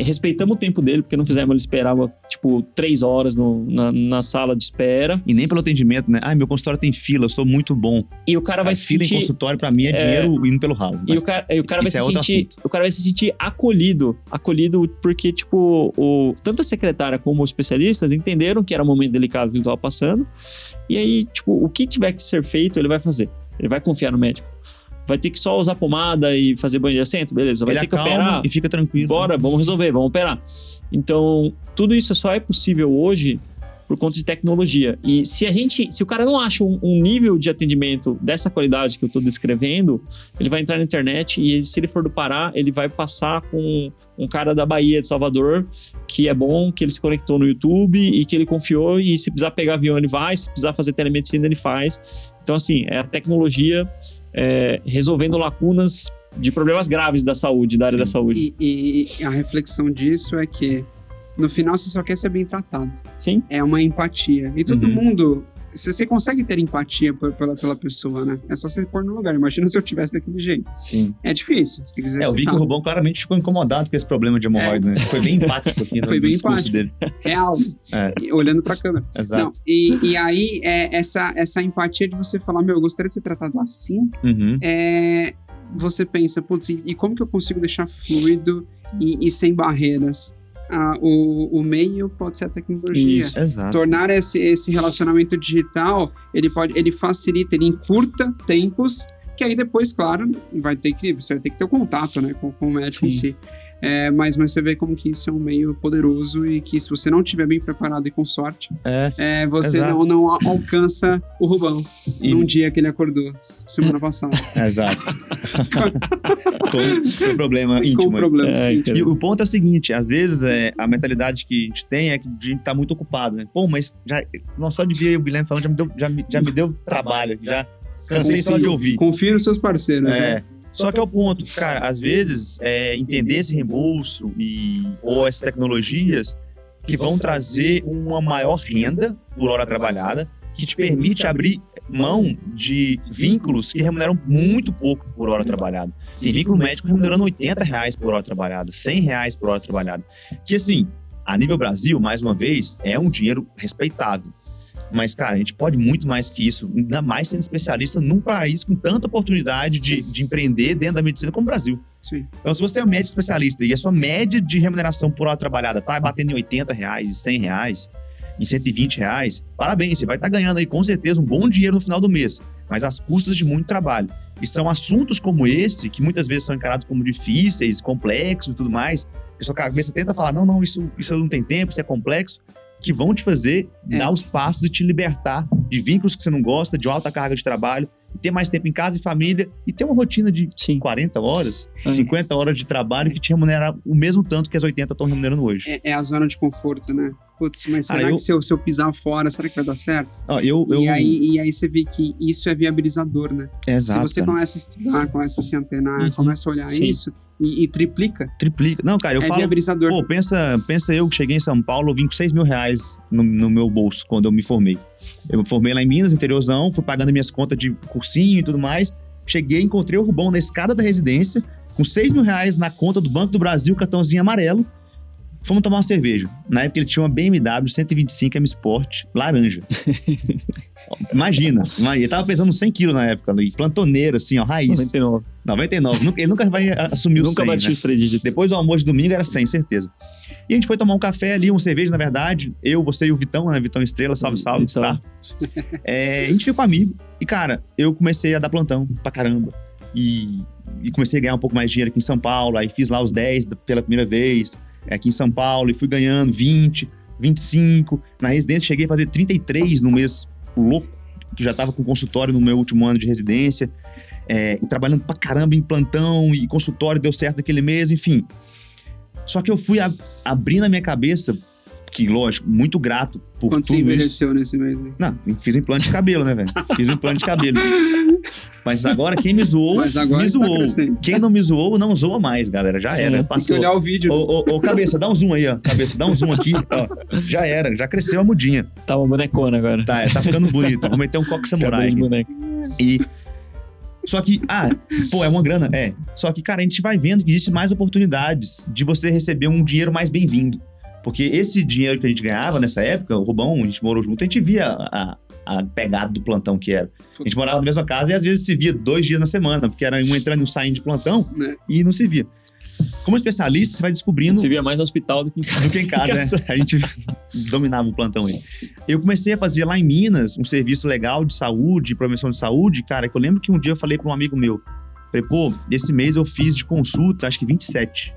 respeitamos o tempo dele, porque não fizemos ele esperar, tipo, três horas no- na, na sala de espera, E nem pelo atendimento, né? Ah, meu consultório tem fila, eu sou muito bom. e o cara vai se fila em sentir... consultório, pra mim, é dinheiro indo pelo ralo. E o cara, e o cara vai se é sentir, o cara vai se sentir acolhido, acolhido porque tipo, o tanto a secretária como os especialistas entenderam que era um momento delicado que ele estava passando. E aí, tipo, o que tiver que ser feito, ele vai fazer. Ele vai confiar no médico. Vai ter que só usar pomada e fazer banho de assento, beleza? Vai ele ter que operar. e fica tranquilo. Bora, vamos resolver, vamos operar. Então, tudo isso só é possível hoje por conta de tecnologia. E se a gente, se o cara não acha um, um nível de atendimento dessa qualidade que eu estou descrevendo, ele vai entrar na internet e se ele for do Pará, ele vai passar com um cara da Bahia, de Salvador, que é bom, que ele se conectou no YouTube e que ele confiou e se precisar pegar avião ele vai, se precisar fazer telemedicina ele faz. Então, assim, é a tecnologia é, resolvendo lacunas de problemas graves da saúde, da área Sim. da saúde. E, e a reflexão disso é que no final você só quer ser bem tratado. Sim. É uma empatia. E todo Uhum. mundo. Você você consegue ter empatia por- pela, pela pessoa, né? É só você pôr no lugar. Imagina se eu tivesse daquele jeito. Sim. É difícil. É, eu vi que o. Rubão claramente ficou incomodado com esse problema de hemorroida, né? Foi bem empático aqui no, Foi bem discurso empático. dele. Real. É. E Olhando pra câmera. Exato. Não, e, e aí, é, essa, essa empatia de você falar, meu, eu gostaria de ser tratado assim, Uhum. é, você pensa, putz, e e como que eu consigo deixar fluido e, e sem barreiras? O, o meio pode ser a tecnologia. Isso. Exato. Tornar esse, esse relacionamento digital, ele pode, ele facilita, ele encurta tempos, que aí depois, claro, vai ter que, você vai ter que ter o contato, né, com, com o médico em Sim. si. É, mas, mas você vê como que isso é um meio poderoso e que se você não estiver bem preparado e com sorte, É. é, você não, Exato. não alcança o Rubão E- num dia que ele acordou, semana passada, Exato. com seu problema com íntimo. um problema. É, íntimo. E o ponto é o seguinte, às vezes é, a mentalidade que a gente tem é que a gente tá muito ocupado, né? Pô, mas já, não, só de ver o Guilherme falando já me deu, já me, já me deu trabalho, já cansei só de ouvir. Confia nos seus parceiros, né? Só que é o ponto, cara, às vezes é, entender esse reembolso e, ou essas tecnologias que vão trazer uma maior renda por hora trabalhada, que te permite abrir mão de vínculos que remuneram muito pouco por hora trabalhada. Tem vínculo médico remunerando 80 reais por hora trabalhada, 100 reais por hora trabalhada. Que assim, a nível Brasil, mais uma vez, é um dinheiro respeitável. Mas, cara, a gente pode muito mais que isso, ainda mais sendo especialista num país com tanta oportunidade de, de empreender dentro da medicina como o Brasil. Sim. Então, se você é um médico especialista e a sua média de remuneração por hora trabalhada tá batendo em 80 reais, em 100 reais, em 120 reais, parabéns, você vai estar ganhando aí com certeza um bom dinheiro no final do mês, mas às custas de muito trabalho. E são assuntos como esse, que muitas vezes são encarados como difíceis, complexos e tudo mais, que sua cabeça tenta falar, não, não, isso, isso não tem tempo, isso é complexo, que vão te fazer É. dar os passos e te libertar de vínculos que você não gosta, de alta carga de trabalho, ter mais tempo em casa e família, e ter uma rotina de Sim. 40 horas, É. 50 horas de trabalho que te remunera o mesmo tanto que as 80 estão remunerando hoje. É, é a zona de conforto, né? Putz, mas será Ah, eu- que se eu, se eu pisar fora, será que vai dar certo? Ó, eu, eu... E, aí, e aí você vê que isso é viabilizador, né? Exato, se você cara. começa a estudar, começa a se antenar, Uhum. começa a olhar Sim. isso e, e triplica, Triplica. Não, cara, eu é falo... viabilizador. Pô, pensa, pensa eu que cheguei em São Paulo, eu vim com 6 mil reais no, no meu bolso quando eu me formei. Eu me formei lá em Minas, interiorzão, fui pagando minhas contas de cursinho e tudo mais. Cheguei, encontrei o Rubão na escada da residência, com 6 mil reais na conta do Banco do Brasil, cartãozinho amarelo. Fomos tomar uma cerveja. Na época ele tinha uma BMW 125 M Sport, laranja. Imagina, imagina, ele tava pesando 100 quilos na época, ali, plantoneiro, assim, ó, raiz. 99. 99. Nunca- Ele nunca vai assumir o Nunca 100, bati né? os três dígitos. Depois do almoço de domingo era 100, certeza. E a gente foi tomar um café ali, uma cerveja, na verdade. Eu, você e o Vitão, né? Vitão Estrela, salve, salve, Vitão. tá? É, a gente ficou amigo. E, cara, eu comecei a dar plantão pra caramba. E, e comecei a ganhar um pouco mais de dinheiro aqui em São Paulo. Aí fiz lá os 10 da- pela primeira vez, aqui em São Paulo. E fui ganhando 20, 25. Na residência cheguei a fazer 33 no mês louco, que já tava com consultório no meu último ano de residência. É, e trabalhando pra caramba em plantão e consultório deu certo naquele mês, enfim. Só que eu fui a- abrindo a minha cabeça, que lógico, muito grato por Quando você tudo isso. envelheceu nesse mês, né? Não, fiz implante de cabelo, né, velho? Fiz um implante de cabelo. Mas agora quem me zoou, me tá zoou. crescendo. quem não me zoou, não zoa mais, galera. Já era, É, Tem que passou. olhar o vídeo. Ô, ô, ô, cabeça, dá um zoom aí, ó. Cabeça, dá um zoom aqui. Ó. Já era, já cresceu a mudinha. Tá uma bonecona agora. Tá, tá ficando bonito. Vou meter um coque samurai. E. Só que, ah, pô, é uma grana? É. Só que, cara, a gente vai vendo que existem mais oportunidades de você receber um dinheiro mais bem-vindo. Porque esse dinheiro que a gente ganhava nessa época, o Rubão, a gente morou junto, a gente via a, a pegada do plantão que era. A gente morava na mesma casa e às vezes se via dois dias na semana, porque era um entrando e um saindo de plantão Né? e não se via. Como especialista, você vai descobrindo Você via mais no hospital do que em casa. do que em casa, né? A gente dominava o plantão aí. Eu comecei a fazer lá em Minas um serviço legal de saúde, promoção de saúde, cara, que eu lembro que um dia eu falei para um amigo meu, falei, pô, esse mês eu fiz de consulta, acho que 27.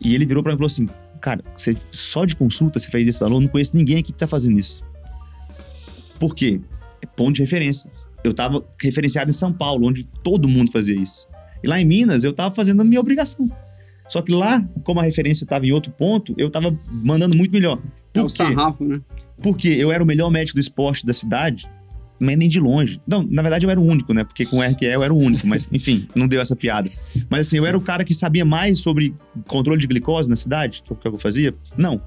E ele virou para mim e falou assim, cara, você só de consulta você fez esse valor? Não conheço ninguém aqui que tá fazendo isso. Por quê? É ponto de referência. Eu tava referenciado em São Paulo, onde todo mundo fazia isso. E lá em Minas, eu tava fazendo a minha obrigação. Só que lá, como a referência estava em outro ponto, eu tava mandando muito melhor. É Por o quê? sarrafo, né? Porque eu era o melhor médico do esporte da cidade, mas nem de longe. Não, na verdade eu era o único, né? Porque com o RQE eu era o único, mas enfim, não deu essa piada. Mas assim, eu era o cara que sabia mais sobre controle de glicose na cidade, que é o que eu fazia? Não.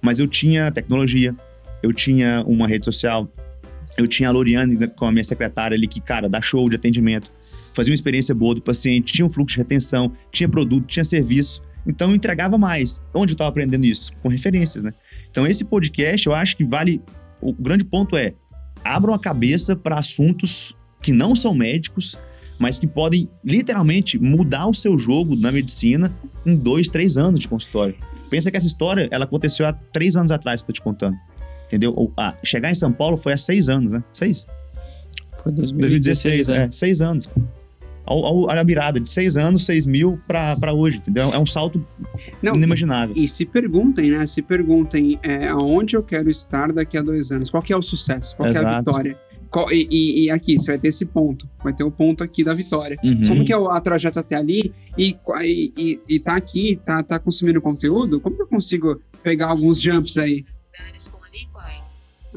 Mas eu tinha tecnologia, eu tinha uma rede social, eu tinha a Loriane né, com a minha secretária ali, que, cara, dá show de atendimento, fazia uma experiência boa do paciente, tinha um fluxo de retenção, tinha produto, tinha serviço. Então eu entregava mais. Onde eu estava aprendendo isso? Com referências, né? Então esse podcast, eu acho que vale. O grande ponto é: abram a cabeça para assuntos que não são médicos, mas que podem literalmente mudar o seu jogo na medicina em dois, três anos de consultório. Pensa que essa história ela aconteceu há três anos atrás que eu tô te contando. Entendeu? Ou, ah, chegar em São Paulo foi há seis anos, né? Seis? Foi 2016, 2016, é. Seis anos. Olha a mirada, de seis anos, seis mil pra, pra hoje, entendeu? É um salto Não, inimaginável. E se perguntem, né? Se perguntem é, aonde eu quero estar daqui a dois anos. Qual que é o sucesso? Qual que é a vitória? Qual- e, e- e aqui, você vai ter esse ponto. Vai ter o ponto aqui da vitória. Uhum. Como que é a trajetória até ali? E, e, e, e tá aqui, tá, tá consumindo conteúdo? Como que eu consigo pegar alguns jumps aí?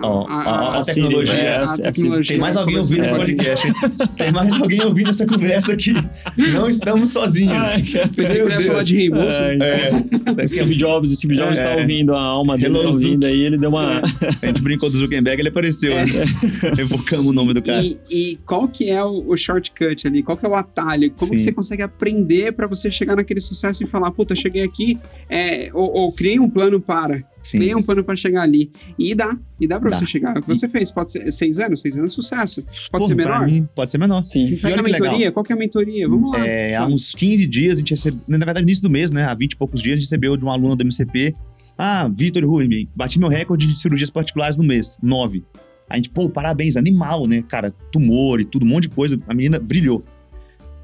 Ó, A- a- a a tecnologia. Siri, é, a tecnologia Tem mais alguém ouvindo esse podcast, hein? Tem mais alguém ouvindo essa conversa aqui. Não estamos sozinhos. Ai. Pensei que falar de reembolso. Ai, É, O Steve Jobs, o Steve Jobs É. tá ouvindo, a alma dele Hello, tá ouvindo aí, ele deu uma... a gente brincou do Zuckerberg, ele apareceu, É. né? Evocamos o nome do cara. E, e qual que é o, o shortcut ali? Qual que é o atalho? Como que você consegue aprender pra você chegar naquele sucesso e falar, puta, cheguei aqui, é, ou, ou criei um plano para, Sim. criei um plano pra chegar ali. E dá, e dá pra Dá. você chegar. É o que você fez, pode ser seis anos, seis anos de sucesso. Pode Pô, ser menor? mim, pode ser menor. Sim. Pega olha a que legal. mentoria, qual que é a mentoria? Vamos lá. É, há uns 15 dias, a gente recebeu, na verdade, no início do mês, né? Há 20 e poucos dias, a gente recebeu de um aluno do MCP. Ah, Vitor Rubin, bati meu recorde de cirurgias particulares no mês, 9. A gente, pô, parabéns, animal, né? Cara, tumor e tudo, um monte de coisa. A menina brilhou.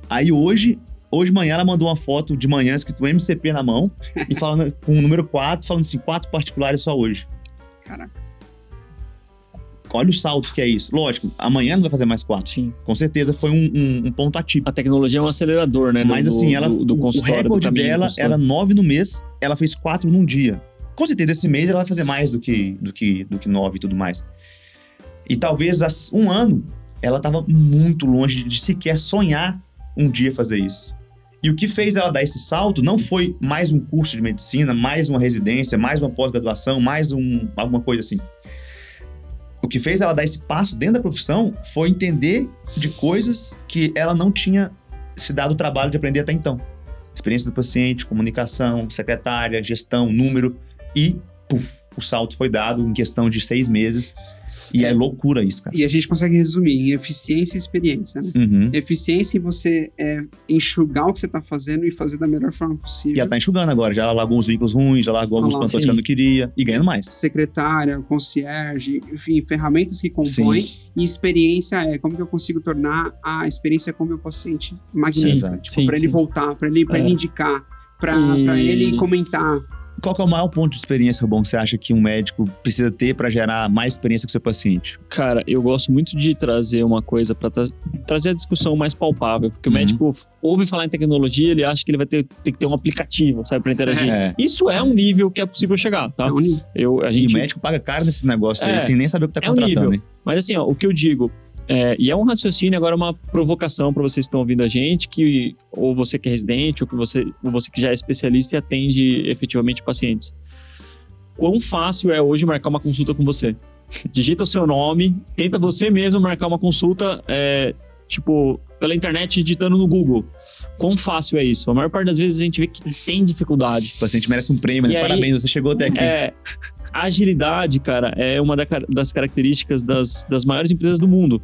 Aí hoje, hoje de manhã, ela mandou uma foto de manhã escrito MCP na mão e falando com o número 4, falando assim, quatro particulares só hoje. Caraca. Olha o salto que é isso. Lógico, amanhã não vai fazer mais quatro. Sim. Com certeza foi um, um- um ponto atípico. A tecnologia é um acelerador, né? do- Mas assim, ela, do, do o- recorde dela era nove no mês, ela fez quatro num dia. Com certeza esse mês ela vai fazer mais do que, do que, do que nove e tudo mais. E talvez há um ano ela estava muito longe de sequer sonhar um dia fazer isso. E o que fez ela dar esse salto não foi mais um curso de medicina, mais uma residência, mais uma pós-graduação, mais um, alguma coisa assim. O que fez ela dar esse passo dentro da profissão foi entender de coisas que ela não tinha se dado o trabalho de aprender até então. Experiência do paciente, comunicação, secretária, gestão, número e, puf, o salto foi dado em questão de seis meses. E é, É. loucura isso, cara. E a gente consegue resumir em eficiência e experiência, né? Uhum. Eficiência em você é, enxugar o que você tá fazendo e fazer da melhor forma possível. E ela tá enxugando agora, já largou os vínculos ruins, já largou alguns Ah lá, plantões sim. que ela não queria e ganhando mais. secretária, concierge, enfim, ferramentas que compõem. E experiência é como que eu consigo tornar a experiência com o meu paciente magnífica. Sim, tipo, sim, pra ele sim. voltar, pra ele, pra É. ele indicar, pra, E- pra ele comentar. Qual que é o maior ponto de experiência, bom que você acha que um médico precisa ter para gerar mais experiência com o seu paciente? Cara, eu gosto muito de trazer uma coisa pra tra- trazer a discussão mais palpável, porque Uhum. o médico ouve falar em tecnologia, ele acha que ele vai ter, ter que ter um aplicativo, sabe, pra interagir. É. Isso é um nível que é possível chegar, tá? É um nível. Eu, a E gente o médico paga caro nesses negócios aí, É, sem nem saber o que tá é um contratando, nível. Mas assim, ó, o que eu digo, é, e é um raciocínio, agora uma provocação para vocês que estão ouvindo a gente, que ou você que é residente, ou, que você, ou você que já é especialista e atende efetivamente pacientes. Quão fácil é hoje marcar uma consulta com você? Digita o seu nome, tenta você mesmo marcar uma consulta, é, tipo, pela internet digitando no Google. Quão fácil é isso? A maior parte das vezes a gente vê que tem dificuldade. O paciente merece um prêmio, né? Aí- Parabéns, você chegou até aqui. É, a agilidade, cara, é uma da- das características das, das maiores empresas do mundo.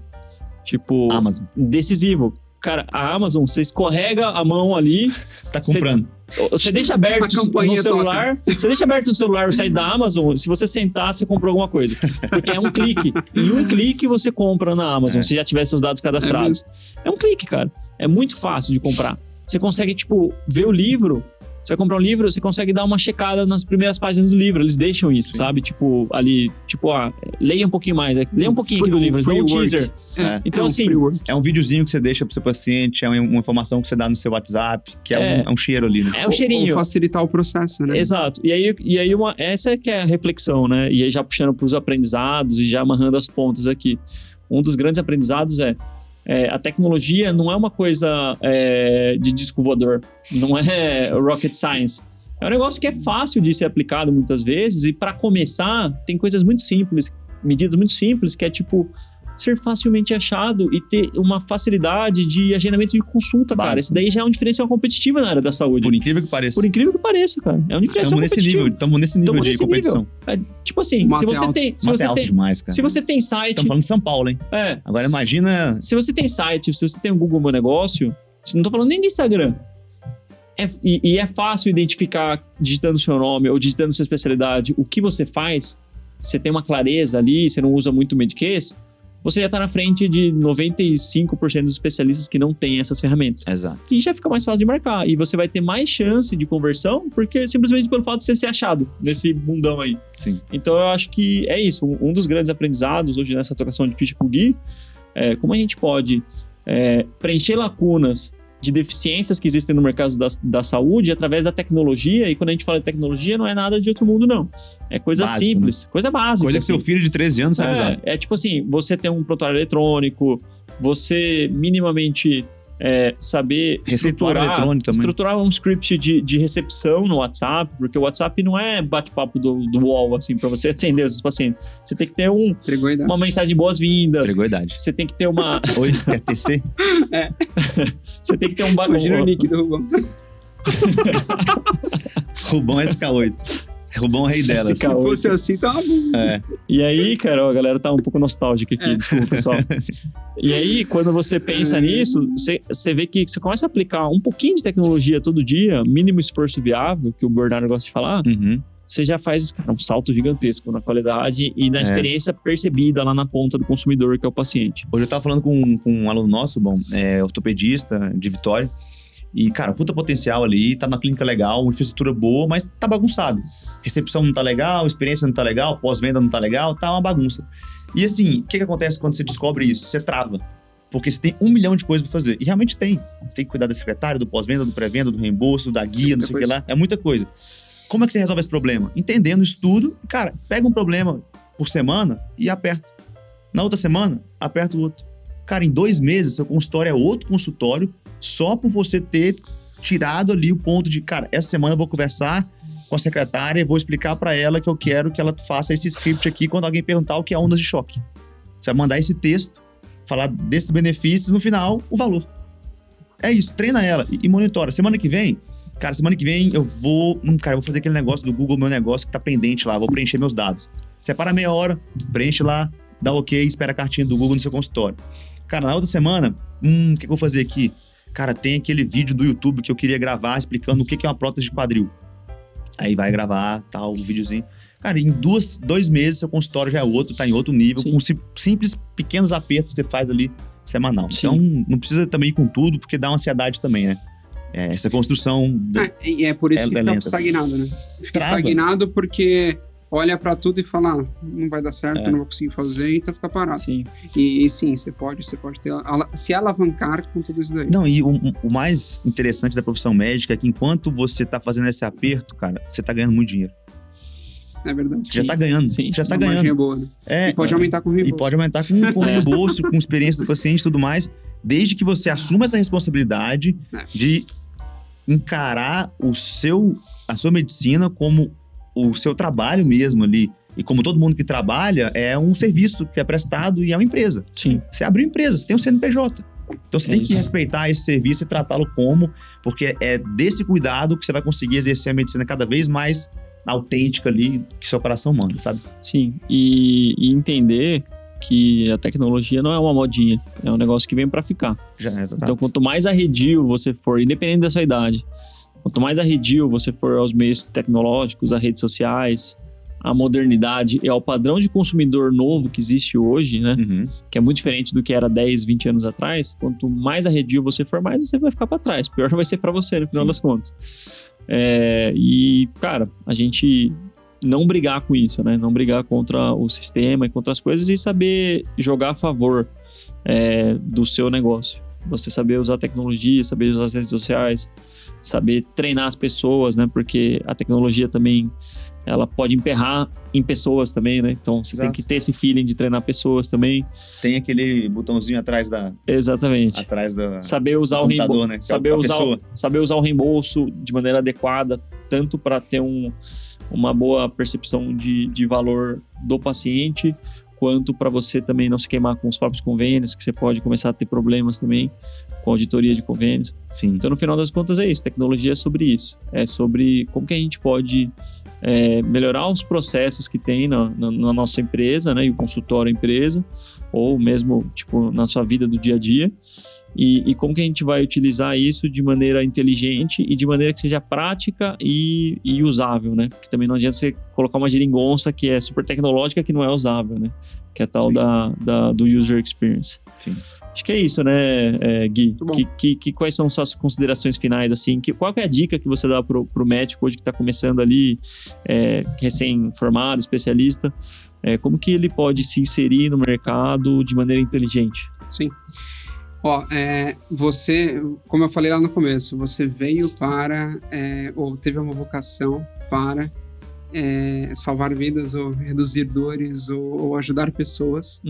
Tipo, Amazon, decisivo. Cara, a Amazon, você escorrega a mão ali, tá Você- comprando. você deixa aberto no celular, você deixa aberto no celular o site da Amazon, se você sentar, você comprou alguma coisa. Porque é um clique. Em um clique você compra na Amazon, É. se já tiver seus dados cadastrados. É, um clique, cara. É muito fácil de comprar. Você consegue, tipo, ver o livro. Você vai comprar um livro, você consegue dar uma checada nas primeiras páginas do livro. Eles deixam isso, Sim. sabe? Tipo, ali, tipo, ah, leia um pouquinho mais. né? Leia um pouquinho aqui do livro, eles dão um teaser. É. Então, é um assim. É um videozinho que você deixa pro seu paciente, é uma informação que você dá no seu WhatsApp, que é, É. Um, é um cheiro ali, né? É o cheirinho. Ou facilitar o processo, né? Exato. E aí, e aí uma, essa é que é a reflexão, né? E aí já puxando para os aprendizados e já amarrando as pontas aqui. Um dos grandes aprendizados é, é, a tecnologia não é uma coisa é, de disco voador, não é rocket science. É um negócio que é fácil de ser aplicado muitas vezes e para começar tem coisas muito simples, medidas muito simples que é tipo ser facilmente achado e ter uma facilidade de agendamento de consulta, cara. Isso daí já é um diferencial competitivo na área da saúde. Por incrível que pareça. Por incrível que pareça, cara. É um diferencial Estamos nesse competitivo. nível, estamos nesse nível Tamo de nesse competição. É, tipo assim, se você alto. tem, se é você alto tem, demais, cara. se você tem site, Estamos falando de São Paulo, hein? é, Agora imagina. se você tem site, se você tem um Google Meu Negócio, se não tô falando nem de Instagram. É- e, e é fácil identificar digitando seu nome ou digitando sua especialidade o que você faz. Você tem uma clareza ali, você não usa muito o Medicase. Você já está na frente de 95% dos especialistas que não têm essas ferramentas. Exato. E já fica mais fácil de marcar. E você vai ter mais chance de conversão, porque simplesmente pelo fato de você ser achado nesse mundão aí. Sim. Então eu acho que é isso. Um dos grandes aprendizados hoje nessa trocação de ficha com o Gui é como a gente pode é, preencher lacunas de deficiências que existem no mercado da, da saúde através da tecnologia. E quando a gente fala de tecnologia, não é nada de outro mundo, não. É coisa Básico, simples, coisa básica. Coisa que seu assim. filho de 13 anos sabe usar. É, é tipo assim, você ter um prontuário eletrônico, você minimamente é, saber estruturar, estruturar um script de, de recepção no WhatsApp, porque o WhatsApp não é bate-papo do, do UOL, assim, para você atender os pacientes. Você tem que ter um, uma mensagem de boas-vindas, você tem que ter uma... Oi, quer TC? você tem que ter um... Imagina o nick do Rubão. Rubão SK8. Rubão é rei delas. SK8. Se fosse assim, tá bom. É, E aí, cara, ó, a galera tá um pouco nostálgica aqui, É. desculpa, pessoal. E aí, quando você pensa É. nisso, você, você vê que você começa a aplicar um pouquinho de tecnologia todo dia, mínimo esforço viável, que o Bernardo gosta de falar, uhum. você já faz cara, um salto gigantesco na qualidade e na É. experiência percebida lá na ponta do consumidor, que é o paciente. Hoje eu tava falando com, com um aluno nosso, bom, é ortopedista de Vitória. E, cara, puta potencial ali, tá na clínica legal, infraestrutura boa, mas tá bagunçado. Recepção não tá legal, experiência não tá legal, pós-venda não tá legal, tá uma bagunça. E assim, o que, que acontece quando você descobre isso? Você trava. Porque você tem um milhão de coisas pra fazer. E realmente tem. Você tem que cuidar da secretária, do pós-venda, do pré-venda, do reembolso, da guia, não sei o que lá. É muita coisa. Como é que você resolve esse problema? Entendendo isso tudo, cara, pega um problema por semana e aperta. Na outra semana, aperta o outro. Cara, em dois meses, seu consultório é outro consultório, só por você ter tirado ali o ponto de, cara, essa semana eu vou conversar com a secretária e vou explicar pra ela que eu quero que ela faça esse script aqui quando alguém perguntar o que é ondas de choque. Você vai mandar esse texto, falar desses benefícios, no final, o valor. É isso, treina ela e, e monitora. Semana que vem, cara, semana que vem eu vou, hum, cara, eu vou fazer aquele negócio do Google, meu negócio que tá pendente lá, vou preencher meus dados. Separa meia hora, preenche lá, dá ok, espera a cartinha do Google no seu consultório. Cara, na outra semana, hum, o que, que eu vou fazer aqui? Cara, tem aquele vídeo do YouTube que eu queria gravar explicando o que, é uma prótese de quadril. Aí vai gravar, tal, um videozinho. Cara, em duas, dois meses seu consultório já é outro, tá em outro nível, Sim. com sim- simples pequenos apertos que você faz ali semanal. Sim. Então, não precisa também ir com tudo, porque dá uma ansiedade também, né? É, essa construção. Ah, e é por isso É- que é fica lenta. estagnado, né? Fica Trava. estagnado porque olha pra tudo e fala, ah, não vai dar certo, É. eu não vou conseguir fazer, então fica parado. Sim. E, e sim, você pode, você pode ter, se alavancar com tudo isso daí. Não, e o, o mais interessante da profissão médica é que enquanto você tá fazendo esse aperto, cara, você tá ganhando muito dinheiro. É verdade. Você já Sim. tá ganhando. Sim. Já tá A margem ganhando. é boa, né? É, E pode aumentar com o E reembolso. pode aumentar com, com É. reembolso, com experiência do paciente e tudo mais, desde que você assuma essa responsabilidade É. de encarar o seu, a sua medicina como o seu trabalho mesmo ali. E como todo mundo que trabalha, é um serviço que é prestado e é uma empresa. Sim. Você abriu empresa, você tem um CNPJ. Então você É tem que isso. respeitar esse serviço e tratá-lo como, porque é desse cuidado que você vai conseguir exercer a medicina cada vez mais autêntica ali que seu coração manda, sabe? Sim, e, e entender que a tecnologia não é uma modinha, é um negócio que vem para ficar. Já, exatamente. Então, quanto mais arredio você for, independente da sua idade, quanto mais arredio você for aos meios tecnológicos, às redes sociais, à modernidade e ao padrão de consumidor novo que existe hoje, né? Uhum. Que é muito diferente do que era 10, 20 anos atrás. Quanto mais arredio você for, mais você vai ficar para trás. Pior vai ser para você, no final Sim. das contas. É, e, cara, a gente não brigar com isso, né? Não brigar contra o sistema e contra as coisas e saber jogar a favor é, do seu negócio. Você saber usar a tecnologia, saber usar as redes sociais, saber treinar as pessoas, né? Porque a tecnologia também ela pode emperrar em pessoas também, né? Então você tem Exato. que ter esse feeling de treinar pessoas também. Tem aquele botãozinho atrás da. Exatamente. Atrás da. Saber usar o reembolso, né? É saber usar, o, saber usar o reembolso de maneira adequada, tanto para ter um, uma boa percepção de, de valor do paciente, quanto para você também não se queimar com os próprios convênios, que você pode começar a ter problemas também com a auditoria de convênios. Sim. Então, no final das contas, é isso. Tecnologia é sobre isso. É sobre como que a gente pode é, melhorar os processos que tem na, na- na nossa empresa, né? E o consultório empresa, ou mesmo, tipo, na sua vida do dia a dia. E, e como que a gente vai utilizar isso de maneira inteligente e de maneira que seja prática e, e usável, né? Porque também não adianta você colocar uma geringonça que é super tecnológica que não é usável, né? que é tal Sim. da, da, do user experience. Sim. Acho que é isso, né, é, Gui? Que, que, que- quais são suas considerações finais, assim? Que, qual que é a dica que você dá pro, pro médico hoje que está começando ali, é, recém-formado, especialista? É, como que ele pode se inserir no mercado de maneira inteligente? Sim. Ó, é, você, como eu falei lá no começo, você veio para, é, ou teve uma vocação para é, salvar vidas, ou reduzir dores, ou, ou ajudar pessoas.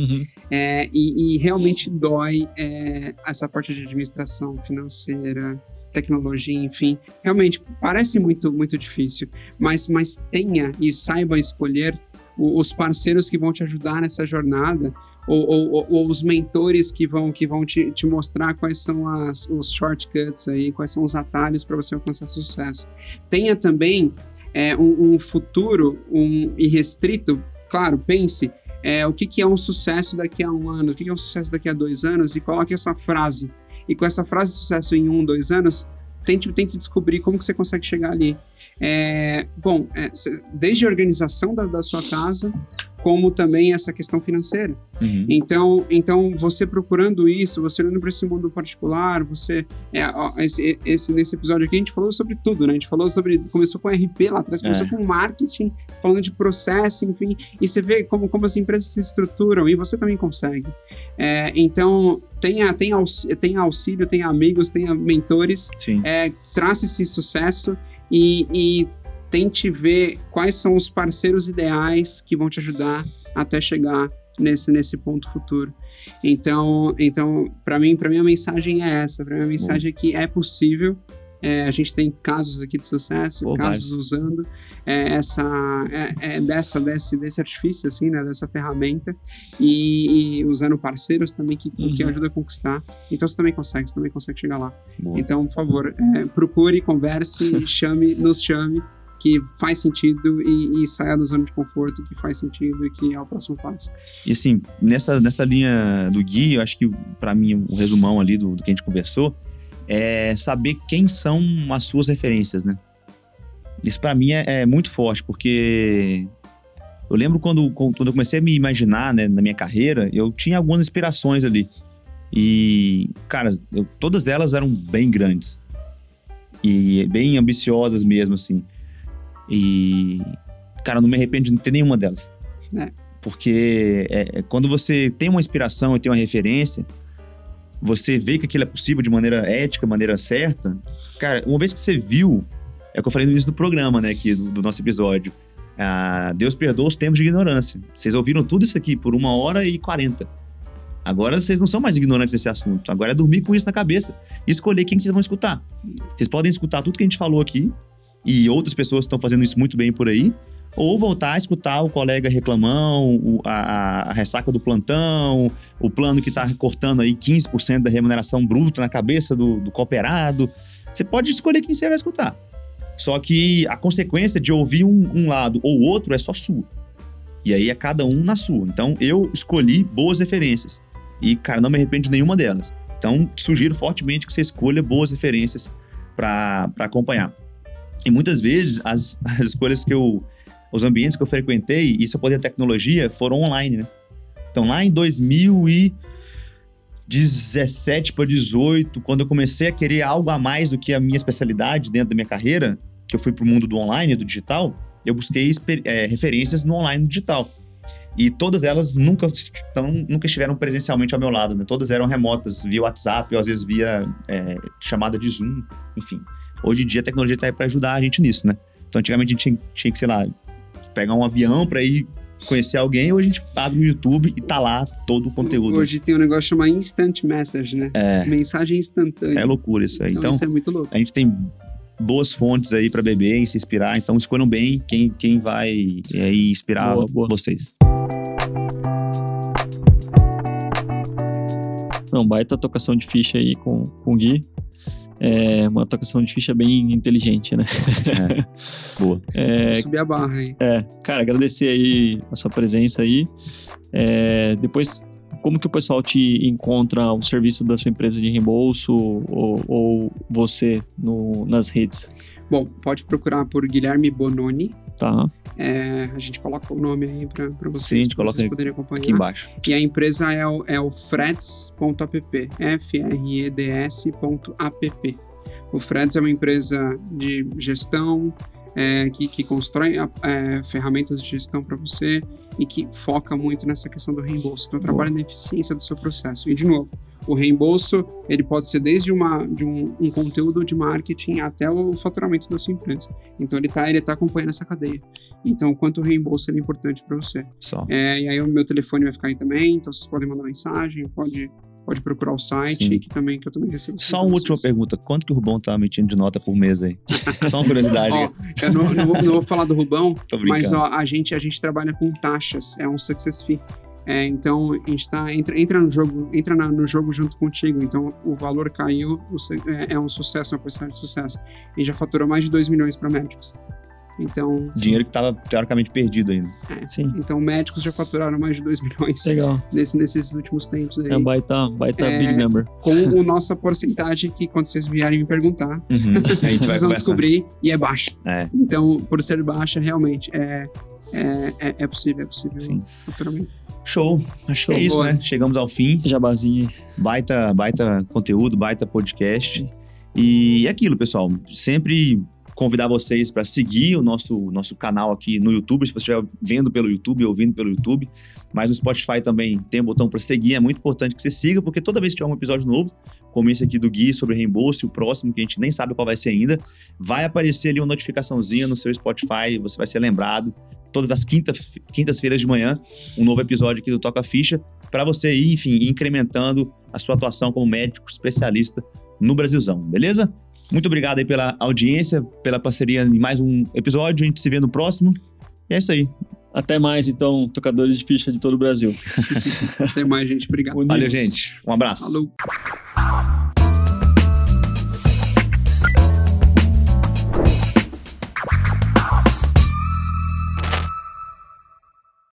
É, e, e realmente dói é, essa parte de administração financeira, tecnologia, enfim. Realmente parece muito, muito difícil, mas, mas tenha e saiba escolher o- os parceiros que vão te ajudar nessa jornada. Ou, ou- ou- ou os mentores que vão, que vão te, te mostrar quais são as, os shortcuts aí, quais são os atalhos para você alcançar sucesso. Tenha também é, um, um futuro um irrestrito, claro, pense é, o que, que é um sucesso daqui a um ano, o que, que é um sucesso daqui a dois anos, e coloque essa frase. E com essa frase de sucesso em um, dois anos, tente, tente descobrir como que você consegue chegar ali. É, bom, é, desde a organização da, da sua casa, como também essa questão financeira. Uhum. Então, então você procurando isso, você olhando para esse mundo particular, você é, ó, esse, esse- nesse episódio aqui a gente falou sobre tudo, né? A gente falou sobre começou com RP lá atrás, começou É. com marketing, falando de processo, enfim, e você vê como, como as empresas se estruturam e você também consegue. É, então tenha tenha, aux, tenha auxílio, tenha amigos, tenha mentores, é, trace esse sucesso e, e tente ver quais são os parceiros ideais que vão te ajudar até chegar nesse, nesse ponto futuro. Então, então para mim, para mim a mensagem é essa. Para mim a mensagem é que é possível. É, a gente tem casos aqui de sucesso, Pô, casos usando é, essa é, é dessa desse, desse artifício assim, né, dessa ferramenta e, e usando parceiros também que, que Uhum. ajuda a conquistar. Então você também consegue, você também consegue chegar lá. Boa. Então, por favor, é, procure, converse, chame, nos chame, que faz sentido e, e saia da zona de conforto, que faz sentido e que é o próximo passo. E assim, nessa, nessa linha do Gui, eu acho que pra mim o resumão ali do, do que a gente conversou é saber quem são as suas referências, né? Isso pra mim é, é muito forte, porque eu lembro quando, quando eu comecei a me imaginar né, na minha carreira, eu tinha algumas inspirações ali. E, cara, eu- todas elas eram bem grandes. E bem ambiciosas mesmo, assim. E, cara, não me arrependo de não ter nenhuma delas. É. Porque é, é, quando você tem uma inspiração e tem uma referência, você vê que aquilo é possível de maneira ética, maneira certa. Cara, uma vez que você viu, é o que eu falei no início do programa, né, aqui, do, do nosso episódio. Ah, Deus perdoa os tempos de ignorância. Vocês ouviram tudo isso aqui por uma hora e quarenta. Agora vocês não são mais ignorantes desse assunto. Agora é dormir com isso na cabeça e escolher quem que vocês vão escutar. Vocês podem escutar tudo que a gente falou aqui e outras pessoas estão fazendo isso muito bem por aí, ou voltar a escutar o colega reclamão, a, a ressaca do plantão, o plano que está cortando aí 15% da remuneração bruta na cabeça do, do cooperado. Você pode escolher quem você vai escutar. Só que a consequência de ouvir um, um lado ou outro é só sua. E aí é cada um na sua. Então eu escolhi boas referências. E, cara, não me arrependo de nenhuma delas. Então, sugiro fortemente que você escolha boas referências para acompanhar. E muitas vezes as, as escolhas que eu. Os ambientes que eu frequentei, isso é poder tecnologia, foram online, né? Então, lá em 2017 para 18, quando eu comecei a querer algo a mais do que a minha especialidade dentro da minha carreira, que eu fui pro mundo do online, do digital, eu busquei é, referências no online e no digital. E todas elas nunca, estão, nunca estiveram presencialmente ao meu lado, né? Todas eram remotas, via WhatsApp, ou às vezes via é, chamada de Zoom, enfim. Hoje em dia a tecnologia está aí para ajudar a gente nisso, né? Então antigamente a gente tinha, tinha que, sei lá, pegar um avião para ir conhecer alguém, hoje a gente abre o YouTube e tá lá todo o conteúdo. Hoje tem um negócio chamado Instant Message, né? É, Mensagem instantânea. é loucura isso aí. Então, Então, isso é muito louco. a gente tem boas fontes aí para beber e se inspirar, então escolham bem quem, quem vai é, aí inspirar Boa, boa. vocês. Não, baita tocação de ficha aí com, com o Gui. É uma tocação de ficha bem inteligente, né? Boa. É, Subir a barra aí. É, cara, agradecer aí a sua presença aí. É, depois, como que o pessoal te encontra o serviço da sua empresa de reembolso ou, ou você no- nas redes? Bom, pode procurar por Guilherme Bononi Tá. É, a gente coloca o nome aí para vocês, Sim, a gente coloca vocês poderem acompanhar. Aqui embaixo. E a empresa é o, é o freds.app, F-R-E-D-S.app. O Freds é uma empresa de gestão é, que, que constrói é, ferramentas de gestão para você e que foca muito nessa questão do reembolso. Então, trabalha na eficiência do seu processo. E, de novo, o reembolso ele pode ser desde uma, de um, um conteúdo de marketing até o faturamento da sua empresa. Então, ele está ele tá acompanhando essa cadeia. Então, quanto o reembolso é importante para você. Só. É, e aí, o meu telefone vai ficar aí também. Então, vocês podem mandar mensagem, pode pode procurar o site, Sim. que também, que eu também recebo. Só uma última pergunta. Quanto que o Rubão tá emitindo de nota por mês aí? Só uma curiosidade. Ó, eu não, não vou, não vou falar do Rubão, mas ó, a, gente, a gente trabalha com taxas, é um success fee. É, então, a gente tá, entra, entra no jogo, entra na- no jogo junto contigo. Então, o valor caiu, o é, é um sucesso, uma porcentagem de sucesso. A gente já faturou mais de 2 milhões para médicos. Então, Dinheiro que tava teoricamente perdido ainda. Sim. então, médicos já faturaram mais de 2 milhões Legal. nesse, nesses últimos tempos aí. É um baita, baita É, big number. Com a nossa porcentagem que, quando vocês vierem me perguntar, Uhum. A gente vai vocês vão conversar. descobrir e é baixa. É. Então, por ser baixa, realmente é, é, é, é possível, é possível Sim. o faturamento. Show. Acho que é Show, isso, boa. né? Chegamos ao fim. Jabazinho aí. Baita, baita conteúdo, baita podcast. E é aquilo, pessoal. Sempre convidar vocês para seguir o nosso, nosso canal aqui no YouTube, se você estiver vendo pelo YouTube, ouvindo pelo YouTube. Mas no Spotify também tem um botão para seguir. É muito importante que você siga, porque toda vez que tiver um episódio novo, como esse aqui do Gui sobre reembolso o próximo, que a gente nem sabe qual vai ser ainda, vai aparecer ali uma notificaçãozinha no seu Spotify, você vai ser lembrado. Todas as quinta, quintas-feiras de manhã, um novo episódio aqui do Toca Ficha, para você ir, enfim, incrementando a sua atuação como médico especialista no Brasilzão, beleza? Muito obrigado aí pela audiência, pela parceria em mais um episódio. A gente se vê no próximo. E é isso aí. Até mais, então, tocadores de ficha de todo o Brasil. Até mais, gente. Obrigado. Valeu, Unidos. gente. Um abraço. Falou.